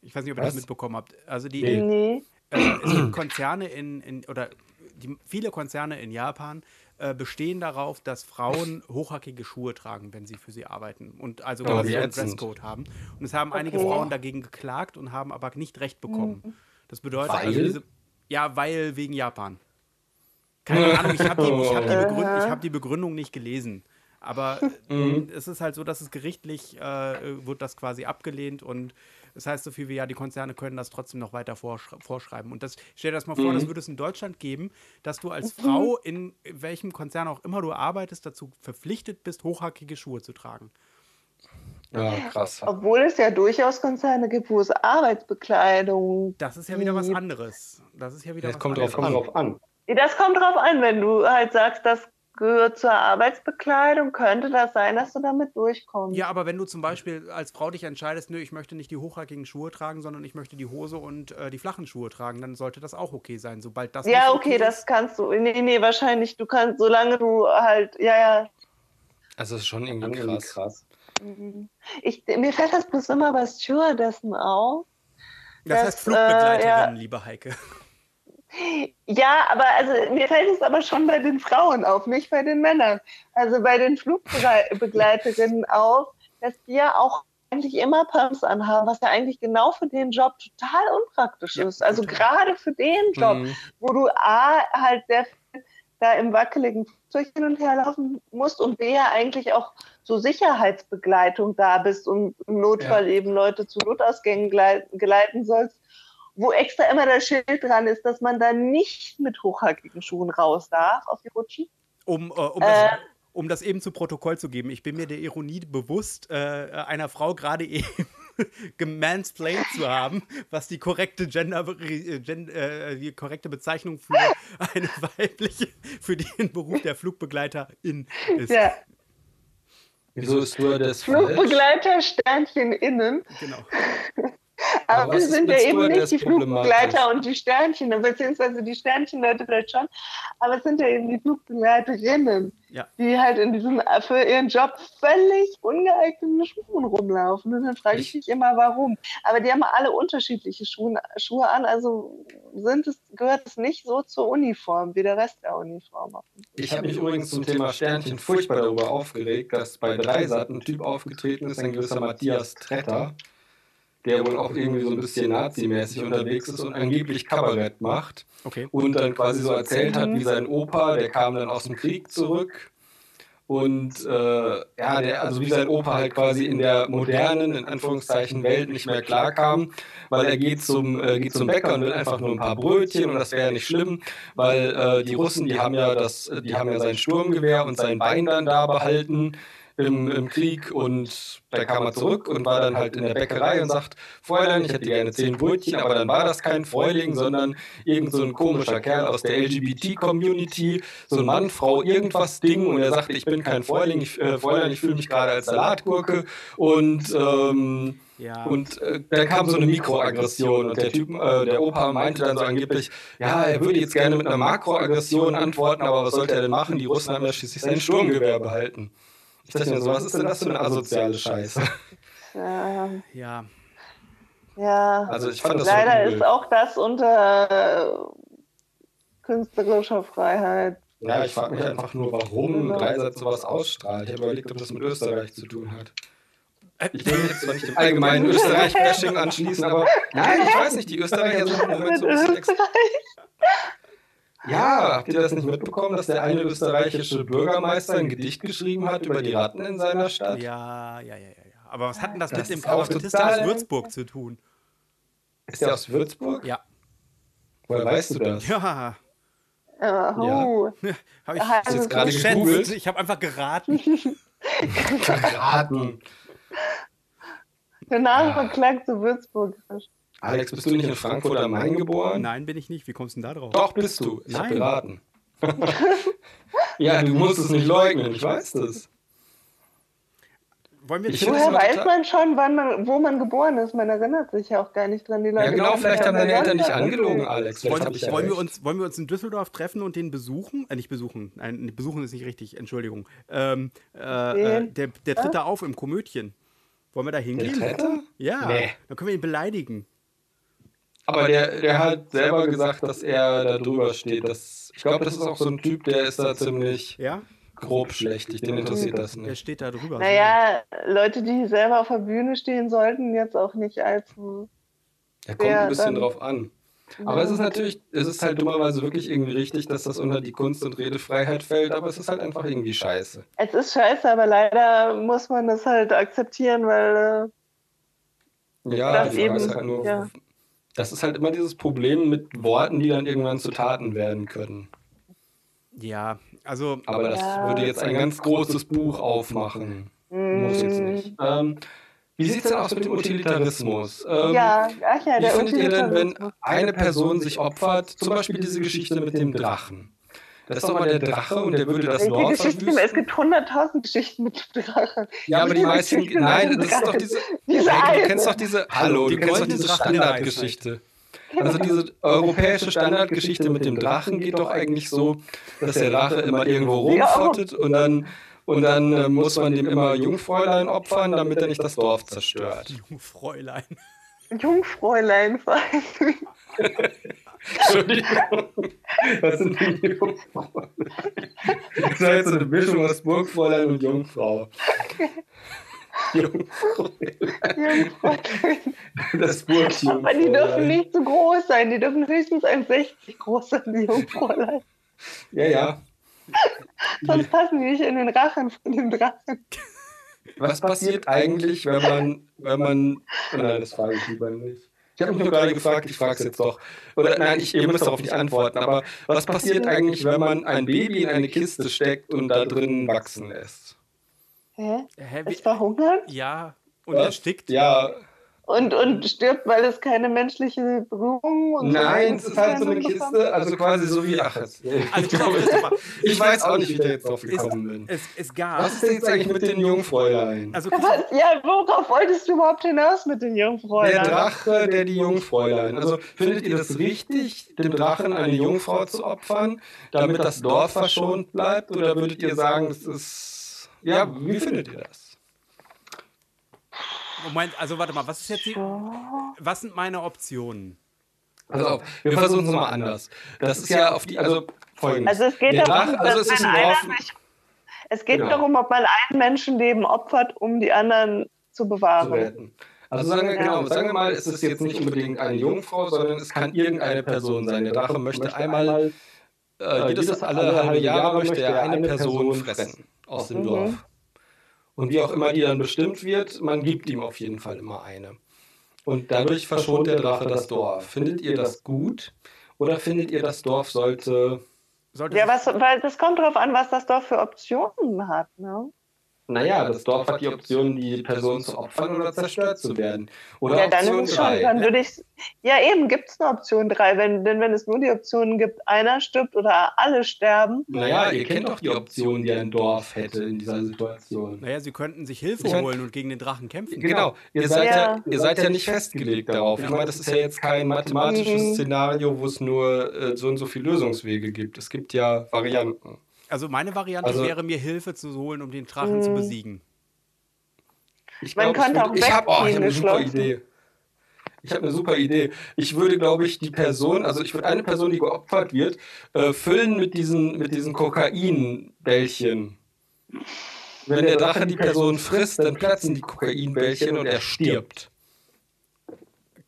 Ich weiß nicht, ob ihr das Was? mitbekommen habt. Also die, Nee. Äh, es gibt Konzerne in, in oder die, viele Konzerne in Japan äh, bestehen darauf, dass Frauen hochhackige Schuhe tragen, wenn sie für sie arbeiten und also Oh, quasi einen. Dresscode haben. Und es haben einige Okay. Frauen dagegen geklagt und haben aber nicht recht bekommen. Das bedeutet Weil? also diese, ja, weil wegen Japan. Keine Ahnung, ich habe die, ich hab die, Begründ, ich hab die Begründung nicht gelesen. Aber Mhm. es ist halt so, dass es gerichtlich äh, wird das quasi abgelehnt und das heißt so viel wie, ja, die Konzerne können das trotzdem noch weiter vorsch vorschreiben. Und das, stell dir das mal vor, Mhm. das würde es in Deutschland geben, dass du als Frau in welchem Konzern auch immer du arbeitest, dazu verpflichtet bist, hochhackige Schuhe zu tragen. Ja, krass. Obwohl es ja durchaus Konzerne gibt, wo es Arbeitsbekleidung Das ist ja wieder was gibt. anderes. Das ist ja wieder Es was kommt anderes. drauf Kommt drauf an. Das kommt drauf an, wenn du halt sagst, das gehört zur Arbeitsbekleidung, könnte das sein, dass du damit durchkommst. Ja, aber wenn du zum Beispiel als Frau dich entscheidest, nö, ich möchte nicht die hochhackigen Schuhe tragen, sondern ich möchte die Hose und äh, die flachen Schuhe tragen, dann sollte das auch okay sein. Sobald das Ja, nicht okay, das kannst du. Nee, nee, wahrscheinlich. Du kannst, solange du halt, ja, ja. Also es ist schon irgendwie krass. krass. Ich, mir fällt das bloß immer bei Stewardessen auf. das heißt Flugbegleiterin, äh, ja. liebe Heike. Ja, aber also mir fällt es aber schon bei den Frauen auf, nicht bei den Männern. Also bei den Flugbegleiterinnen auf, dass die ja auch eigentlich immer Pumps anhaben, was ja eigentlich genau für den Job total unpraktisch Ja, ist. Also total. gerade für den Job, Mhm. wo du A, halt sehr viel da im wackeligen Flugzeug hin und her laufen musst und B, ja eigentlich auch so Sicherheitsbegleitung da bist und im Notfall eben Leute zu Notausgängen geleiten sollst, wo extra immer das Schild dran ist, dass man da nicht mit hochhackigen Schuhen raus darf auf die Rutschen. Um, äh, um, Äh. das, um das eben zu Protokoll zu geben, ich bin mir der Ironie bewusst, äh, einer Frau gerade eben gemansplained zu haben, was die korrekte Gender, äh, Gen, äh, die korrekte Bezeichnung für eine weibliche, für den Beruf der Flugbegleiterin ist. Ja, Wieso ist Stewardess falsch? Flugbegleiter Sternchen innen. Genau. Aber, Aber wir sind ja eben nicht die? Flugbegleiter und die Sternchen, beziehungsweise die Sternchenleute vielleicht schon, aber es sind ja eben die Flugbegleiterinnen, Ja. die halt in diesen für ihren Job völlig ungeeigneten Schuhen rumlaufen. Und dann frage ich Ich- mich immer, warum. Aber die haben alle unterschiedliche Schuhe, Schuhe an, also sind es, gehört es nicht so zur Uniform wie der Rest der Uniform. Ich habe mich übrigens zum Thema Sternchen furchtbar darüber aufgeregt, dass bei Dreisat ein Typ aufgetreten ist, ein gewisser Matthias Tretter, der wohl auch irgendwie so ein bisschen nazimäßig unterwegs ist und angeblich Kabarett macht Okay. und dann quasi so erzählt hat, wie sein Opa, der kam dann aus dem Krieg zurück und äh, ja, der, also wie sein Opa halt quasi in der modernen, in Anführungszeichen, Welt nicht mehr klarkam, weil er geht zum, äh, geht zum Bäcker und will einfach nur ein paar Brötchen und das wäre ja nicht schlimm, weil äh, die Russen, die haben ja das, die haben ja sein Sturmgewehr und sein Bein dann da behalten im, im Krieg und da kam er zurück und war dann halt in der Bäckerei und sagt, Fräulein, ich hätte gerne zehn Brötchen, aber dann war das kein Fräuling, sondern irgend so ein komischer Kerl aus der LGBT-Community, so ein Mann, Frau, irgendwas Ding und er sagte, ich bin kein Fräuling, ich, äh, Fräulein, ich fühle mich gerade als Salatgurke und ähm, Ja. und äh, da kam so eine Mikroaggression und der Typ, äh, der Opa meinte dann so angeblich, ja, er würde jetzt gerne mit einer Makroaggression antworten, aber was sollte er denn machen? Die Russen haben ja schließlich sein Sturmgewehr behalten. Ich dachte mir so, was ist denn das für eine asoziale Scheiße? Ja, ja. ja. Also ich fand das so Leider ist auch das unter äh, künstlerischer Freiheit. Ja, ich frage mich einfach nur, warum Dreisat sowas ausstrahlt. Ich habe überlegt, ob das mit Österreich zu tun hat. Ich will mich jetzt zwar nicht dem allgemeinen Österreich-Bashing anschließen, aber nein, ich weiß nicht, die Österreicher sind im Moment so ein bisschen Ja, habt ihr das nicht mitbekommen, dass der eine österreichische Bürgermeister ein Gedicht geschrieben hat über die Ratten in seiner Stadt? Ja, ja, ja, ja, ja. Aber was hat denn das, Das mit dem Kabarettisten aus Würzburg zu tun? Ist der aus Würzburg? Ja. Woher weißt du das? Ja. Ja, oh. Habe ich du jetzt gerade geschätzt. gegoogelt? Ich habe einfach geraten. Raten. Der Name Ja. verklagt zu Würzburg. Alex, bist du nicht in Frankfurt am Main geboren? Nein, bin ich nicht. Wie kommst du denn da drauf? Doch, bist du. Ich habe Nein. geraten. Ja, du musst es nicht leugnen, ich weiß das. Wollen wir Ich Woher weiß man schon, wann man, wo man geboren ist? Man erinnert sich ja auch gar nicht dran. Die Leute Ja, genau, vielleicht haben deine Eltern dich Sonntag angelogen. Alex. Wollen, ja wollen, wir uns, wollen wir uns in Düsseldorf treffen und den besuchen? Äh, nicht besuchen. Nein, nicht besuchen ist nicht richtig. Entschuldigung. Ähm, äh, äh, der, der tritt da auf im Komödchen. Wollen wir da hingehen? tritt da? Ja. Nee. Dann können wir ihn beleidigen. Aber der, der hat selber gesagt, dass er da drüber steht. Das, ich glaube, das ist auch so ein Typ, der ist da ziemlich Ja? grob schlechtig. Den interessiert das Der nicht. steht da drüber. Naja, Leute, die selber auf der Bühne stehen, sollten jetzt auch nicht allzu. Er kommt Ja, ein bisschen drauf an. Aber es ist natürlich, es ist halt dummerweise wirklich irgendwie richtig, dass das unter die Kunst- und Redefreiheit fällt, aber es ist halt einfach irgendwie scheiße. Es ist scheiße, aber leider muss man das halt akzeptieren, weil Ja, Das die Frage ist eben, halt nur, ja. Das ist halt immer dieses Problem mit Worten, die dann irgendwann zu Taten werden können. Ja, also Aber das Ja. würde jetzt ein ganz großes Buch aufmachen. Muss jetzt nicht. Ähm, wie sieht es denn aus mit dem Utilitarismus? Ähm, äh, ja, ach ja, Wie der findet ihr denn, wenn eine Person sich opfert, zum Beispiel diese Geschichte mit dem Drachen? Das ist doch mal der Drache und der würde das Dorf Geschichten? Es gibt hunderttausend Geschichten mit dem Drachen. Ja, aber die Diese meisten, nein, das ist doch diese, Diese hey, du kennst doch diese, hallo, Die du kennst doch diese Standardgeschichte. Also diese europäische Standardgeschichte mit dem Drachen geht doch eigentlich so, dass der Drache immer irgendwo rumfottet und dann, und dann äh, muss man dem immer Jungfräulein opfern, damit er nicht das Dorf zerstört. Fräulein. Jungfräulein vor allem. Entschuldigung. Was sind die Jungfräulein? Das war jetzt so eine Mischung aus Burgfräulein und Jungfrau. Jungfräulein. Jungfräulein. Das Burgjungfräulein. Aber die dürfen nicht zu groß sein. Die dürfen höchstens 1,60 groß sein, die Jungfräulein. Ja, ja. Sonst passen die nicht in den Rachen von dem Drachen. Was passiert eigentlich, wenn man, wenn man, oh nein, das frage ich lieber nicht. Ich habe mich nur gerade gefragt, ich frage es jetzt doch. Oder nein, ich, ihr müsst darauf nicht antworten, aber was passiert eigentlich, wenn man ein Baby in eine Kiste steckt und da drin wachsen lässt? Hä? Hä, Es verhungert ja, und Was? erstickt. Ja, und, und stirbt, weil es keine menschliche Berührung und nein, es so ist halt so eine Kiste, also quasi so wie, ach, jetzt, ich, glaube, ich weiß auch nicht, wie ich da jetzt drauf gekommen bin. Es, es gab. Was ist denn jetzt eigentlich mit den Jungfräulein? Also? Ja, worauf wolltest du überhaupt hinaus mit den Jungfräulein? Der Drache, der die Jungfräulein. Also findet ihr das richtig, dem Drachen eine Jungfrau zu opfern, damit das Dorf verschont bleibt? Oder würdet ihr sagen, das ist. Ja, wie findet ihr das? Moment, also warte mal, was ist jetzt die. Was sind meine Optionen? Also auf, wir versuchen es mal anders. Das ist ja auf die, also folgendes. Also es geht darum, Drache, also dass man ein einer sich, es geht Genau. darum, ob man ein Menschenleben opfert, um die anderen zu zu bewahren. retten. Also sagen wir, Ja. genau, sagen wir mal, es ist jetzt nicht unbedingt eine Jungfrau, sondern es kann irgendeine Person sein. Der Drache möchte einmal, äh, jedes alle halbe Jahre möchte er eine Person fressen aus dem Mhm. Dorf. Und wie auch immer die dann bestimmt wird, man gibt ihm auf jeden Fall immer eine. Und dadurch verschont der Drache das Dorf. Findet ihr das gut? Oder findet ihr, das Dorf sollte. Sollte Ja, was, weil das kommt darauf an, was das Dorf für Optionen hat. Ne? Naja, das Dorf hat die Option, die Person zu opfern oder zerstört zu werden. Oder Ja, dann Option ist es schon, drei. dann würde ich, ja eben, gibt es eine Option 3, wenn, denn wenn es nur die Optionen gibt, einer stirbt oder alle sterben, Naja, ihr kennt doch die Option, die ein Dorf hätte in dieser Situation. Naja, sie könnten sich Hilfe Ich mein- holen und gegen den Drachen kämpfen. Genau, ihr seid ja, Ja. ihr seid ja nicht festgelegt darauf. Ich meine, das ist ja jetzt kein mathematisches Mhm. Szenario, wo es nur äh, so und so viele Lösungswege gibt. Es gibt ja Varianten. Also meine Variante Also- wäre, mir Hilfe zu holen, um den Drachen zu besiegen. Ich Man glaub, könnte ich auch ich habe oh, ich hab wegziehen, eine super. Idee. Ich habe eine super Idee. Ich würde, glaube ich, die Person, also ich würde eine Person, die geopfert wird, äh, füllen mit diesen, mit diesen Kokainbällchen. Wenn der Drache die Person frisst, dann platzen die Kokainbällchen und er stirbt.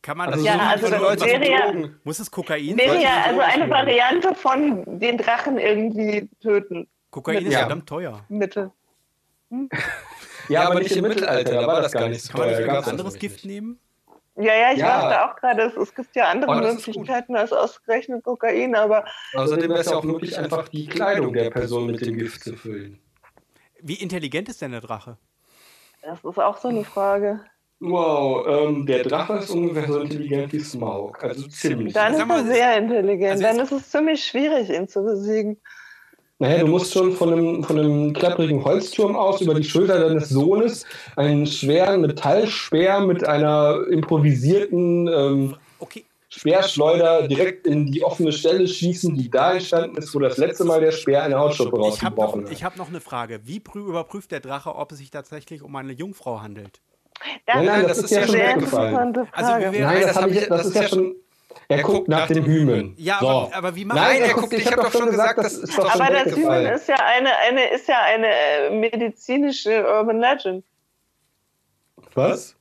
Kann man Also das Ja, so also Leute wäre ja-. Muss es Kokain wäre sein? ja solche also eine. Variante von den Drachen irgendwie töten. Kokain ist Ja. verdammt teuer. Mittel. Ja, aber nicht im Mittelalter, da war das gar nicht so Kann man teuer. nicht da ein anderes Gift nicht. nehmen? Ja, ja, ich Ja. dachte auch gerade, es, es gibt ja andere Oh, ist. Möglichkeiten als ausgerechnet Kokain, aber Außerdem wäre es ja auch möglich, einfach die Kleidung der Person mit dem Gift zu füllen. Wie intelligent ist denn der Drache? das ist auch so eine Frage. Wow, ähm, der Drache ist ungefähr so intelligent wie Smaug. Also ziemlich. Dann ist er sehr intelligent. also Dann ist es ziemlich schwierig, ihn zu besiegen. Naja, du musst schon von einem, von einem klapprigen Holzturm aus über die Schulter deines Sohnes einen schweren Metallspeer mit einer improvisierten ähm, Okay, Speerschleuder direkt in die offene Stelle schießen, die da entstanden ist, wo das letzte Mal der Speer eine Hautschuppe ich habe noch, rausgebrochen hat. ich hab noch eine Frage. Wie prü überprüft der Drache, ob es sich tatsächlich um eine Jungfrau handelt? Das, Nein, nein, ist das eine ist ja schon sehr weggefallen. interessante Also Frage. wir- Nein, Nein, das, das hab ich, das das ist ja schon. Er guckt nach dem Hymen. Ja, so. aber, aber wie macht Nein, er er guckt, ich habe doch schon gesagt, das ist doch schon Aber das Hymen ist ja eine, eine, ist ja eine äh, medizinische Urban Legend. Was?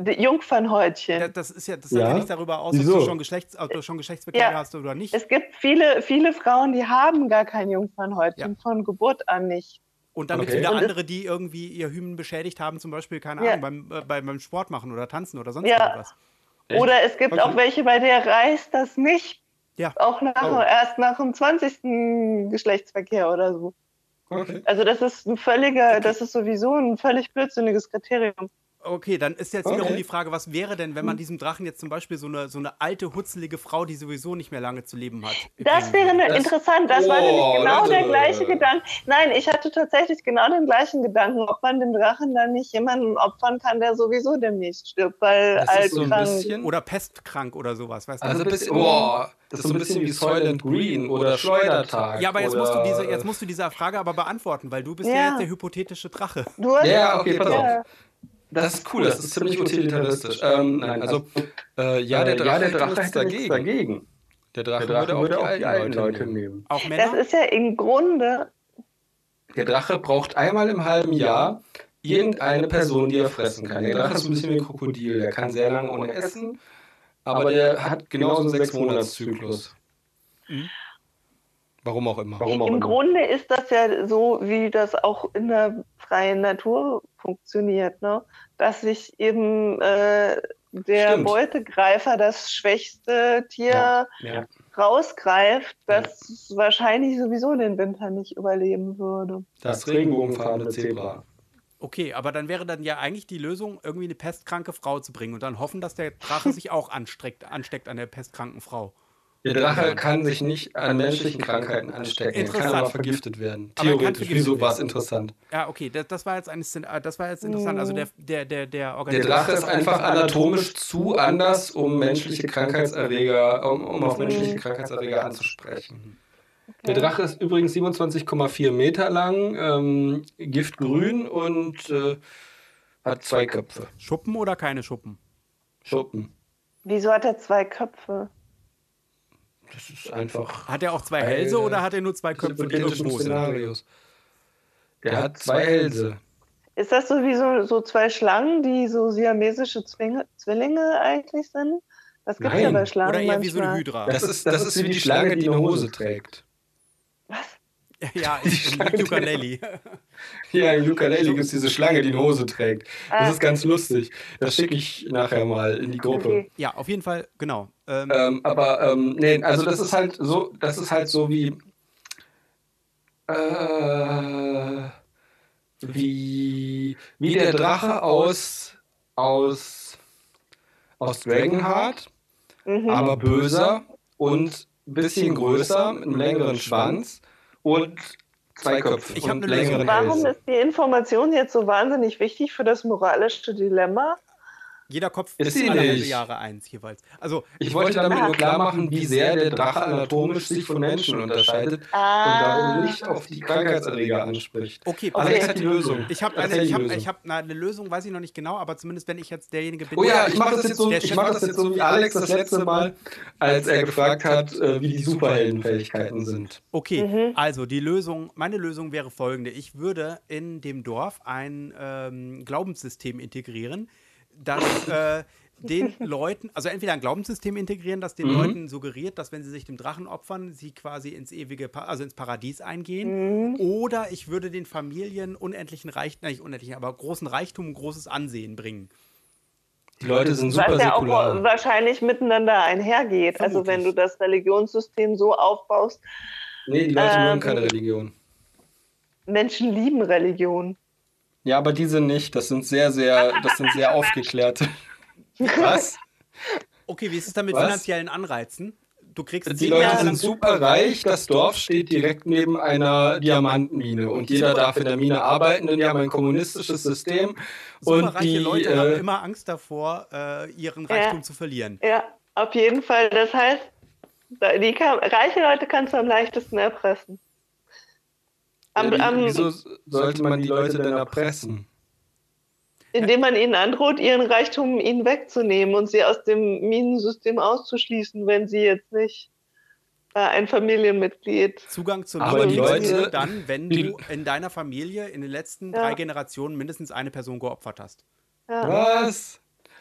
Die Jungfernhäutchen. Ja, Das ist ja, das Ja? sagt ja nicht darüber aus, Wieso? ob du schon, Geschlechts, ob du schon Geschlechtsverkehr Ja. hast oder nicht. Es gibt viele, viele Frauen, die haben gar kein Jungfernhäutchen Ja. von Geburt an nicht. Und dann gibt es Okay. wieder andere, die irgendwie ihr Hymen beschädigt haben, zum Beispiel, keine Ja. Ahnung, beim, äh, beim, beim Sport machen oder tanzen oder sonst Ja. irgendwas. Echt? Oder es gibt Okay. auch welche, bei der reißt das nicht. Ja. Auch nach, Oh. erst nach dem 20. Geschlechtsverkehr oder so. Okay. Also das ist ein völliger, das ist sowieso ein völlig blödsinniges Kriterium. Okay, dann ist jetzt wiederum Okay. die Frage, was wäre denn, wenn man diesem Drachen jetzt zum Beispiel so eine, so eine alte, hutzelige Frau, die sowieso nicht mehr lange zu leben hat? Das wäre Das- interessant. Das war Oh, nämlich genau Leute. der gleiche Gedanke. Nein, ich hatte tatsächlich genau den gleichen Gedanken, ob man dem Drachen dann nicht jemanden opfern kann, der sowieso demnächst stirbt, weil Das alt ist so ein krank. bisschen. Oder pestkrank oder sowas, weißt du? Also ein bisschen, boah, das ist so ein bisschen wie Soylent Green oder Schleudertag. ja, aber jetzt oder, musst, du diese, jetzt musst du diese Frage aber beantworten, weil du bist ja, Ja. jetzt der hypothetische Drache. Du hast- Ja, okay, pass Ja. auf. Das ist cool, das ist ziemlich utilitaristisch. Ähm, nein, also, äh, ja, der Drache, hätte nichts dagegen. dagegen. Der Drache, Der Drache würde auch die, alten Leute, nehmen. nehmen. Auch Das Männer? ist ja im Grunde, Der Drache braucht einmal im halben Jahr irgendeine Person, die er fressen kann. Der Drache ist ein bisschen wie ein Krokodil. Der kann sehr lange ohne essen, aber der hat genauso einen Sechs-Monats-Zyklus. Mhm. Warum auch immer. Warum auch im immer. Grunde ist das ja so, wie das auch in der freien Natur funktioniert, ne? dass sich eben äh, der Stimmt. Beutegreifer das schwächste Tier Ja, ja. rausgreift, das wahrscheinlich sowieso den Winter nicht überleben würde. Das regenbogenfarbene Zebra. Okay, aber dann wäre dann ja eigentlich die Lösung, irgendwie eine pestkranke Frau zu bringen und dann hoffen, dass der Drache sich auch ansteckt an der pestkranken Frau. Der Drache kann sich nicht an menschlichen Krankheiten anstecken. Er kann aber vergiftet werden. Er Theoretisch. vergiftet Wieso war es interessant? Ja, okay, das, das war jetzt ein, äh, das war jetzt interessant. Also der, der, der, der Der Organismus. Drache ist einfach anatomisch zu anders, um menschliche Krankheitserreger, um, um auf menschliche Krankheitserreger anzusprechen. Der Drache ist übrigens 27,4 Meter lang, ähm, giftgrün und äh, hat zwei Köpfe. Schuppen oder keine Schuppen? Schuppen. Wieso hat er zwei Köpfe? Das ist einfach. Hat er auch zwei Hälse oder hat er nur zwei Köpfe, irgendwo sind? Szenarios. Der hat zwei Hälse. Ist das so wie so, so zwei Schlangen, die so siamesische Zwinge, Zwillinge eigentlich sind? Das gibt es ja bei Schlangen Oder eher wie so eine manchmal. Hydra. Das ist, das ist wie die Schlange, die eine Hose trägt. Was? ja, in Ukulele. Ja, in Ukulele gibt es diese Schlange, die eine Hose trägt. Das Ah. ist ganz lustig. Das schicke ich nachher mal in die Gruppe. Okay. Ja, auf jeden Fall, genau. Ähm, Ähm, aber ähm, nee, also das ist halt so, das ist halt so wie äh, wie wie der Drache aus aus aus Dragonheart, Mhm. aber böser und ein bisschen größer, mit einem längeren Schwanz und zwei Köpfen Ich hab und eine Lösung. längeren Warum ist die Information jetzt so wahnsinnig wichtig für das moralische Dilemma? Jeder Kopf Ist sie alle halbe. Jahre eins jeweils. Also, Ich wollte damit nur klar machen, wie sehr der Drache anatomisch sich von Menschen unterscheidet und Ah, darum nicht auf die Krankheitserreger anspricht. okay, Alex okay. hat die Lösung. Ich habe eine, ich hab, Lösung. ich hab na, eine Lösung, weiß ich noch nicht genau, aber zumindest wenn ich jetzt derjenige bin. Oh ja, der- ich mache das jetzt so, ich mache das jetzt so wie Alex das letzte Mal, als er gefragt hat, äh, wie die Superheldenfähigkeiten sind. Okay, Mhm. also die Lösung, meine Lösung wäre folgende. Ich würde in dem Dorf ein ähm, Glaubenssystem integrieren, das äh, den Leuten, also entweder ein Glaubenssystem integrieren, das den Mhm. Leuten suggeriert, dass wenn sie sich dem Drachen opfern, sie quasi ins ewige, pa also ins Paradies eingehen. Oder ich würde den Familien unendlichen Reichtum, nicht unendlichen, aber großen Reichtum und großes Ansehen bringen. Die Leute sind super was ja auch säkular. wahrscheinlich miteinander einhergeht. Also Vermutlich. wenn du das Religionssystem so aufbaust, Nee, die Leute Ähm, mögen keine Religion. Menschen lieben Religion. Ja, aber diese nicht. Das sind sehr, sehr, das sind sehr aufgeklärte. Was? Okay, wie ist es dann mit Was? finanziellen Anreizen? du kriegst Die Leute Jahre sind super reich, das Dorf steht direkt neben einer Diamantenmine und jeder darf in der Mine arbeiten, denn die haben ein kommunistisches System. Und superreiche die, Leute haben äh, immer Angst davor, äh, ihren Ja. Reichtum zu verlieren. Ja, auf jeden Fall. Das heißt, die kann, reiche Leute kannst du am leichtesten erpressen. Am, äh, am, wieso sollte man die Leute denn erpressen? indem man ihnen androht, ihren Reichtum ihnen wegzunehmen und sie aus dem Minensystem auszuschließen, wenn sie jetzt nicht äh, ein Familienmitglied. Zugang zum Aber die Leute- nur dann, wenn die- du in deiner Familie in den letzten Ja. drei Generationen mindestens eine Person geopfert hast. Ja. Was?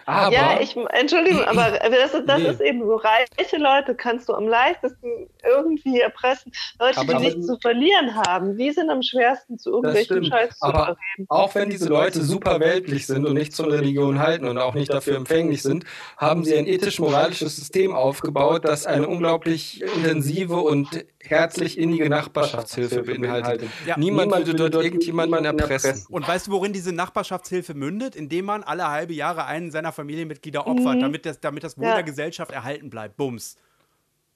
Aber Ja, ich, Entschuldigung, aber das, ist, das Nee. ist eben so. Reiche Leute kannst du am leichtesten irgendwie erpressen. Leute, Aber die nichts zu verlieren haben, die sind am schwersten zu irgendwelchen. Scheiß zu Aber- überreden. auch wenn diese Leute super weltlich sind und nichts von Religion halten und auch nicht dafür empfänglich sind, haben sie ein ethisch-moralisches System aufgebaut, das eine unglaublich intensive und herzlich innige Nachbarschaftshilfe beinhaltet. Ja. Niemand würde dort irgendjemanden erpressen. Und weißt du, worin diese Nachbarschaftshilfe mündet? Indem man alle halbe Jahre einen seiner Familienmitglieder opfert, damit, das, damit das Wohl Ja. der Gesellschaft erhalten bleibt. Bums.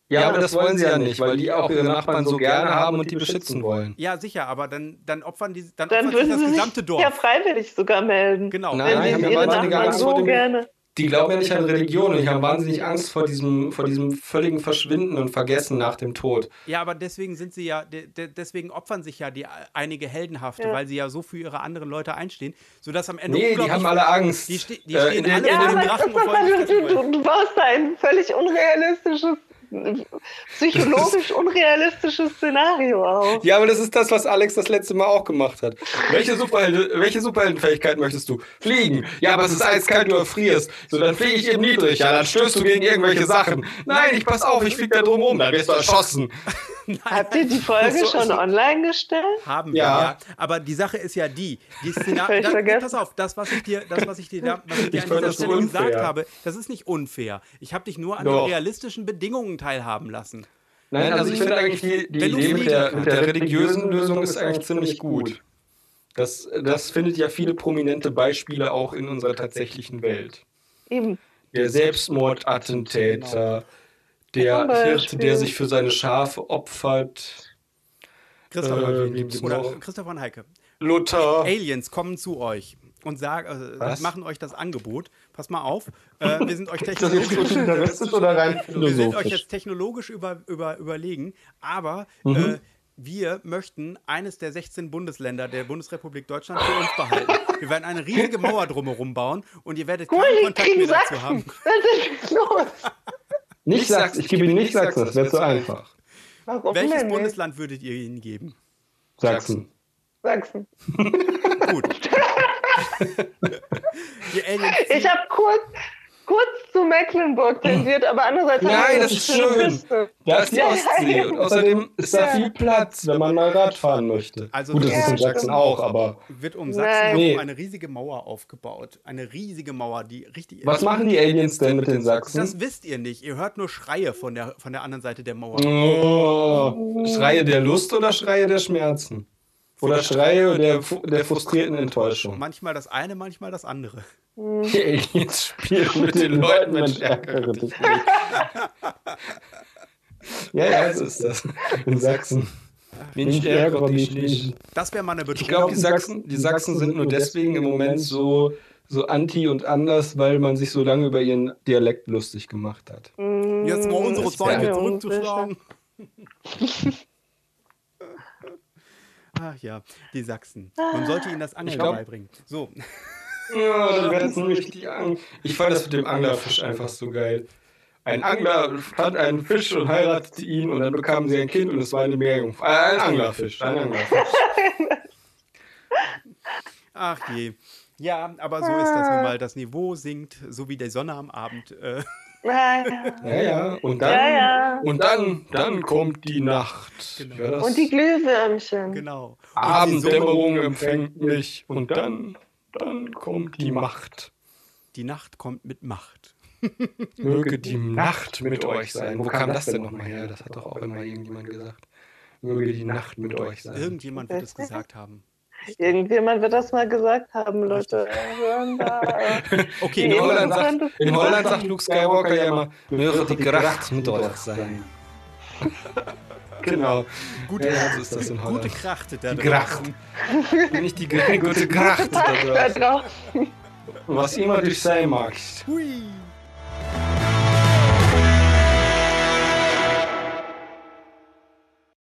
Ja, aber das wollen sie ja nicht, weil die auch ihre Nachbarn so gerne haben und die beschützen wollen. Ja, sicher, aber dann, dann opfern die dann, Dann opfert sich würden das sie gesamte sich Dorf. ja freiwillig sogar melden. genau. Nein, wenn die haben sie ja ihre Nachbarn so gerne. Die glauben ja nicht an Religion und die haben wahnsinnig Angst vor diesem, vor diesem völligen Verschwinden und Vergessen nach dem Tod. Ja, aber deswegen sind sie ja, de, de, deswegen opfern sich ja die einige Heldenhafte, Ja. weil sie ja so für ihre anderen Leute einstehen, sodass am Ende Nee, die haben alle Angst. Die, ste die Äh, stehen in alle in dem Ja, aber Drachen du, du baust da ein völlig unrealistisches, psychologisch unrealistisches Szenario auf. Ja, aber das ist das, was Alex das letzte Mal auch gemacht hat. Welche, Superhelde, welche Superheldenfähigkeit möchtest du? Fliegen. Ja, aber es ist eiskalt, du erfrierst. So, dann fliege ich eben niedrig. Ja, dann stößt du gegen irgendwelche Sachen. Nein, ich pass auf, ich flieg da drum rum. Dann wirst du erschossen. Habt ihr die Folge So- schon so- online gestellt? Haben wir, Ja. ja. Aber die Sache ist ja die, die. Völlig vergessen. Pass auf, das, was ich dir, das, was ich dir, da, was ich dir Ich an dieser das so Stelle gesagt habe, das ist nicht unfair. Ich habe dich nur an Doch. den realistischen Bedingungen teilhaben lassen. Nein, also ich finde eigentlich, die, die Idee mit der, mit der religiösen Lösung ist eigentlich ziemlich gut. Das, das findet ja viele prominente Beispiele auch in unserer tatsächlichen Welt. Eben. Der Selbstmordattentäter, der Zum Beispiel. Hirte, der sich für seine Schafe opfert, Christopher Äh, oder noch? Christopher und Heike. Luther. Aliens kommen zu euch und sagen, äh, Was? machen euch das Angebot. Pass mal auf, äh, wir sind euch Ist das jetzt technologisch, futuristisch oder rein wir sind euch jetzt technologisch über, über, überlegen, aber Mhm. äh, wir möchten eines der 16 Bundesländer der Bundesrepublik Deutschland für uns behalten. Wir werden eine riesige Mauer drumherum bauen und ihr werdet Cool, keinen Kontakt mehr dazu Sachsen. haben. Was ist los? Nicht Sachsen, ich gebe Ihnen nicht Sachsen, das wäre zu einfach. Warum Welches denn nicht? Bundesland würdet ihr ihnen geben? Sachsen. Sachsen. Gut. Ich habe kurz, kurz zu Mecklenburg tendiert, aber andererseits Nein, haben wir das ist schön. Küste. Da ist die Ja, Ostsee ja. und außerdem ist da viel Platz, wenn man mal Rad fahren möchte. Also Gut, das Ja, ist in Sachsen stimmt. auch, aber wird um. Sachsen herum eine riesige Mauer aufgebaut. Eine riesige Mauer, die richtig. was machen die Aliens denn mit den Sachsen? Das wisst ihr nicht. Ihr hört nur Schreie von der, von der anderen Seite der Mauer. Oh, Schreie der Lust oder Schreie der Schmerzen? Oder Schreie der, der frustrierten Enttäuschung? Manchmal das eine, manchmal das andere. Die Aliens spielen mit den Leuten mit stärkeren Technik. Ja, ja, so ist das. In Sachsen. Mensch, ärgere mich nicht. Das wäre mal eine Ich Bedrohung. glaube, die Sachsen, die Sachsen sind nur deswegen im Moment so, so anti und anders, weil man sich so lange über ihren Dialekt lustig gemacht hat. Jetzt mal unsere wär- zurückzuschlagen. Ach ja, die Sachsen. Man sollte ihnen das Angeln glaub- beibringen. So, Ja, dann werden sie richtig ang. Ich fand das mit dem Anglerfisch einfach so geil. Ein Angler fand einen Fisch und heiratete ihn und dann bekamen sie ein Kind und es war eine Meerjungfrau. Äh, ein Anglerfisch, ein Anglerfisch. ach je. Ja, aber so ist das nun mal. Das Niveau sinkt, so wie die Sonne am Abend. Äh, Ja, Ja, ja. Und dann, ja, ja. und dann, dann kommt die Nacht. Genau. Und die Glühwürmchen. genau. Abenddämmerung empfängt mich und dann, dann kommt die Macht. Die Nacht kommt mit Macht. Möge die Nacht mit euch sein. Wo kam das denn nochmal her? Das hat doch auch immer irgendjemand gesagt. Möge die Nacht mit euch sein. Irgendjemand wird es gesagt haben. Irgendjemand wird das mal gesagt haben, Leute. Okay, In Die Holland, sagt, in. Holland sagt Luke Skywalker ja immer, möge die Kracht mit euch sein. Genau. gute, Ja, so ist das in gute Holland. Krachte da Die Kracht. Nicht die gute Kracht da draußen. Was immer du sein magst. Hui.